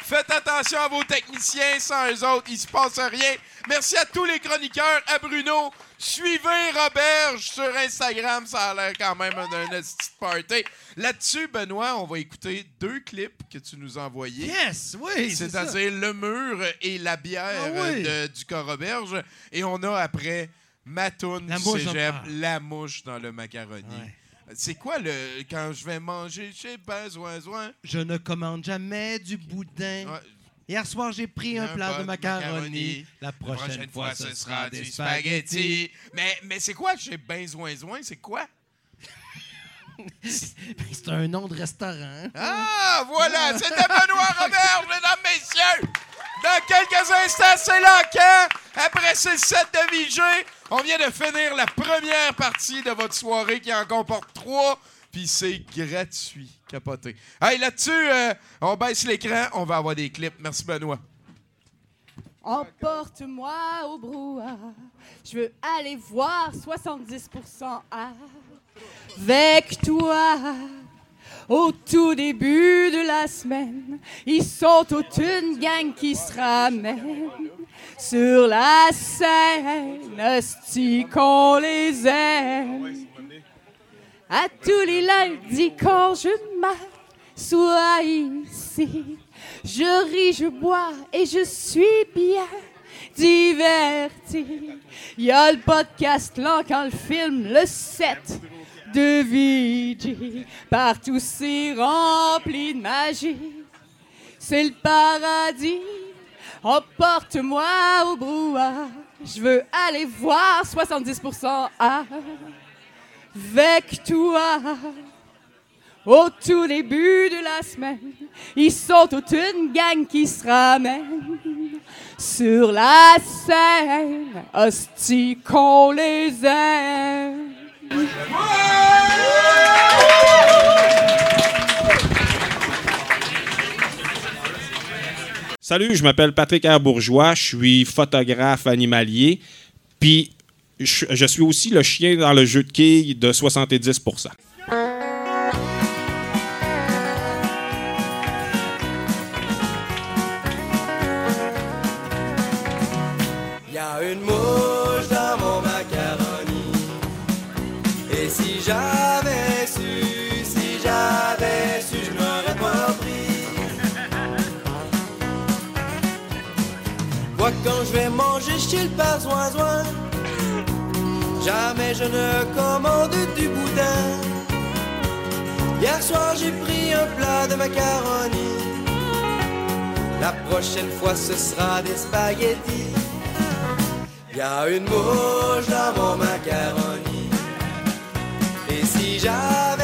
Faites attention à vos techniciens, sans eux autres, il se passe rien. Merci à tous les chroniqueurs, à Bruno. Suivez Roberge sur Instagram, ça a l'air quand même d'un petit party. Là-dessus, Benoît, on va écouter deux clips que tu nous as envoyés. Yes, oui. C'est-à-dire Le Mur et La Bière Ah oui. de- du Coroberge. Et on a après Matoun La du mouche Cégep, dans-. La Mouche dans le macaroni. C'est quoi le quand je vais manger chez besoin besoin? Je ne commande jamais du boudin. Hier soir, j'ai pris un, plat de macaroni. La prochaine, fois, ce sera des spaghettis. Mais, mais c'est quoi chez besoin? C'est quoi? C'est un nom de restaurant. Ah, voilà, c'était Benoît Robert, mesdames, messieurs. Dans quelques instants, c'est l'encan. Après, le set de VG. On vient de finir la première partie de votre soirée qui en comporte trois. Puis c'est gratuit. Capoté. Hey, là-dessus, euh, on baisse l'écran. On va avoir des clips. Merci, Benoît. Emporte-moi au brouhaha. Je veux aller voir 70% avec toi. Au tout début de la semaine, ils sont toute une gang qui se ramène sur la scène. Hostie qu'on les aime. À tous les lundis quand je m'assois ici, je ris, je bois et je suis bien diverti. Il y a le podcast là quand le film, le 7 de VG. Partout c'est rempli de magie. C'est le paradis. Emporte-moi au brouhaha. Je veux aller voir 70% avec toi. Au tout début de la semaine, ils sont toute une gang qui se ramène sur la scène. Hostie qu'on les aime. Salut, je m'appelle Patrick R. Bourgeois, je suis photographe animalier, puis je, je suis aussi le chien dans le jeu de quilles de 70 père Zoin? Jamais je ne commande du boudin. Hier soir, j'ai pris un plat de macaroni. La prochaine fois, ce sera des spaghettis. Y a une mouche dans mon macaroni. Et si j'avais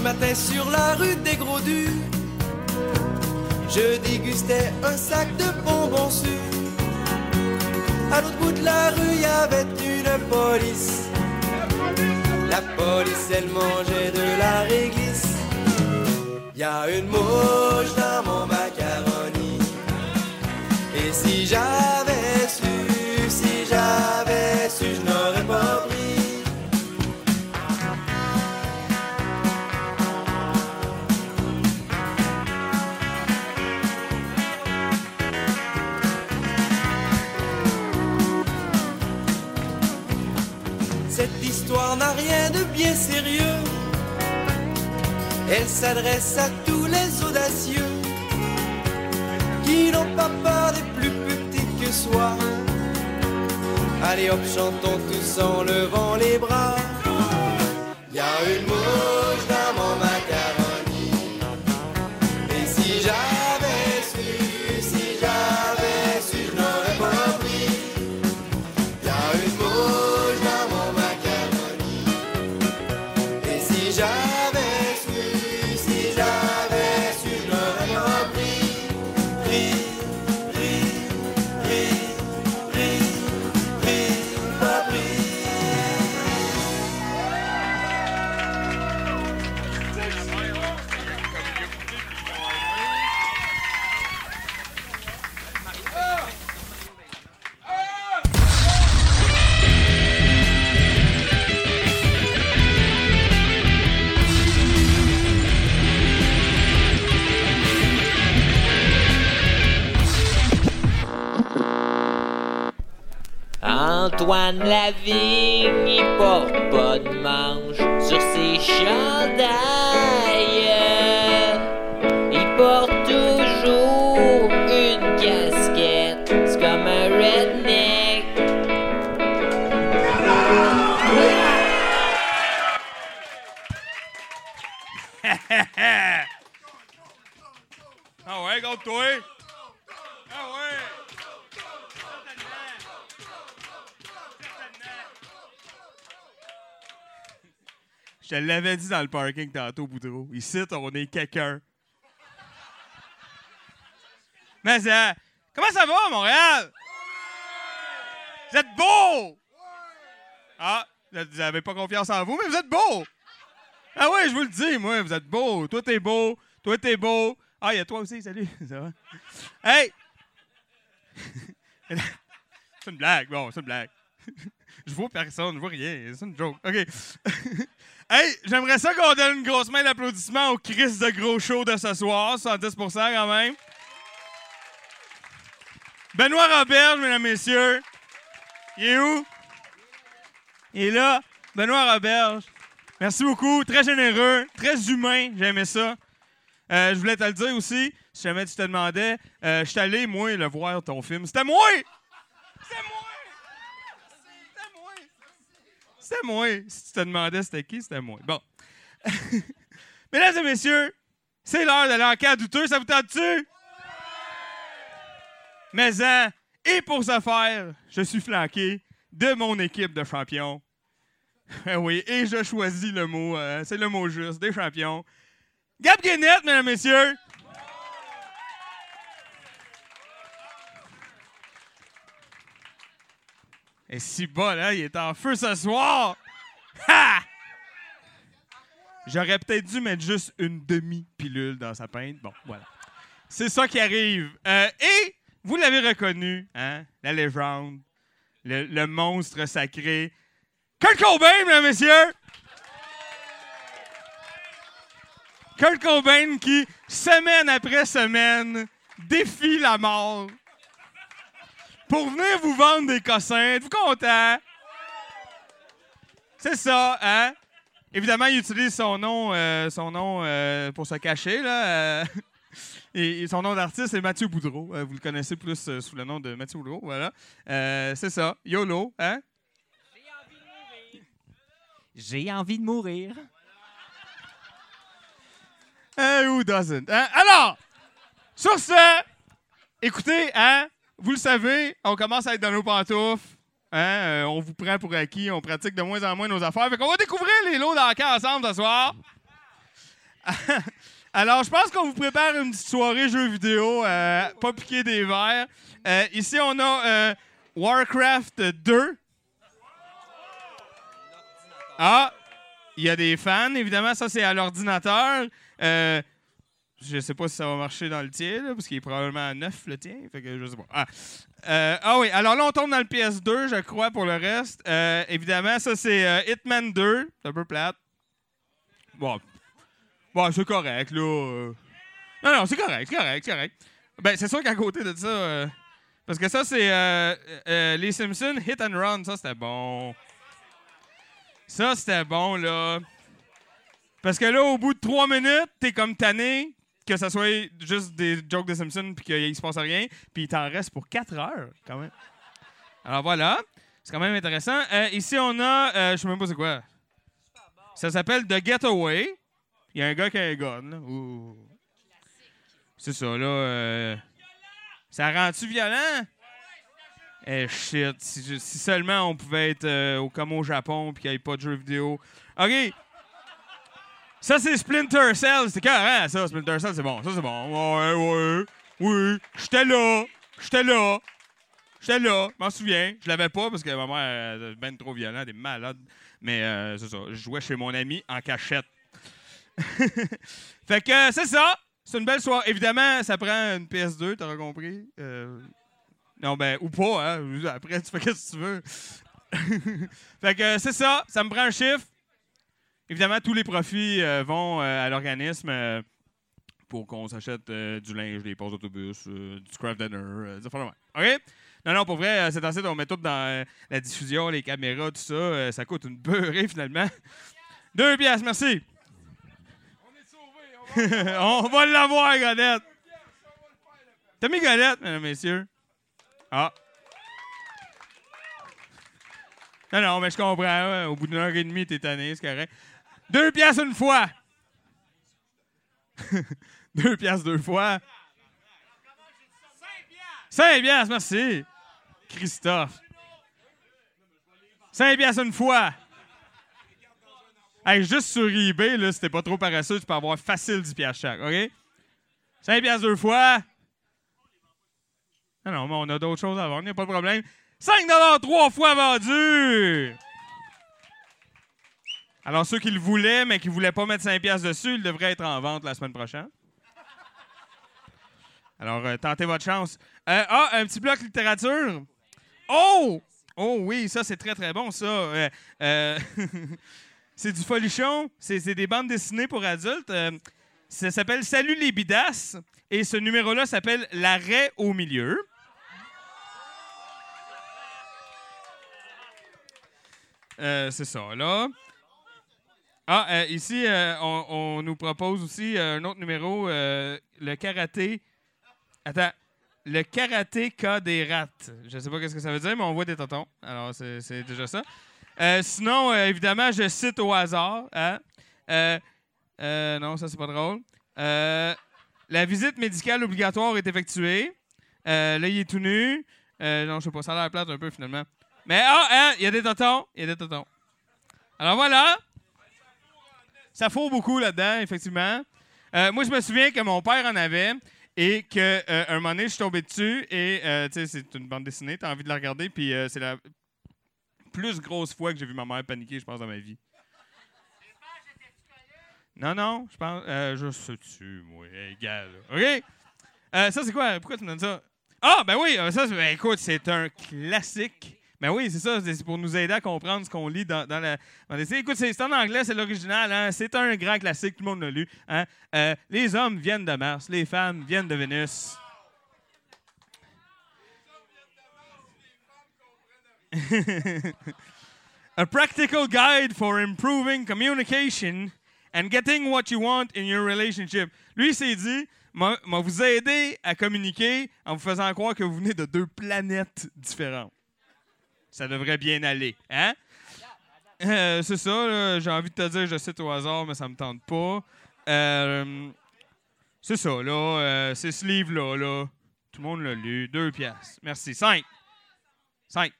Matin sur la rue des Gros Dus, je dégustais un sac de bonbons sûrs. À l'autre bout de la rue, y avait une police. La police, elle mangeait de la réglisse. Y a une mouche dans mon macaroni. Et si j'avais su, si j'avais su, je n'aurais pas pris. Sérieux. Elle s'adresse à tous les audacieux qui n'ont pas peur des plus petits que soi. Allez hop, chantons tous en levant les bras. Y a une mouche Antoine Lavigne, il porte pas de manche sur ses chandails. Te l'avais dit dans le parking tantôt, Boudreau. Ici, on est quelqu'un. Mais ça, comment ça va, Montréal? Vous êtes beau! Ah, vous n'avez pas confiance en vous, mais vous êtes beau! Ah ouais, je vous le dis, moi, vous êtes beau. Toi, t'es beau. Toi, t'es beau. Ah, il y a toi aussi, salut. Ça va? Hey! c'est une blague, bon, c'est une blague. je vois personne, je vois rien. C'est une joke. OK. Hey, j'aimerais ça qu'on donne une grosse main d'applaudissement au Chris de gros show de ce soir, 110% quand même. Benoît Robert, mesdames, messieurs. Il est où? Il est là. Benoît Roberge. Merci beaucoup. Très généreux, très humain. J'aimais ça. Euh, je voulais te le dire aussi, si jamais tu te demandais, euh, je suis allé, moi, le voir, ton film. C'était moi! C'était moi! C'était moi! Si tu te demandais c'était qui, c'était moi. Bon. Mesdames et messieurs, c'est l'heure de l'enquête douteuse. Ça vous tente-tu? Mais, hein, et pour ce faire, je suis flanqué de mon équipe de champions. Eh oui, et je choisis le mot, euh, c'est le mot juste, des champions. Gab Guénette, mesdames et messieurs. Et si bas, là, il est en feu ce soir. Ha! J'aurais peut-être dû mettre juste une demi-pilule dans sa pinte. Bon, voilà. C'est ça qui arrive. Euh, et vous l'avez reconnu, hein? La légende, le, monstre sacré. Kurt Cobain, mesdames messieurs! Kurt Cobain qui, semaine après semaine, défie la mort pour venir vous vendre des cossins. Êtes-vous content? C'est ça, hein? Évidemment, il utilise son nom, euh, son nom euh, pour se cacher, là. euh, et, et son nom d'artiste, c'est Mathieu Boudreau. Euh, vous le connaissez plus sous le nom de Mathieu Boudreau, voilà. C'est ça. YOLO, hein? J'ai envie de mourir. Hey, who doesn't? Hein? Alors, sur ce, écoutez, hein, vous le savez, on commence à être dans nos pantoufles. Hein, euh, on vous prend pour acquis, on pratique de moins en moins nos affaires. Fait qu'on va découvrir les lots d'enquête ensemble ce soir. Alors, je pense qu'on vous prépare une petite soirée jeux vidéo, euh, pas piquer des verres. Euh, ici, on a Warcraft 2. Ah, il y a des fans, évidemment. Ça, c'est à l'ordinateur. Je sais pas si ça va marcher dans le tien, parce qu'il est probablement à 9, le tien. Fait que je sais pas. Ah. Euh, ah oui, alors là, on tombe dans le PS2, je crois, pour le reste. Euh, évidemment, ça, c'est euh, Hitman 2. C'est un peu plate. Bon, bon c'est correct, là. Non, non, c'est correct, c'est correct, c'est correct. Ben, c'est sûr qu'à côté de ça... parce que ça, c'est les Simpsons Hit and Run. Ça, c'était bon. Ça, c'était bon, là. Parce que là, au bout de trois minutes, t'es comme tanné que ça soit juste des jokes de Simpsons puis qu'il se passe rien. Puis il t'en reste pour quatre heures, quand même. Alors voilà. C'est quand même intéressant. Euh, ici, on a... euh, je sais même pas c'est quoi. Ça s'appelle The Getaway. Il y a un gars qui a un gun. C'est ça, là. euh, Ça rend-tu violent? Eh shit, si, si seulement on pouvait être euh, comme au Japon puis qu'il n'y ait pas de jeux vidéo. OK. Ça, c'est Splinter Cell. C'est carré, ça. Splinter Cell, c'est bon. Ça, c'est bon. Ouais, ouais. Oui. J'étais là. J'étais là. J'étais là. Je m'en souviens. Je l'avais pas parce que ma mère est ben trop violente. Est malade. Mais euh, c'est ça. Je jouais chez mon ami en cachette. fait que c'est ça. C'est une belle soirée. Évidemment, ça prend une PS2, t'auras compris. Euh, non, ben, ou pas, hein. Après, tu fais ce que tu veux. fait que c'est ça. Ça me prend un chiffre. Évidemment, tous les profits euh, vont euh, à l'organisme euh, pour qu'on s'achète du linge, des pauses d'autobus, du craft dinner, des. OK? Non, non, pour vrai, c'est assez, on met tout dans la diffusion, les caméras, tout ça. ça coûte une beurrée, finalement. Deux pièces, merci. on va l'avoir, Godette. T'as mis Godette, mesdames, messieurs? Ah. Non, non, mais je comprends. hein, Au bout d'une heure et demie, t'es tanné, c'est correct. Deux pièces une fois. deux pièces deux fois. Cinq pièces, merci. Christophe. Cinq pièces une fois. Hey, juste sur eBay, là, si t'es pas trop paresseux, tu peux avoir facile 10 pièces chaque, OK? 5 pièces deux fois. Non, non, mais on a d'autres choses à vendre, y a pas de problème. 5 trois fois vendu! Alors, ceux qui le voulaient, mais qui voulaient pas mettre 5 pièces dessus, ils devraient être en vente la semaine prochaine. Alors, euh, tentez votre chance. Euh, ah, un petit bloc littérature. Oh! Oh oui, ça, c'est très, très bon, ça. Euh, c'est du folichon. C'est des bandes dessinées pour adultes. Ça s'appelle Salut les bidasses. Et ce numéro-là s'appelle L'arrêt au milieu. C'est ça, là. Ah, euh, ici, euh, on, nous propose aussi euh, un autre numéro, le karaté. Attends, le karaté cas des rats. Je sais pas qu'est-ce que ça veut dire, mais on voit des tontons. Alors, c'est déjà ça. Sinon, évidemment, je cite au hasard. hein. Non, ça, c'est pas drôle. La visite médicale obligatoire est effectuée. Là, il est tout nu. Non, je sais pas, ça a l'air plate un peu finalement. Mais ah, hein, il y a des tontons. Il y a des tontons. Alors voilà. Ça faut beaucoup là-dedans, effectivement. Euh, moi, je me souviens que mon père en avait et que euh, un moment donné, je suis tombé dessus et euh, tu sais, c'est une bande dessinée, t'as envie de la regarder, puis c'est la plus grosse fois que j'ai vu ma mère paniquer, je pense, dans ma vie. Non, non, je pense. Je sais dessus, moi, égal. OK? Ça, c'est quoi? Pourquoi tu me donnes ça? Ah, ben oui, ça, ben, écoute, c'est un classique. Ben oui, c'est ça, c'est pour nous aider à comprendre ce qu'on lit dans, dans la. Écoute, c'est en anglais, c'est l'original, hein? c'est un grand classique, tout le monde l'a lu. Hein? Euh, les hommes viennent de Mars, les femmes viennent de Vénus. A practical guide for improving communication and getting what you want in your relationship. Lui, s'est dit, m'a vous aider à communiquer en vous faisant croire que vous venez de deux planètes différentes. Ça devrait bien aller, hein? Euh, c'est ça, j'ai envie de te dire, je cite au hasard, mais ça me tente pas. Euh, c'est ça, là, euh, c'est ce livre-là, là. Tout le monde l'a lu. Deux pièces. Merci. Cinq. Cinq.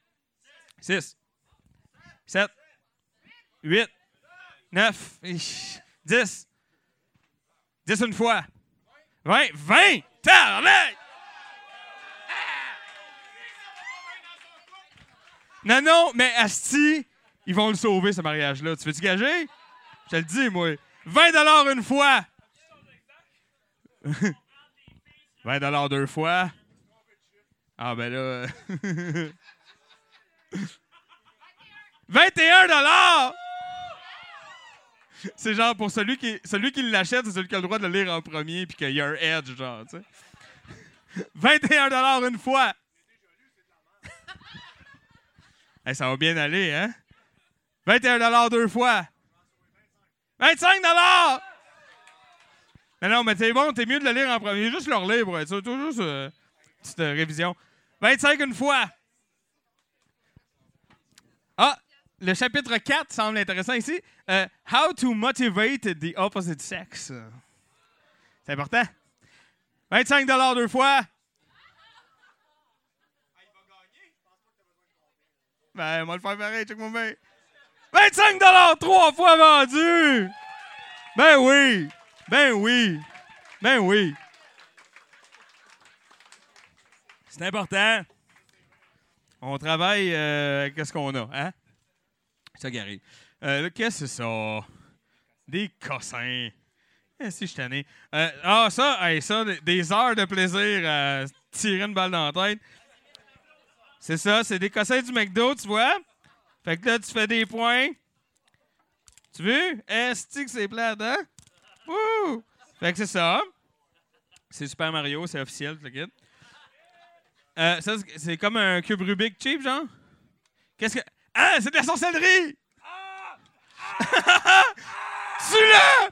Six. 7, 8, 9, 10, 10 une fois, 20, 20, tabarnak! Non, non, mais Asti, ils vont le sauver, ce mariage-là. Tu veux-tu gager? Je te le dis, moi. 20 une fois. 20 deux fois. Ah, ben là... 21 dollars! C'est genre pour celui qui, celui qui l'achète, c'est celui qui a le droit de le lire en premier puis qu'il y a un edge, genre, tu sais. 21 dollars une fois! Ça va bien aller, hein? 21 dollars deux fois! 25 dollars! Non, non, mais c'est bon, t'es mieux de le lire en premier. Juste le relire pour être sûr. Tout juste euh, petite euh, révision. 25 une fois! Ah, le chapitre 4 semble intéressant ici. Euh, How to motivate the opposite sex. C'est important. 25 deux fois. Ben, on va le faire pareil, check-moi bien. 25 trois fois vendu! Ben oui! Ben oui! Ben oui! C'est important. On travaille euh, avec ce qu'on a, hein? Ça arrive. Euh, qu'est-ce que c'est ça? Des cossins. Eh, si je tanné. Euh, ah, ça, ça, des heures de plaisir à tirer une balle dans la tête. C'est ça, c'est des cossins du McDo, tu vois? Fait que là, tu fais des points. Tu veux? Est-ce que c'est plate, hein? Fait que c'est ça. C'est Super Mario, c'est officiel, le. Euh, ça, c'est- comme un cube Rubik cheap, genre? Qu'est-ce que. Ah, c'est de la sorcellerie! Tue-le!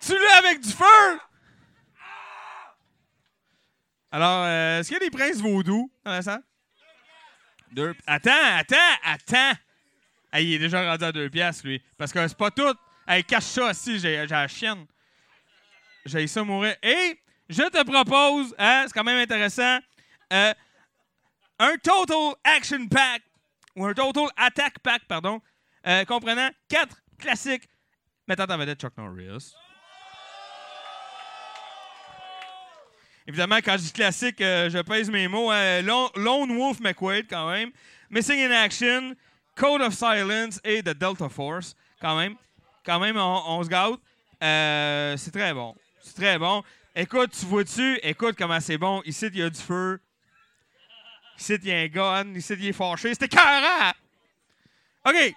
Tue-le avec du feu! Alors, euh, est-ce qu'il y a des princes vaudous dans la salle? Attends, attends, attends! Il est déjà rendu à deux piastres, lui. Parce que c'est pas tout. Hey, cache ça j'ai j'ai la chienne. J'ai ça mourir. Et je te propose, hein, c'est quand même intéressant, euh, un Total Action Pack, ou un Total Attack Pack, pardon, euh, comprenant quatre classiques mettant en vedette Chuck Norris. Évidemment, quand je dis classique, euh, je pèse mes mots. hein. Lone, Wolf McQuaid, quand même. Missing in Action, Code of Silence et The Delta Force, quand même. Quand même, on, on se gâte. Euh, c'est très bon. C'est très bon. Écoute, tu vois-tu? Écoute comment c'est bon. Ici, il y a du feu. Ici, il y a un gun. Ici, il est fâché. C'était carré! OK.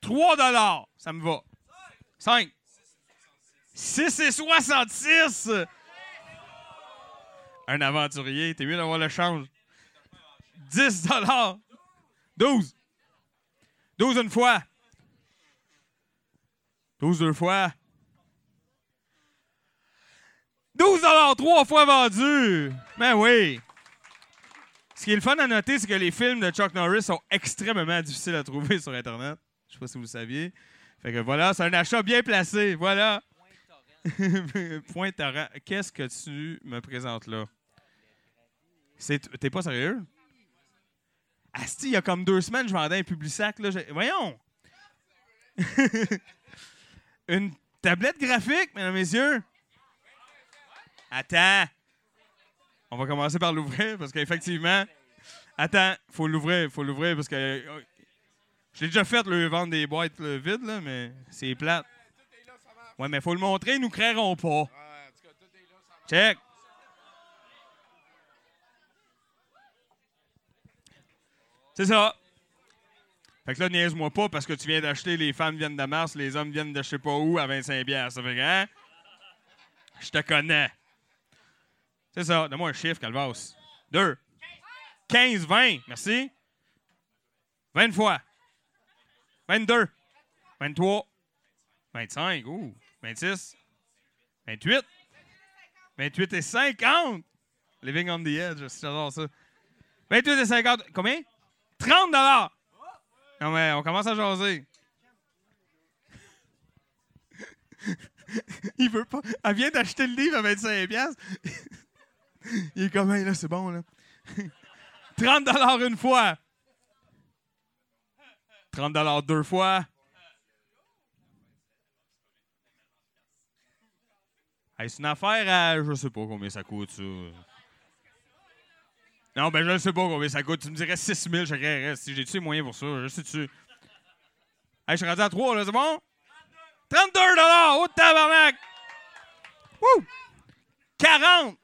3 dollars. Ça me va. 5. 6 et 66. Un aventurier. T'es mieux d'avoir le change. 10 dollars. 12. 12 une fois. 12 deux fois. 12 trois fois vendu. Ben oui. Ce qui est le fun à noter, c'est que les films de Chuck Norris sont extrêmement difficiles à trouver sur Internet. Je sais pas si vous le saviez. Fait que voilà, c'est un achat bien placé. Voilà. Point torrent. Qu'est-ce que tu me présentes là? T'es pas sérieux? Asti, il y a comme deux semaines, je vendais un Publisac. Là, j'ai- Voyons! Une tablette graphique, mesdames et messieurs? Attends. On va commencer par l'ouvrir parce qu'effectivement. Attends, faut l'ouvrir, faut l'ouvrir parce que. euh, Je l'ai déjà fait, le vendre des boîtes là, vides, là, mais c'est plate. Ouais, mais faut le montrer, ils nous créeront pas. Check. C'est ça. Fait que là, niaise-moi pas parce que tu viens d'acheter, les femmes viennent de Mars, les hommes viennent de je sais pas où à 25 bières. Ça fait que, hein? Je te connais. C'est ça. Donne-moi un chiffre, Calvas. 2. 15, 20. Merci. 20 fois. 22. 23. 25. Ouh. 26. 28. 28 et 50. Living on the edge. J'adore ça. 28 et 50. Combien? 30 dollars. Non, mais on commence à jaser. Il veut pas. Elle vient d'acheter le livre à 25 piastres. Il est comme, Hey, là, c'est bon, là. 30 dollars une fois. 30 dollars deux fois. C'est une affaire à. Je sais pas combien ça coûte, ça. Non, ben, je ne sais pas combien ça coûte. Tu me dirais 6 000, je dirais, si j'ai-tu les moyens pour ça? Je sais-tu. Hey, je suis rendu à 3, là, c'est bon? 32 Oh, tabarnak! Wouh! 40!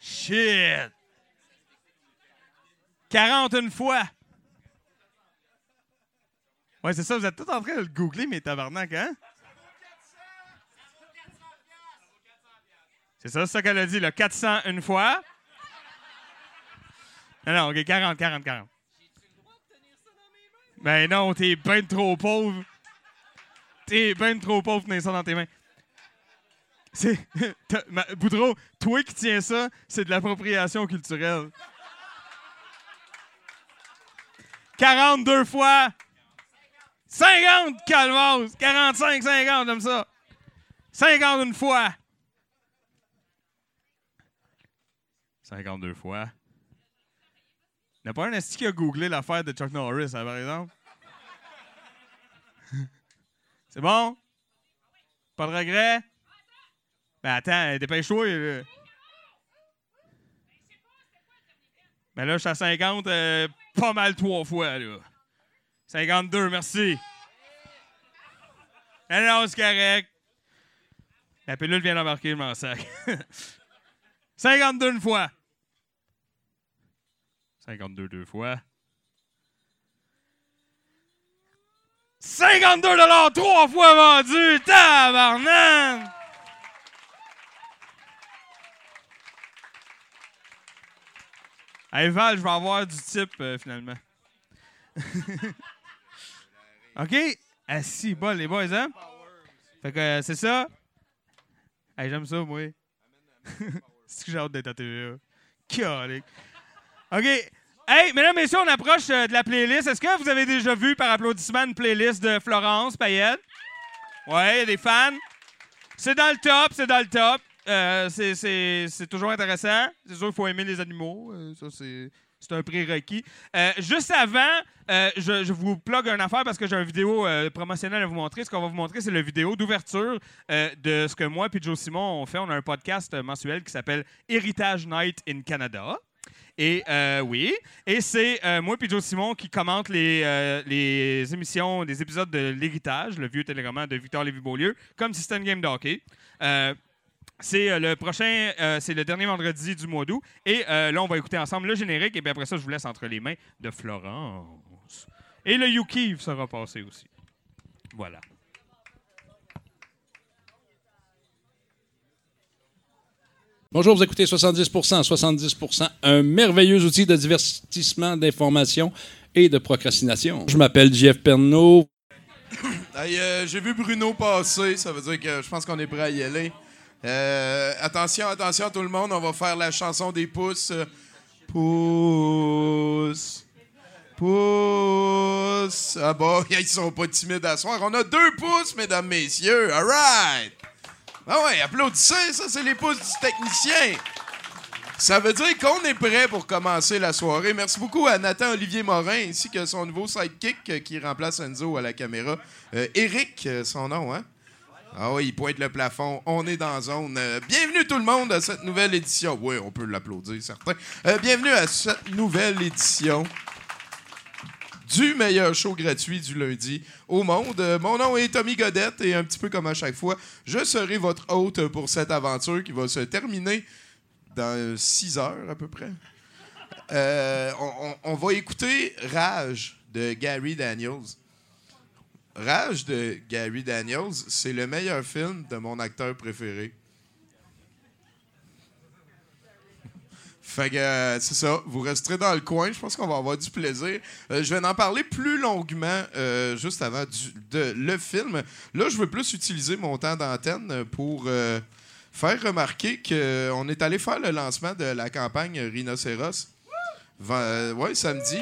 Shit! 40 une fois! Ouais, c'est ça, vous êtes tous en train de le googler, mais tabarnak, hein? C'est ça, c'est ça qu'elle a dit, le 400 une fois. Non, non, OK, 40, 40, 40. Ben non, t'es ben trop pauvre. T'es ben trop pauvre pour tenir ça dans tes mains. C'est. Boudreau, toi qui tiens ça, c'est de l'appropriation culturelle. 42 fois. 50 calvas. 45, 50, comme ça. 50 une fois. 52 fois. Il n'y a pas un esti qui a googlé l'affaire de Chuck Norris, hein, par exemple? C'est bon? Pas de regret? Ben attends, dépêche-toi. là. Ben là, je suis à 50, euh, pas mal trois fois, là. 52, merci. Non, non, c'est correct. La pilule vient d'embarquer, je m'en sac. 52 une fois. 52 deux fois. 52 trois fois vendu! Tabarnak! Hey, Val, je vais avoir du type, euh, finalement. OK? Ah, si, bon, les boys, hein? Fait que c'est ça. Hey, j'aime ça, moi. c'est que j'ai hâte d'être à TVA. Calique. OK. Hey, mesdames, messieurs, on approche euh, de la playlist. Est-ce que vous avez déjà vu par applaudissement une playlist de Florence Payette? Ouais, des fans? C'est dans le top, c'est dans le top. Euh, c'est- toujours intéressant. C'est sûr qu'il faut aimer les animaux. Euh, ça, c'est un prérequis. Euh, juste avant, je, je vous plug une affaire parce que j'ai une vidéo promotionnelle à vous montrer. Ce qu'on va vous montrer, c'est la vidéo d'ouverture de ce que moi et Joe Simon on fait. On a un podcast mensuel qui s'appelle Heritage Night in Canada. Et euh, oui, et c'est euh, moi et Joe Simon qui commente les, euh, les émissions, les épisodes de L'Héritage, le vieux téléroman de Victor Lévy-Beaulieu, comme si c'était une game de hockey. C'est le prochain, c'est le dernier vendredi du mois d'août. Et là, on va écouter ensemble le générique. Et puis après ça, je vous laisse entre les mains de Florence. Et le You sera passé aussi. Voilà. Bonjour, vous écoutez 70% 70% un merveilleux outil de divertissement, d'information et de procrastination. Je m'appelle Jeff Pernaud. Hey, euh, J'ai vu Bruno passer, ça veut dire que je pense qu'on est prêt à y aller. Euh, attention, attention tout le monde, on va faire la chanson des pouces. Pouces. Pouces. Ah bon, ils sont pas timides à soir. On a deux pouces, mesdames, messieurs. All right. Ah ouais, applaudissez, ça c'est les pouces du technicien. Ça veut dire qu'on est prêt pour commencer la soirée. Merci beaucoup à Nathan Olivier Morin ainsi que son nouveau sidekick euh, qui remplace Enzo à la caméra. Euh, Eric, euh, son nom, hein? Ah oui, il pointe le plafond. On est dans zone. Bienvenue tout le monde à cette nouvelle édition. Oui, on peut l'applaudir, certains. Euh, bienvenue à cette nouvelle édition du meilleur show gratuit du lundi au monde. Euh, mon nom est Tommy Godette et un petit peu comme à chaque fois, je serai votre hôte pour cette aventure qui va se terminer dans 6 heures à peu près. Euh, on va écouter Rage de Gary Daniels. Rage de Gary Daniels, c'est le meilleur film de mon acteur préféré. Fait que euh, c'est ça, vous resterez dans le coin, je pense qu'on va avoir du plaisir. Euh, je vais en parler plus longuement euh, juste avant de le film. Là, je veux plus utiliser mon temps d'antenne pour faire remarquer qu'on est allé faire le lancement de la campagne Rhinocéros. Euh, ouais, samedi.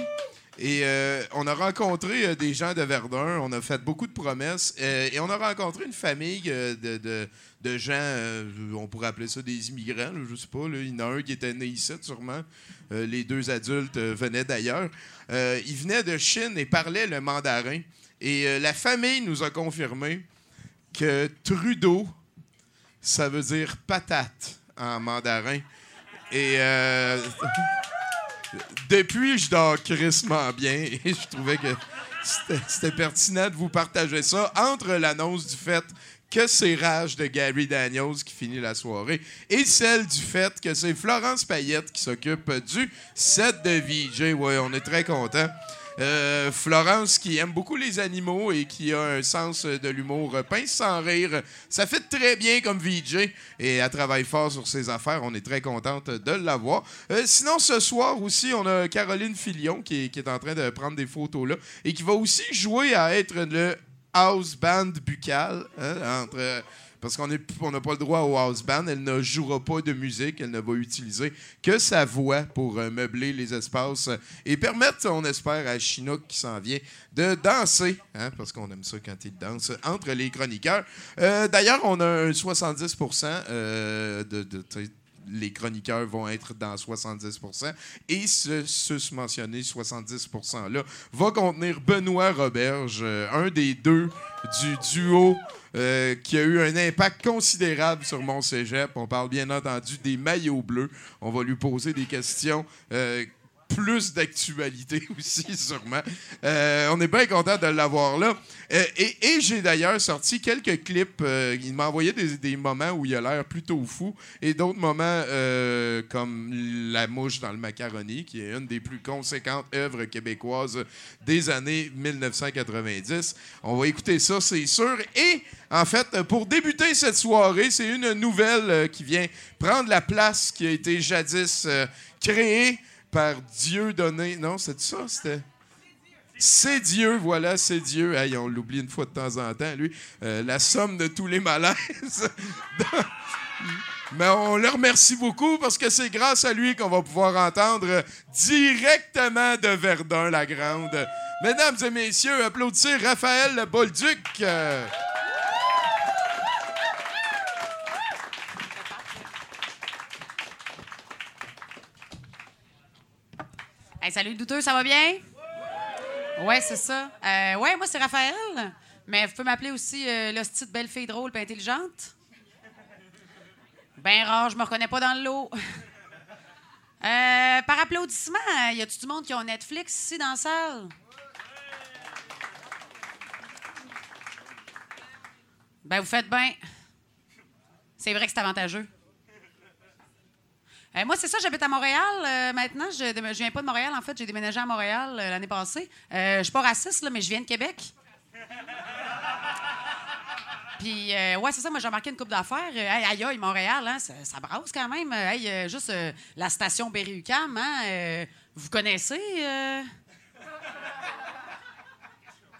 Et euh, on a rencontré euh, des gens de Verdun, on a fait beaucoup de promesses euh, et on a rencontré une famille de, de- de gens, on pourrait appeler ça des immigrants, là, je sais pas. là. Il y en a un qui était né ici, sûrement. Les deux adultes venaient d'ailleurs. Ils venaient de Chine et parlaient le mandarin. Et la famille nous a confirmé que Trudeau, ça veut dire patate en mandarin. Et depuis, je dors crissement bien et je trouvais que c'était- pertinent de vous partager ça entre l'annonce du fait que c'est Rage de Gary Daniels qui finit la soirée et celle du fait que c'est Florence Payette qui s'occupe du set de VJ. Ouais, on est très contents. Euh, Florence qui aime beaucoup les animaux et qui a un sens de l'humour pince sans rire. Ça fait très bien comme VJ et elle travaille fort sur ses affaires. On est très contente de l'avoir. Euh, sinon, ce soir aussi, on a Caroline Filion qui est, qui est en train de prendre des photos là et qui va aussi jouer à être le house band buccal hein, entre parce qu'on n'a pas le droit au house band. Elle ne jouera pas de musique. Elle ne va utiliser que sa voix pour euh, meubler les espaces euh, et permettre, on espère, à Chinook qui s'en vient de danser, hein, parce qu'on aime ça quand il danse, entre les chroniqueurs. Euh, D'ailleurs, on a un 70 euh, de, les chroniqueurs vont être dans 70% et ce, ce mentionné 70% là va contenir Benoît Roberge, un des deux du duo euh, qui a eu un impact considérable sur mon cégep. On parle bien entendu des maillots bleus. On va lui poser des questions. euh, plus d'actualité aussi, sûrement. Euh, on est bien content de l'avoir là. Euh, et j'ai d'ailleurs sorti quelques clips. euh, il m'a envoyé des, moments où il a l'air plutôt fou et d'autres moments comme La mouche dans le macaroni, qui est une des plus conséquentes œuvres québécoises des années 1990. On va écouter ça, c'est sûr. Et en fait, pour débuter cette soirée, c'est une nouvelle qui vient prendre la place qui a été jadis créée par Dieu donné. Non, c'est ça? C'était. C'est Dieu, voilà, c'est Dieu. Hey, on l'oublie une fois de temps en temps, lui. Euh, la somme de tous les malaises. Mais on le remercie beaucoup parce que c'est grâce à lui qu'on va pouvoir entendre directement de Verdun la Grande. Mesdames et messieurs, applaudissez Raphaël Bolduc. Hey, salut, douteux, ça va bien? Ouais, c'est ça. Euh, ouais, moi, c'est Raphaël. Mais vous pouvez m'appeler aussi euh, l'hostie de belle fille drôle et intelligente. Ben rare, je me reconnais pas dans le lot. Euh, par applaudissement, y a-tu du monde qui a Netflix ici dans la salle? Ben, vous faites bien. C'est vrai que c'est avantageux. Euh, moi, c'est ça, j'habite à Montréal euh, maintenant. Je ne viens pas de Montréal, en fait. J'ai déménagé à Montréal euh, l'année passée. Je suis pas raciste, mais je viens de Québec. Puis, ouais, c'est ça, moi, j'ai remarqué une coupe d'affaires. Hey, aïe, aïe, Montréal, hein, ça, ça brasse quand même. Hey, juste la station Berry-UQAM, hein, vous connaissez?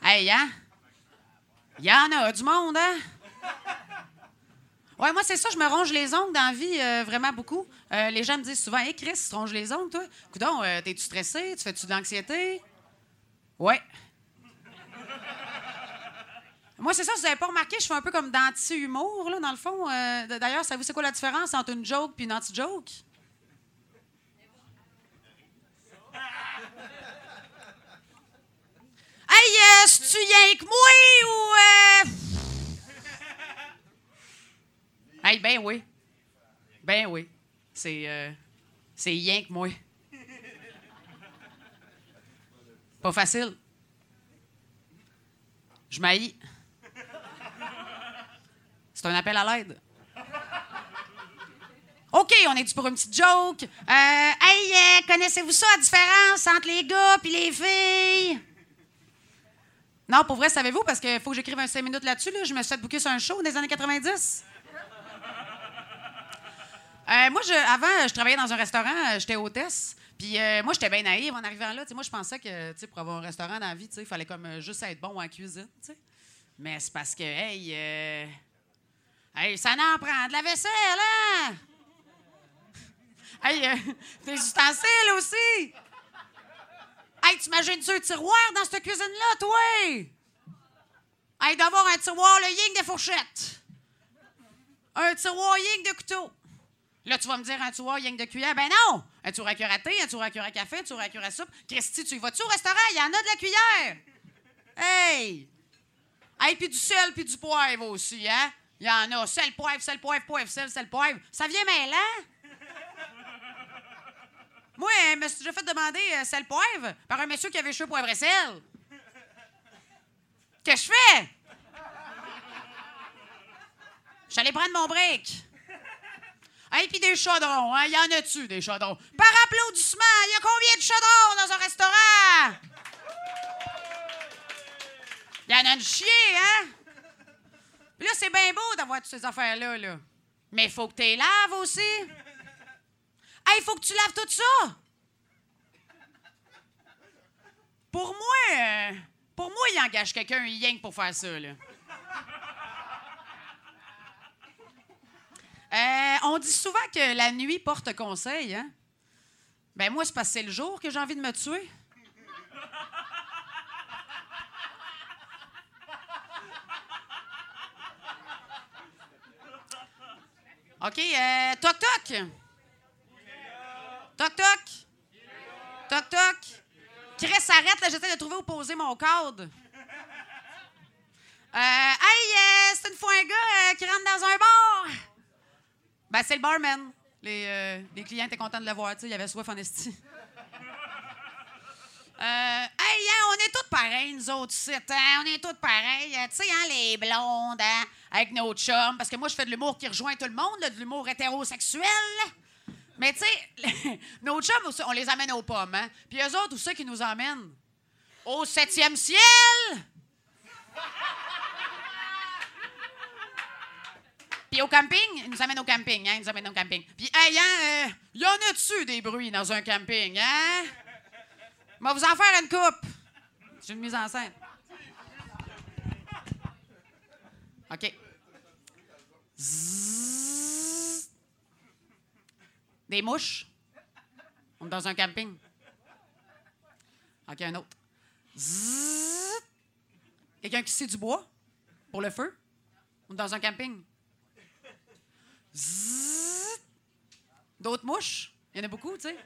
Hey, hein? Il y en a du monde, hein? Ouais, moi, c'est ça, je me ronge les ongles dans la vie euh, vraiment beaucoup. Euh, les gens me disent souvent Hé, Chris, tu te ronges les ongles, toi? Coudon, euh, t'es-tu stressé? Tu fais-tu de l'anxiété? Ouais. Moi, c'est ça, vous n'avez pas remarqué, je fais un peu comme d'anti-humour, là, dans le fond. Euh, D'ailleurs, savez-vous c'est quoi la différence entre une joke et une anti-joke? Hey, euh, c'est-tu rien que moi ou. Hey, ben oui. Ben oui. C'est. euh, C'est rien que moi. Pas facile. Je m'haïs. C'est un appel à l'aide. OK, on est dû pour une petite joke? Euh, hey, euh, connaissez-vous ça, la différence entre les gars et les filles? Non, pour vrai, savez-vous, parce qu'il faut que j'écrive un 5 minutes là-dessus. Là. Je me suis fait booker sur un show des années 90. Euh, moi, je, avant, je travaillais dans un restaurant, euh, j'étais hôtesse. Puis euh, moi, j'étais bien naïve en arrivant là. Tu sais, moi, je pensais que pour avoir un restaurant dans la vie, il fallait comme juste être bon en cuisine. tu sais. Mais c'est parce que, hey, hey, ça n'en prend de la vaisselle, hein? Hey, des ustensiles aussi! Hey, t'imagines-tu un tiroir dans cette cuisine-là, toi? Hey, d'avoir un tiroir, le ying de fourchettes. Un tiroir ying de couteau. Là, tu vas me dire un tiroir ying de cuillère. Ben non! Un tiroir à cuillère à thé, un tiroir à cuillère à café, un tiroir à cuillère à soupe? Christy, tu y vas-tu au restaurant? Il y en a de la cuillère! Hey! Hey, puis du sel, puis du poivre aussi, hein? Il y en a. Sel, poivre, sel, poivre, poivre, sel, sel, poivre. Ça vient mêlant? Moi, je me suis déjà fait demander euh, sel, poivre par un monsieur qui avait cheveux, poivre et sel. Qu'est-ce que je fais? J'allais prendre mon break. Hey, puis des chaudrons, hein? Y en a-tu, des chaudrons? Par applaudissement, il y a combien de chaudrons dans un restaurant? Il y en a une chier, hein? Puis là, c'est bien beau d'avoir toutes ces affaires-là, là. Mais il faut que tu les laves aussi. Il faut que tu laves tout ça. Pour moi, euh, pour moi, il engage quelqu'un rien que pour faire ça, là. Euh, on dit souvent que la nuit porte conseil, hein? Ben moi, c'est parce que c'est le jour que j'ai envie de me tuer. OK, euh, toc toc. Toc toc. Toc toc. Chris, arrête, là, j'essaie de trouver où poser mon code. Euh, hey, euh, c'est une fois un gars qui rentre dans un bar. Ben, c'est le barman. Les, euh, les clients étaient contents de le voir, tu sais, il y avait soif en esti. Euh, hey, hein, on est tous pareils, nous autres, ici, hein? On est tous pareils. Euh, tu sais, hein, les blondes, hein, avec nos chums. Parce que moi, je fais de l'humour qui rejoint tout le monde, de l'humour hétérosexuel. Mais tu sais, nos chums, on les amène aux pommes, hein? Puis eux autres, où c'est qui nous emmènent? Au septième ciel! Puis au camping, il nous amène au camping, hein? Il nous amène au camping. Puis, hey, hein, euh, y en a-tu des bruits dans un camping, hein? Vais vous en faire une coupe. J'ai une mise en scène. OK. Zzzz. Des mouches. On est dans un camping. OK, un autre. Quelqu'un qui scie du bois pour le feu. On est dans un camping. Zzzz. D'autres mouches? Il y en a beaucoup, tu sais.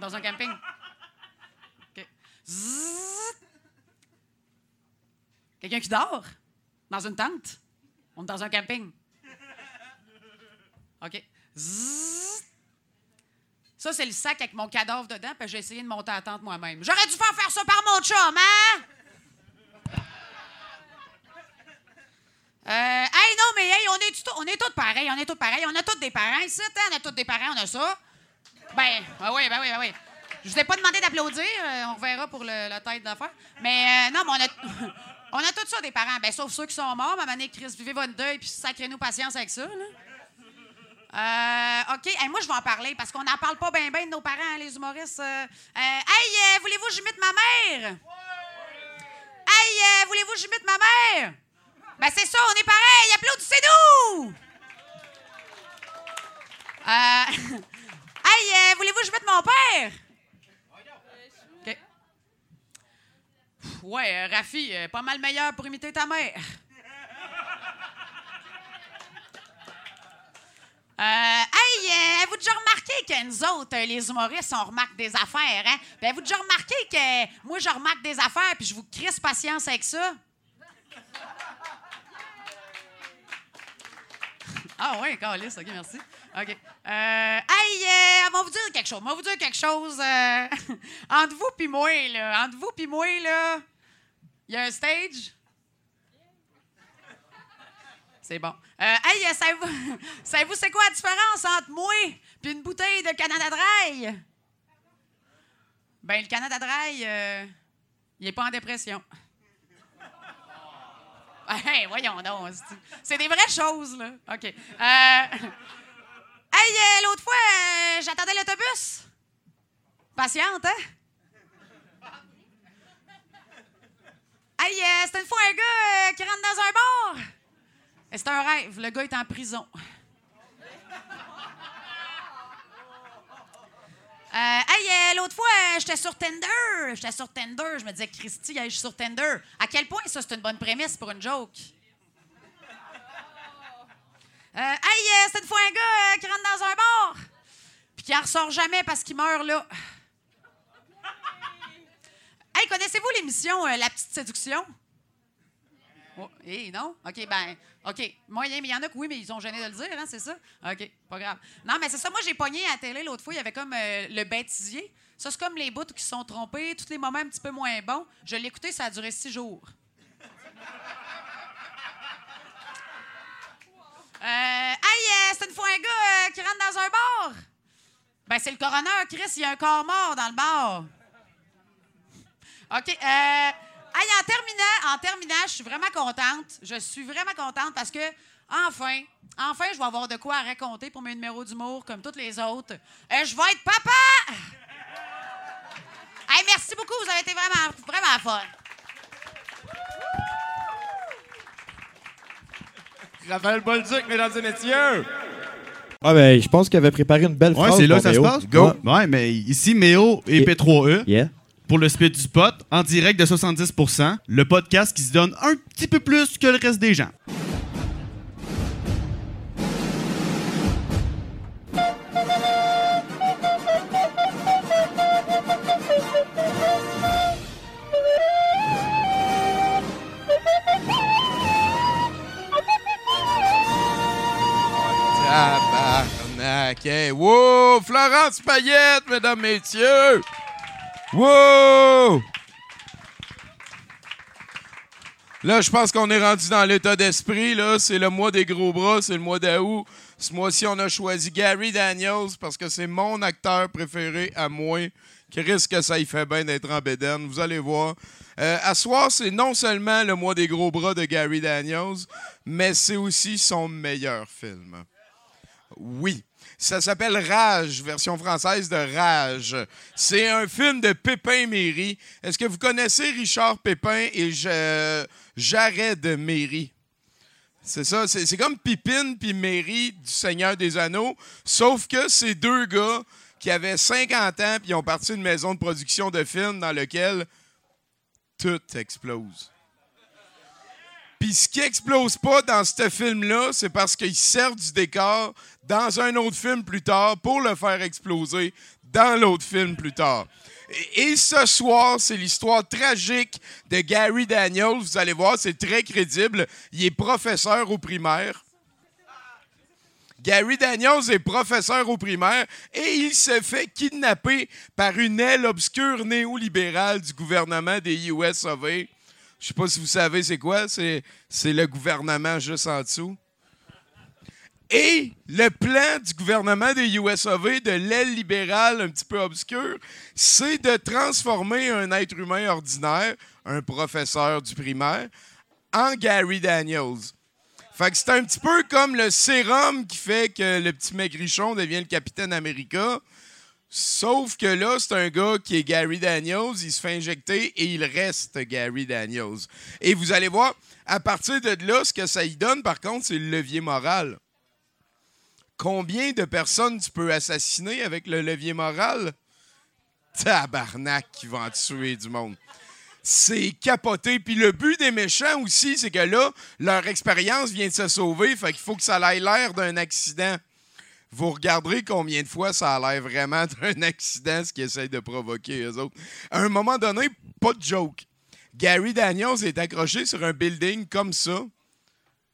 Dans un camping. OK. Zzzz. Quelqu'un qui dort dans une tente? On est dans un camping. OK. Zzzz. Ça, c'est le sac avec mon cadavre dedans, puis j'ai essayé de monter à la tente moi-même. J'aurais dû faire faire ça par mon chum, hein? Euh, non, mais hey, on est, on est tous pareils, on est tous pareils. On a tous des parents ici, hein? on a tous des parents, on a ça. Ben, ben oui, ben oui, ben oui. Je vous ai pas demandé d'applaudir, euh, on verra pour le, la tête d'affaire. Mais euh, non, mais on a, on a tous ça des parents, ben, sauf ceux qui sont morts. Ma manée, Chris, vivez votre deuil, puis sacrez-nous patience avec ça, là. Euh, OK. Hey, moi, je vais en parler parce qu'on n'en parle pas bien, bien de nos parents, hein, les humoristes. Euh, hey, voulez-vous que j'imite ma mère? Hey, voulez-vous que j'imite ma mère? Ben, c'est ça, on est pareil. Applaudissez-nous! Euh, hey, euh, voulez-vous que j'imite mon père? Ouais, euh, Rafi, euh, pas mal meilleur pour imiter ta mère. Euh, hey, avez-vous déjà remarqué que nous autres, les humoristes, on remarque des affaires, hein? Puis avez-vous déjà remarqué que moi, je remarque des affaires, puis je vous crisse patience avec ça? Ah oui, Carlis, OK, merci. OK. Euh, hey, euh, on va vous dire quelque chose. On va vous dire quelque chose. euh, entre vous puis moi, là. Entre vous puis moi, là, il y a un stage? C'est bon. Hey, savez-vous, savez-vous c'est quoi la différence entre moi et une bouteille de Canada Dry? Ben, le Canada Dry, il est pas en dépression. Hey, voyons donc. c'est- des vraies choses, là. OK. Euh, hey, euh, l'autre fois, euh, j'attendais l'autobus. Patiente, hein? Hey, euh, c'était une fois un gars qui rentre dans un bar. C'est un rêve. Le gars est en prison. Euh, hey, euh, l'autre fois, euh, j'étais sur Tinder. J'étais sur Tinder. Je me disais, Christy, je suis sur Tinder. À quel point ça, c'est une bonne prémisse pour une joke? Hey, c'était une fois un gars qui rentre dans un bar. Puis qui en ressort jamais parce qu'il meurt là. Hey, connaissez-vous l'émission La Petite Séduction? Oh, eh, non? OK, ben, OK. Moyen, mais il y en a que oui, mais ils ont gêné de le dire, hein, c'est ça? OK, pas grave. Non, mais c'est ça. Moi, j'ai pogné à la télé l'autre fois, il y avait comme euh, le bêtisier. Ça, c'est comme les bouts qui sont trompés, tous les moments un petit peu moins bons. Je l'ai écouté, ça a duré six jours. Euh, hey, euh, c'est une fois un gars euh, qui rentre dans un bar. Ben, c'est le coroner, Chris, il y a un corps mort dans le bar. OK. Euh, hey, en terminant, en terminant, je suis vraiment contente. Je suis vraiment contente parce que, enfin, enfin, je vais avoir de quoi à raconter pour mes numéros d'humour comme toutes les autres. Euh, je vais être papa! Hey, merci beaucoup, vous avez été vraiment, vraiment fun. Raphaël Bolduc, mesdames et messieurs. Ah ben, je pense qu'il avait préparé une belle Ouais, phrase. c'est là que ça se passe. Go. Ouais. Ouais, mais ici, Méo et Yeah. P3E. Yeah. Pour le spit du pot, en direct de 70%, le podcast qui se donne un petit peu plus que le reste des gens. Tabarnak. Hey, wow! Florence Payette, mesdames, messieurs! Wow! Là, je pense qu'on est rendu dans l'état d'esprit. Là, c'est le mois des gros bras, c'est le mois d'août. Ce mois-ci, on a choisi Gary Daniels parce que c'est mon acteur préféré à moi Chris, que ça y fait bien d'être en bédaine. Vous allez voir. Euh, à soir, c'est non seulement le mois des gros bras de Gary Daniels, mais c'est aussi son meilleur film. Oui. Ça s'appelle Rage, version française de Rage. C'est un film de Pépin Méry. Est-ce que vous connaissez Richard Pépin et Ja- Jared Méry? C'est ça, c'est comme Pipine puis Méry du Seigneur des Anneaux, sauf que c'est deux gars qui avaient 50 ans puis ont parti une maison de production de films dans lequel tout explose. Puis ce qui explose pas dans ce film-là, c'est parce qu'ils servent du décor dans un autre film plus tard pour le faire exploser dans l'autre film plus tard. Et, ce soir, c'est l'histoire tragique de Gary Daniels. Vous allez voir, c'est très crédible. Il est professeur au primaire. Gary Daniels est professeur au primaire et il se fait kidnapper par une aile obscure néolibérale du gouvernement des US of A. Je sais pas si vous savez c'est quoi, c'est le gouvernement juste en dessous. Et le plan du gouvernement des US of A, de l'aile libérale un petit peu obscure, c'est de transformer un être humain ordinaire, un professeur du primaire, en Gary Daniels. Fait que c'est un petit peu comme le sérum qui fait que le petit maigrichon devient le capitaine America. Sauf que là, c'est un gars qui est Gary Daniels, il se fait injecter et il reste Gary Daniels. Et vous allez voir, à partir de là, ce que ça y donne, par contre, c'est le levier moral. Combien de personnes tu peux assassiner avec le levier moral? Tabarnak qui va en tuer du monde. C'est capoté. Puis le but des méchants aussi, c'est que là, leur expérience vient de se sauver, fait qu'il faut que ça ait l'air d'un accident. Vous regarderez combien de fois ça a l'air vraiment d'un accident, ce qu'ils essayent de provoquer, eux autres. À un moment donné, pas de joke. Gary Daniels est accroché sur un building comme ça,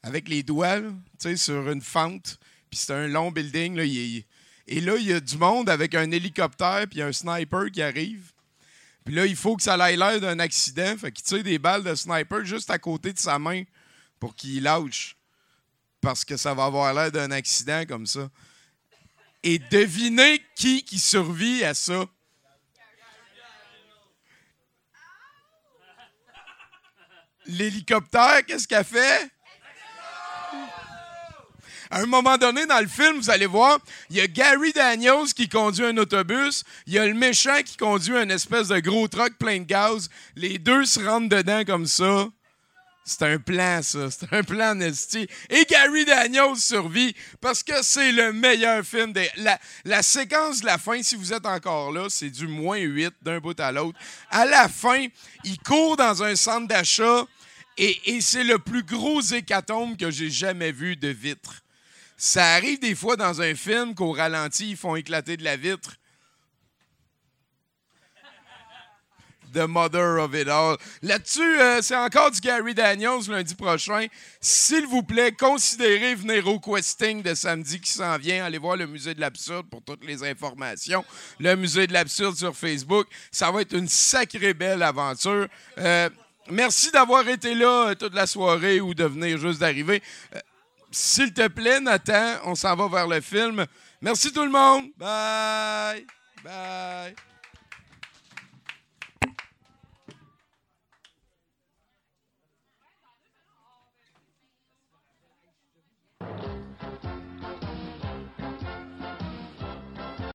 avec les doigts, là, sur une fente. Puis c'est un long building. Là, Et là, il y a du monde avec un hélicoptère puis un sniper qui arrive. Puis là, il faut que ça ait l'air d'un accident. Fait qu'il tire des balles de sniper juste à côté de sa main pour qu'il lâche. Parce que ça va avoir l'air d'un accident comme ça. Et devinez qui qui survit à ça? L'hélicoptère, qu'est-ce qu'elle fait? À un moment donné dans le film, vous allez voir, il y a Gary Daniels qui conduit un autobus, il y a le méchant qui conduit un espèce de gros truck plein de gaz. Les deux se rentrent dedans comme ça. C'est un plan, ça. C'est un plan nasty. Et Gary Daniels survit parce que c'est le meilleur film. La, séquence de la fin, si vous êtes encore là, c'est du moins 8 d'un bout à l'autre. À la fin, il court dans un centre d'achat et, et c'est le plus gros hécatombe que j'ai jamais vu de vitre. Ça arrive des fois dans un film qu'au ralenti, ils font éclater de la vitre. The Mother of It All. Là-dessus, euh, c'est encore du Gary Daniels lundi prochain. S'il vous plaît, considérez venir au questing de samedi qui s'en vient. Allez voir le Musée de l'Absurde pour toutes les informations. Le Musée de l'Absurde sur Facebook. Ça va être une sacrée belle aventure. Euh, merci d'avoir été là euh, toute la soirée ou de venir juste d'arriver. S'il te plaît, Nathan, on s'en va vers le film. Merci tout le monde. Bye. Bye.